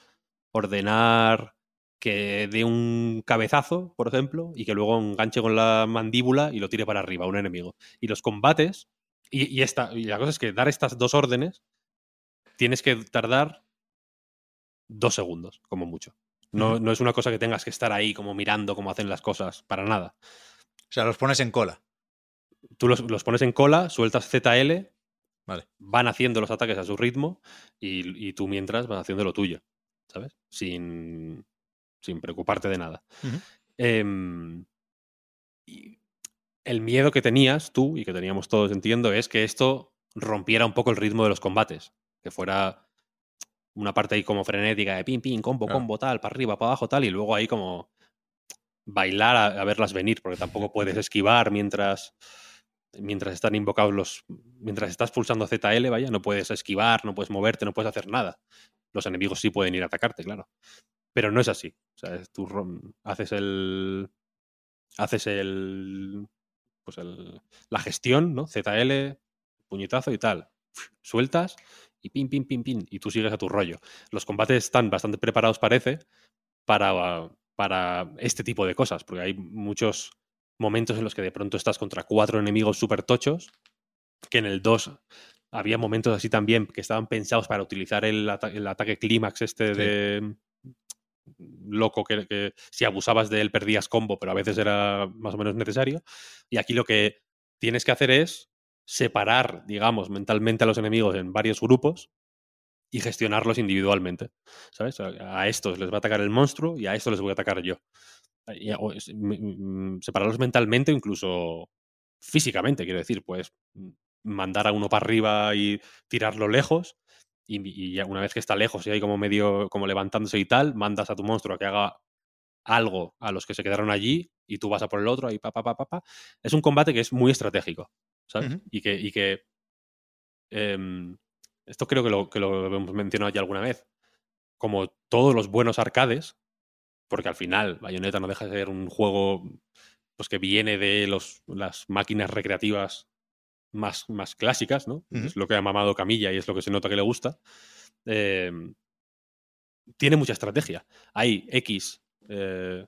ordenar que dé un cabezazo, por ejemplo, y que luego enganche con la mandíbula y lo tire para arriba a un enemigo. Y los combates, y, y esta, y la cosa es que dar estas dos órdenes, tienes que tardar dos segundos, como mucho. No, no es una cosa que tengas que estar ahí como mirando cómo hacen las cosas, para nada. O sea, los pones en cola. Tú los, los pones en cola, sueltas ZL, Vale. van haciendo los ataques a su ritmo y, y tú mientras vas haciendo lo tuyo, ¿sabes? Sin, sin preocuparte de nada. Em, y el miedo que tenías tú y que teníamos todos, entiendo, es que esto rompiera un poco el ritmo de los combates, que fuera una parte ahí como frenética de pim, pim, combo, Claro. combo, tal, para arriba, para abajo, tal, y luego ahí como bailar a, a verlas venir, porque tampoco puedes esquivar mientras mientras están invocados los mientras estás pulsando ZL, vaya, no puedes esquivar, no puedes moverte, no puedes hacer nada. Los enemigos sí pueden ir a atacarte, claro. Pero no es así. O sea, tú haces el haces el pues el, la gestión, ¿no? ZL, puñetazo y tal. Sueltas y pim, pim, pim, pim, y tú sigues a tu rollo. Los combates están bastante preparados, parece, para, para este tipo de cosas, porque hay muchos momentos en los que de pronto estás contra cuatro enemigos súper tochos, que en el 2 había momentos así también que estaban pensados para utilizar el, ata- el ataque clímax este Sí. de loco que, si abusabas de él perdías combo, pero a veces era más o menos necesario. Y aquí lo que tienes que hacer es separar, digamos, mentalmente a los enemigos en varios grupos y gestionarlos individualmente. ¿Sabes? A estos les va a atacar el monstruo y a estos les voy a atacar yo. Separarlos mentalmente incluso físicamente, quiero decir, pues mandar a uno para arriba y tirarlo lejos y, ya una vez que está lejos y hay como medio como levantándose y tal, mandas a tu monstruo a que haga algo a los que se quedaron allí y tú vas a por el otro y pa, pa, pa, pa, pa. Es un combate que es muy estratégico, ¿sabes? Y que, y que em, esto creo que lo, que lo hemos mencionado ya alguna vez. Como todos los buenos arcades, porque al final Bayonetta no deja de ser un juego pues que viene de los, las máquinas recreativas más, más clásicas, ¿no? Es lo que ha mamado Camilla y es lo que se nota que le gusta. em, tiene mucha estrategia. Hay X eh,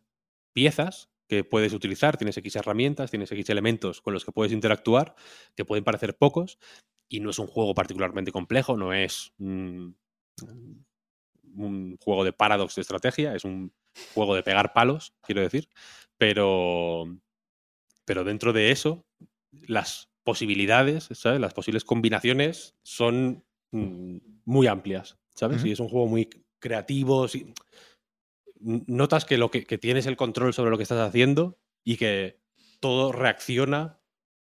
piezas que puedes utilizar, tienes X herramientas, tienes X elementos con los que puedes interactuar, que pueden parecer pocos, y no es un juego particularmente complejo, no es mm, un juego de paradox de estrategia, es un juego de pegar palos, quiero decir, pero, pero dentro de eso, las posibilidades, ¿sabes? Las posibles combinaciones son mm, muy amplias, ¿sabes? Y es un juego muy creativo. sí. Notas que, lo que, que tienes el control sobre lo que estás haciendo y que todo reacciona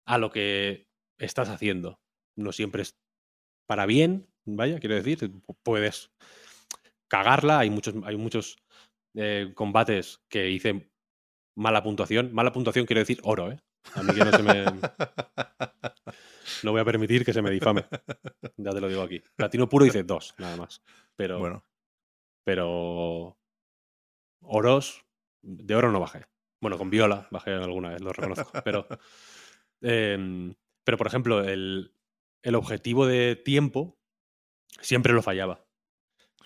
a lo que estás haciendo. No siempre es para bien, vaya, quiero decir, pu- puedes cagarla, hay muchos, hay muchos eh, combates que hice mala puntuación. Mala puntuación quiero decir oro, ¿eh? A mí que no se me... No voy a permitir que se me difame. Ya te lo digo aquí. Platino puro hice dos, nada más. Pero, Bueno, pero oros, de oro no bajé. Bueno, con viola bajé alguna vez, lo reconozco. Pero, em, pero por ejemplo, el, el objetivo de tiempo siempre lo fallaba.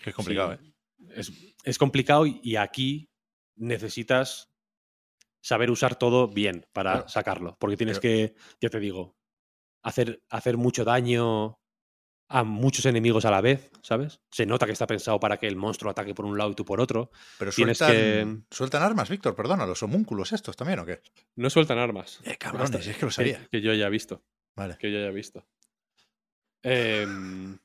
es complicado, Sí. ¿eh? Es, es complicado y aquí necesitas saber usar todo bien para Claro. sacarlo. Porque tienes Pero- que, ya te digo, hacer, hacer mucho daño a muchos enemigos a la vez, ¿sabes? Se nota que está pensado para que el monstruo ataque por un lado y tú por otro. Pero Tienes sueltan, que- sueltan armas, Víctor, perdona, los homúnculos estos también, ¿o qué? No sueltan armas. Eh, cabrones, Hasta- es que lo que- sabía. Que, yo ya he visto. Vale. Que yo ya he visto. Em,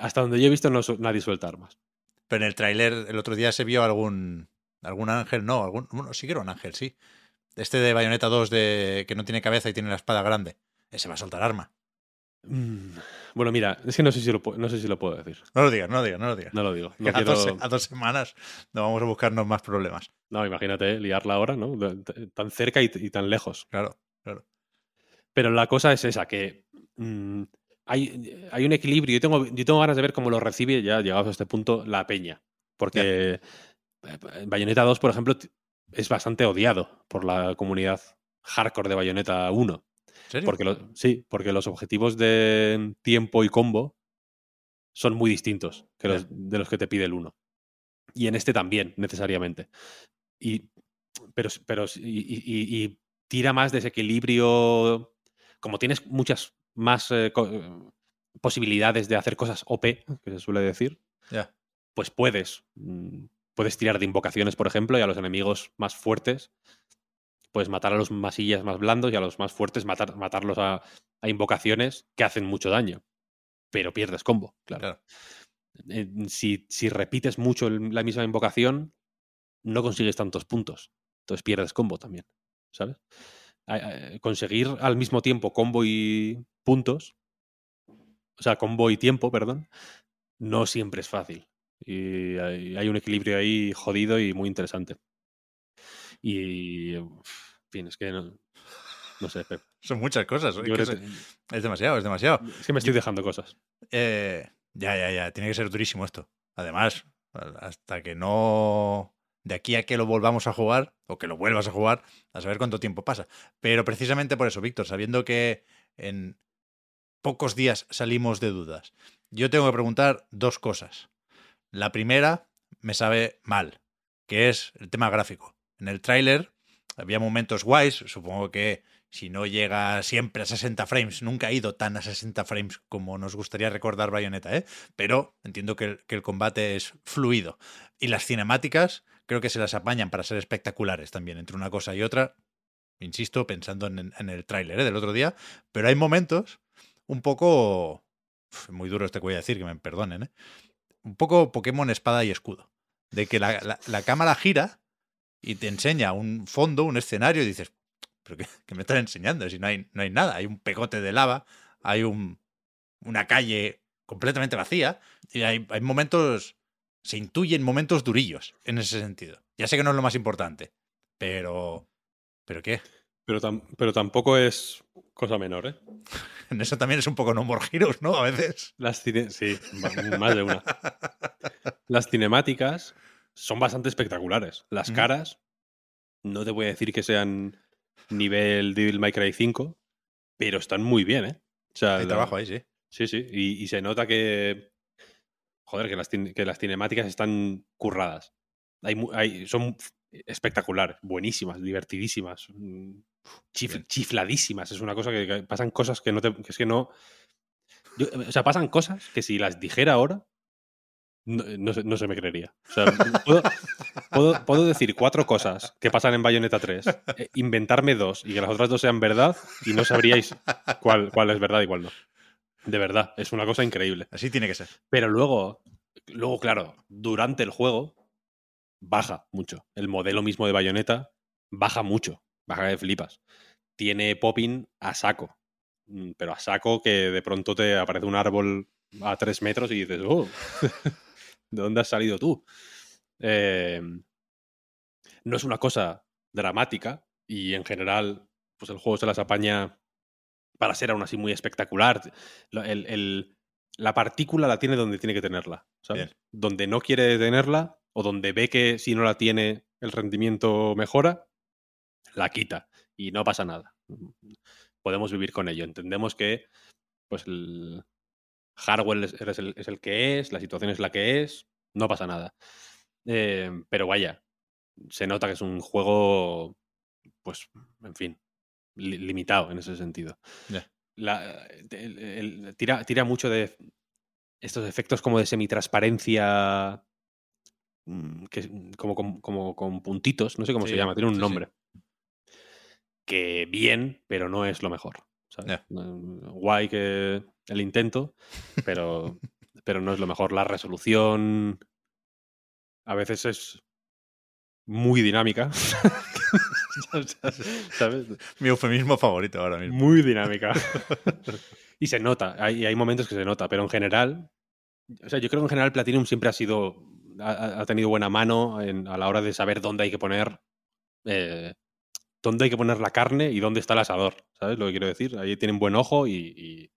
hasta donde yo he visto, no nadie suelta armas. Pero en el tráiler el otro día se vio algún algún ángel, no, algún bueno, sí que era un ángel, sí. Este de Bayonetta 2 de que no tiene cabeza y tiene la espada grande. Ese va a soltar arma. Mm, Bueno, mira, es que no sé si lo, no sé si lo puedo decir. No lo digas, no lo digas, no lo digas. No lo digo. No, a, dos, a dos semanas no vamos a buscarnos más problemas. no, imagínate liarla ahora, ¿no? Tan cerca y, y tan lejos. Claro, claro. Pero la cosa es esa, que mm, hay, hay un equilibrio. Yo tengo, yo tengo ganas de ver cómo lo recibe, ya llegados a este punto, la peña. Porque eh, Bayonetta 2, por ejemplo, es bastante odiado por la comunidad hardcore de Bayonetta 1. ¿En serio? Porque lo- sí, porque los objetivos de tiempo y combo son muy distintos que los, de los que te pide el 1. Y en este también, necesariamente. Y, pero, pero, y, y- y- y tira más de ese equilibrio. Como tienes muchas más eh, eh, posibilidades de hacer cosas OP, que se suele decir, pues puedes. mm, Puedes tirar de invocaciones, por ejemplo, y a los enemigos más fuertes, puedes matar a los masillas más blandos y a los más fuertes matar, matarlos a, a invocaciones que hacen mucho daño. Pero pierdes combo, claro. Claro. Eh, Si, si repites mucho la misma invocación, no consigues tantos puntos. Entonces pierdes combo también, ¿sabes? A- Conseguir al mismo tiempo combo y puntos, o sea, combo y tiempo, perdón, no siempre es fácil. Y hay, hay un equilibrio ahí jodido y muy interesante. Y, en fin, es que no, no sé, Pep. Son muchas cosas. Que, es demasiado, es demasiado. es que me estoy dejando cosas. Eh, ya, ya, ya. Tiene que ser durísimo esto. Además, hasta que no. De aquí a que lo volvamos a jugar, o que lo vuelvas a jugar, a saber cuánto tiempo pasa. Pero precisamente por eso, Víctor, sabiendo que en pocos días salimos de dudas, yo tengo que preguntar dos cosas. La primera me sabe mal, que es el tema gráfico. En el tráiler había momentos guays, supongo que si no llega siempre a 60 frames, nunca ha ido tan a 60 frames como nos gustaría recordar Bayonetta, ¿eh? pero entiendo que el, combate es fluido. Y las cinemáticas creo que se las apañan para ser espectaculares también, entre una cosa y otra, insisto, pensando en, el tráiler ¿eh? del otro día, pero hay momentos un poco... muy duro este que voy a decir, que me perdonen, ¿eh? Un poco Pokémon espada y escudo, de que la, la- cámara gira y te enseña un fondo, un escenario, y dices, pero ¿qué, qué me están enseñando? Si no hay, no hay nada, hay un pegote de lava, hay un, una calle completamente vacía, y hay, hay momentos, se intuyen momentos durillos en ese sentido. Ya sé que no es lo más importante, pero... ¿Pero qué? Pero, tam- pero tampoco es cosa menor, ¿eh? En eso también es un poco No More Heroes, ¿no? A veces. Las cine- sí, más de una. Las cinemáticas son bastante espectaculares. Las caras, no te voy a decir que sean nivel Devil May Cry 5, pero están muy bien, ¿eh? O sea, Hay la- trabajo ahí, sí. Sí, sí. Y, y se nota que. Joder, que las, que las cinemáticas están curradas. Hay, hay- son espectaculares, buenísimas, divertidísimas, mm, chif- chifladísimas. Es una cosa que, que pasan cosas que no te. Que es que no. yo- o sea, pasan cosas que si las dijera ahora. No, no se, no se me creería. O sea, puedo, puedo- puedo decir cuatro cosas que pasan en Bayonetta 3, eh, inventarme dos y que las otras dos sean verdad y no sabríais cuál, cuál es verdad y cuál no. De verdad, es una cosa increíble. Así tiene que ser. Pero luego, luego, claro, durante el juego baja mucho. El modelo mismo de Bayonetta baja mucho. baja que flipas. Tiene popping a saco. Mm, Pero a saco que de pronto te aparece un árbol a tres metros y dices, oh, ¿de dónde has salido tú? Eh, no es una cosa dramática y en general, pues el juego se las apaña para ser aún así muy espectacular. El- el- la partícula la tiene donde tiene que tenerla, ¿sabes? Bien. Donde no quiere tenerla o donde ve que si no la tiene el rendimiento mejora, la quita y no pasa nada. Podemos vivir con ello. Entendemos que pues el hardware es, es el, es el que es, la situación es la que es, no pasa nada. Eh, pero vaya, se nota que es un juego, pues, en fin, li- limitado en ese sentido. Ya. La- el- el- tira, tira mucho de estos efectos como de semitransparencia, mm, que, como, con- como con puntitos, no sé cómo se llama, tiene un sí, sí. nombre. Que bien, pero no es lo mejor. Mm, Guay que el intento, pero, pero no es lo mejor. La resolución a veces es muy dinámica. ¿Sabes? Mi eufemismo favorito ahora mismo. Muy dinámica. y se nota, hay, hay momentos que se nota, pero en general, o sea, yo creo que en general Platinum siempre ha sido, ha, ha tenido buena mano en- a la hora de saber dónde hay que poner, eh, dónde hay que poner la carne y dónde está el asador, ¿sabes lo que quiero decir? Ahí tienen buen ojo y, y-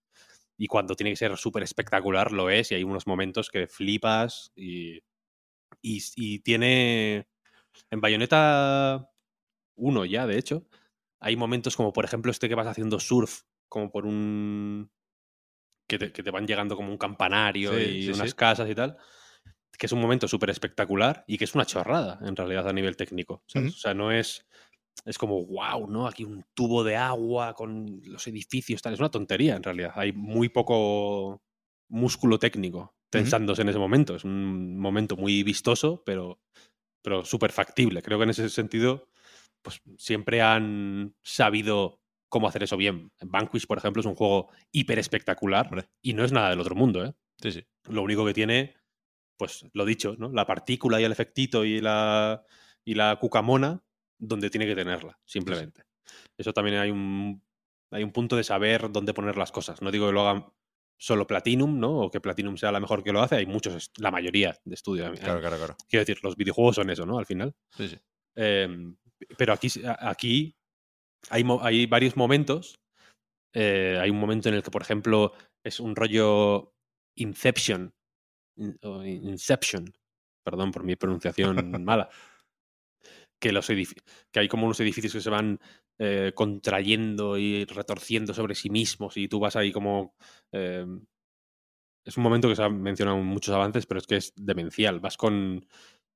y cuando tiene que ser súper espectacular lo es y hay unos momentos que flipas y, y, y tiene, en Bayonetta 1 ya, de hecho, hay momentos como, por ejemplo, este que vas haciendo surf, como por un. que te, que te van llegando como un campanario Sí, y sí, unas sí. casas y tal. Que es un momento súper espectacular y que es una chorrada, en realidad, a nivel técnico. O sea, no es. Es como, wow, ¿no? Aquí un tubo de agua con los edificios, tal. Es una tontería, en realidad. Hay muy poco músculo técnico tensándose en ese momento. Es un momento muy vistoso, pero, pero súper factible. Creo que en ese sentido, pues siempre han sabido cómo hacer eso bien. Vanquish, por ejemplo, es un juego hiper espectacular Hombre. y no es nada del otro mundo, ¿eh? Sí, sí. Lo único que tiene, pues lo dicho, ¿no? La partícula y el efectito y la, y la cucamona donde tiene que tenerla, simplemente. Eso también hay un, hay un punto de saber dónde poner las cosas. No digo que lo hagan solo Platinum, ¿no? O que Platinum sea la mejor que lo hace. Hay muchos, la mayoría de estudios. Claro, claro, claro. Quiero decir, los videojuegos son eso, ¿no? Al final. Sí, sí. Eh, pero aquí, aquí hay, hay varios momentos. Eh, hay un momento en el que, por ejemplo, es un rollo Inception. Inception. Perdón por mi pronunciación mala. Que, los que hay como unos edificios que se van eh, contrayendo y retorciendo sobre sí mismos y tú vas ahí como... eh, es un momento que se han mencionado en muchos avances, pero es que es demencial. Vas con...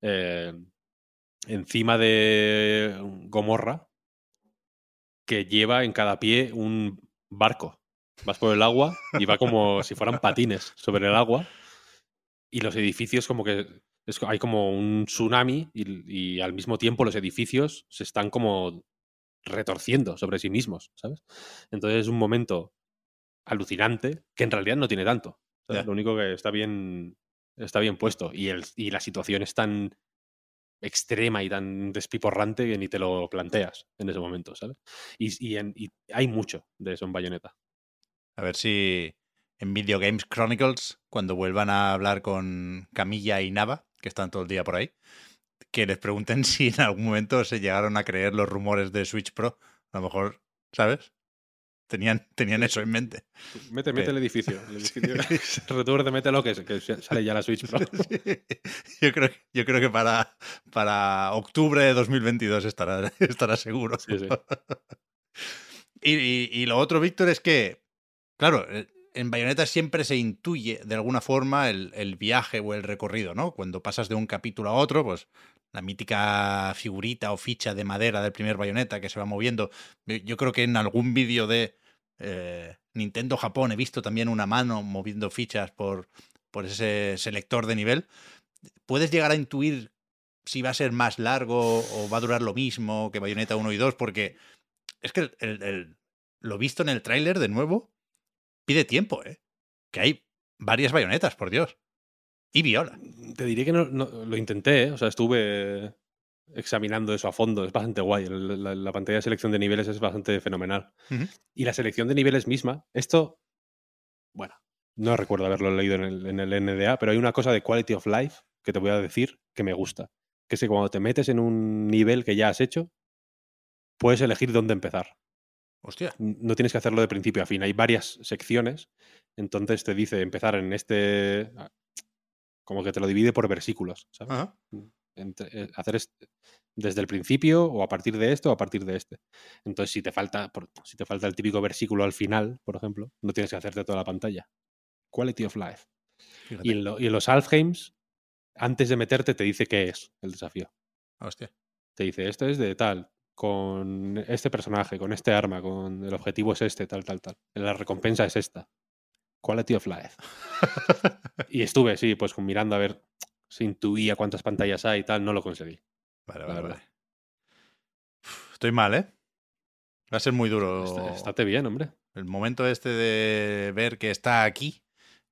eh, encima de Gomorra que lleva en cada pie un barco. Vas por el agua y va como si fueran patines sobre el agua. Y los edificios como que es hay como un tsunami y, y al mismo tiempo los edificios se están como retorciendo sobre sí mismos, ¿sabes? Entonces es un momento alucinante que en realidad no tiene tanto. Lo único que está bien está bien puesto y, el, y la situación es tan extrema y tan despiporrante que ni te lo planteas en ese momento, ¿sabes? Y, y en- y hay mucho de eso en Bayonetta. A ver si en Video Games Chronicles, cuando vuelvan a hablar con Camilla y Nava, que están todo el día por ahí, que les pregunten si en algún momento se llegaron a creer los rumores de Switch Pro. A lo mejor, ¿sabes? Tenían, tenían eso en mente. Mete, mete Pero- el edificio. El edificio retuerde, mételo, que, que sale ya la Switch Pro. Yo creo, yo creo que para, para octubre de 2022 estará, estará seguro. Sí, sí. Y, y- y lo otro, Víctor, es que, claro, eh, en Bayonetta siempre se intuye de alguna forma el, el viaje o el recorrido, ¿no? Cuando pasas de un capítulo a otro, pues la mítica figurita o ficha de madera del primer Bayonetta que se va moviendo. Yo- creo que en algún vídeo de eh, Nintendo Japón he visto también una mano moviendo fichas por, por ese selector de nivel. Puedes llegar a intuir si va a ser más largo o va a durar lo mismo que Bayonetta 1 y 2, porque es que el- el- lo visto en el tráiler de nuevo pide tiempo, ¿eh? Que hay varias bayonetas, por Dios. Y viola. Te diré que no, no- lo intenté, ¿eh? o sea, estuve examinando eso a fondo. Es bastante guay. La, la pantalla de selección de niveles es bastante fenomenal. Y la selección de niveles misma, esto, bueno, no recuerdo haberlo leído en el, en el NDA, pero hay una cosa de quality of life que te voy a decir que me gusta. Que es que cuando te metes en un nivel que ya has hecho, puedes elegir dónde empezar. Hostia. No tienes que hacerlo de principio a fin. Hay varias secciones, entonces te dice empezar en este... ah, Como que te lo divide por versículos, ¿sabes? Ajá. entre- eh, hacer est- desde el principio o a partir de esto o a partir de este. Entonces, si te falta, por- si te falta el típico versículo al final, por ejemplo, no tienes que hacerte toda la pantalla. Quality of life. Fíjate. Y en, lo- y en los Alfheims, antes de meterte, te dice qué es el desafío. Hostia. Te dice, esto es de tal, con este personaje, con este arma, con el objetivo es este, tal, tal, tal. La recompensa es esta. Quality of life. y estuve, sí, pues con- mirando a ver si intuía cuántas pantallas hay y tal, no lo conseguí. Vale, vale, vale. Estoy mal, ¿eh? Va a ser muy duro. Está- Estate bien, hombre. El momento este de ver que está aquí,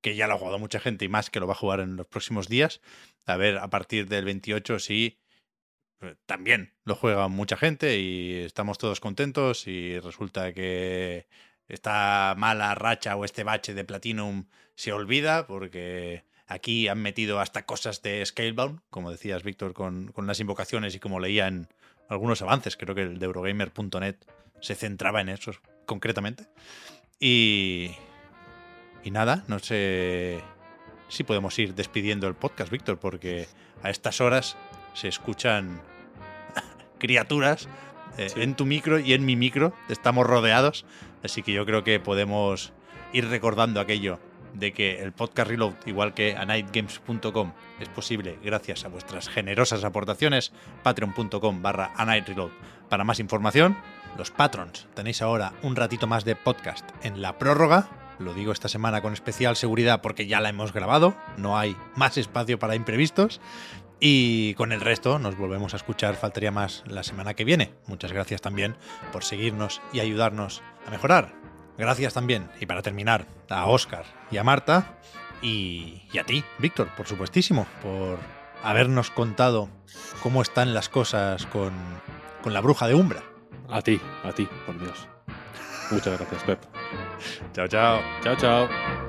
que ya lo ha jugado mucha gente y más que lo va a jugar en los próximos días. A ver, a partir del 28 sí, eh, también lo juega mucha gente y estamos todos contentos y resulta que esta mala racha o este bache de Platinum se olvida porque aquí han metido hasta cosas de Scalebound, como decías Víctor, con, con las invocaciones y como leía en algunos avances, creo que el de Eurogamer.net se centraba en eso concretamente. Y, y nada, no sé si podemos ir despidiendo el podcast, Víctor, porque a estas horas se escuchan criaturas eh, Sí. en tu micro y en mi micro. Estamos rodeados, así que yo creo que podemos ir recordando aquello de que el podcast Reload, igual que a nightgames.com, es posible gracias a vuestras generosas aportaciones. Patreon.com barra a Night Reload. Para más información, los patrons tenéis ahora un ratito más de podcast en la prórroga. Lo digo esta semana con especial seguridad porque ya la hemos grabado. No hay más espacio para imprevistos. Y con el resto nos volvemos a escuchar, faltaría más la semana que viene. Muchas gracias también por seguirnos y ayudarnos a mejorar. Gracias también, y para terminar, a Oscar y a Marta, y, y a ti, Víctor, por supuestísimo, por habernos contado cómo están las cosas con, con la bruja de Umbra. A ti, a ti, por Dios. Muchas gracias, Pep. Chao, chao. Chao, chao.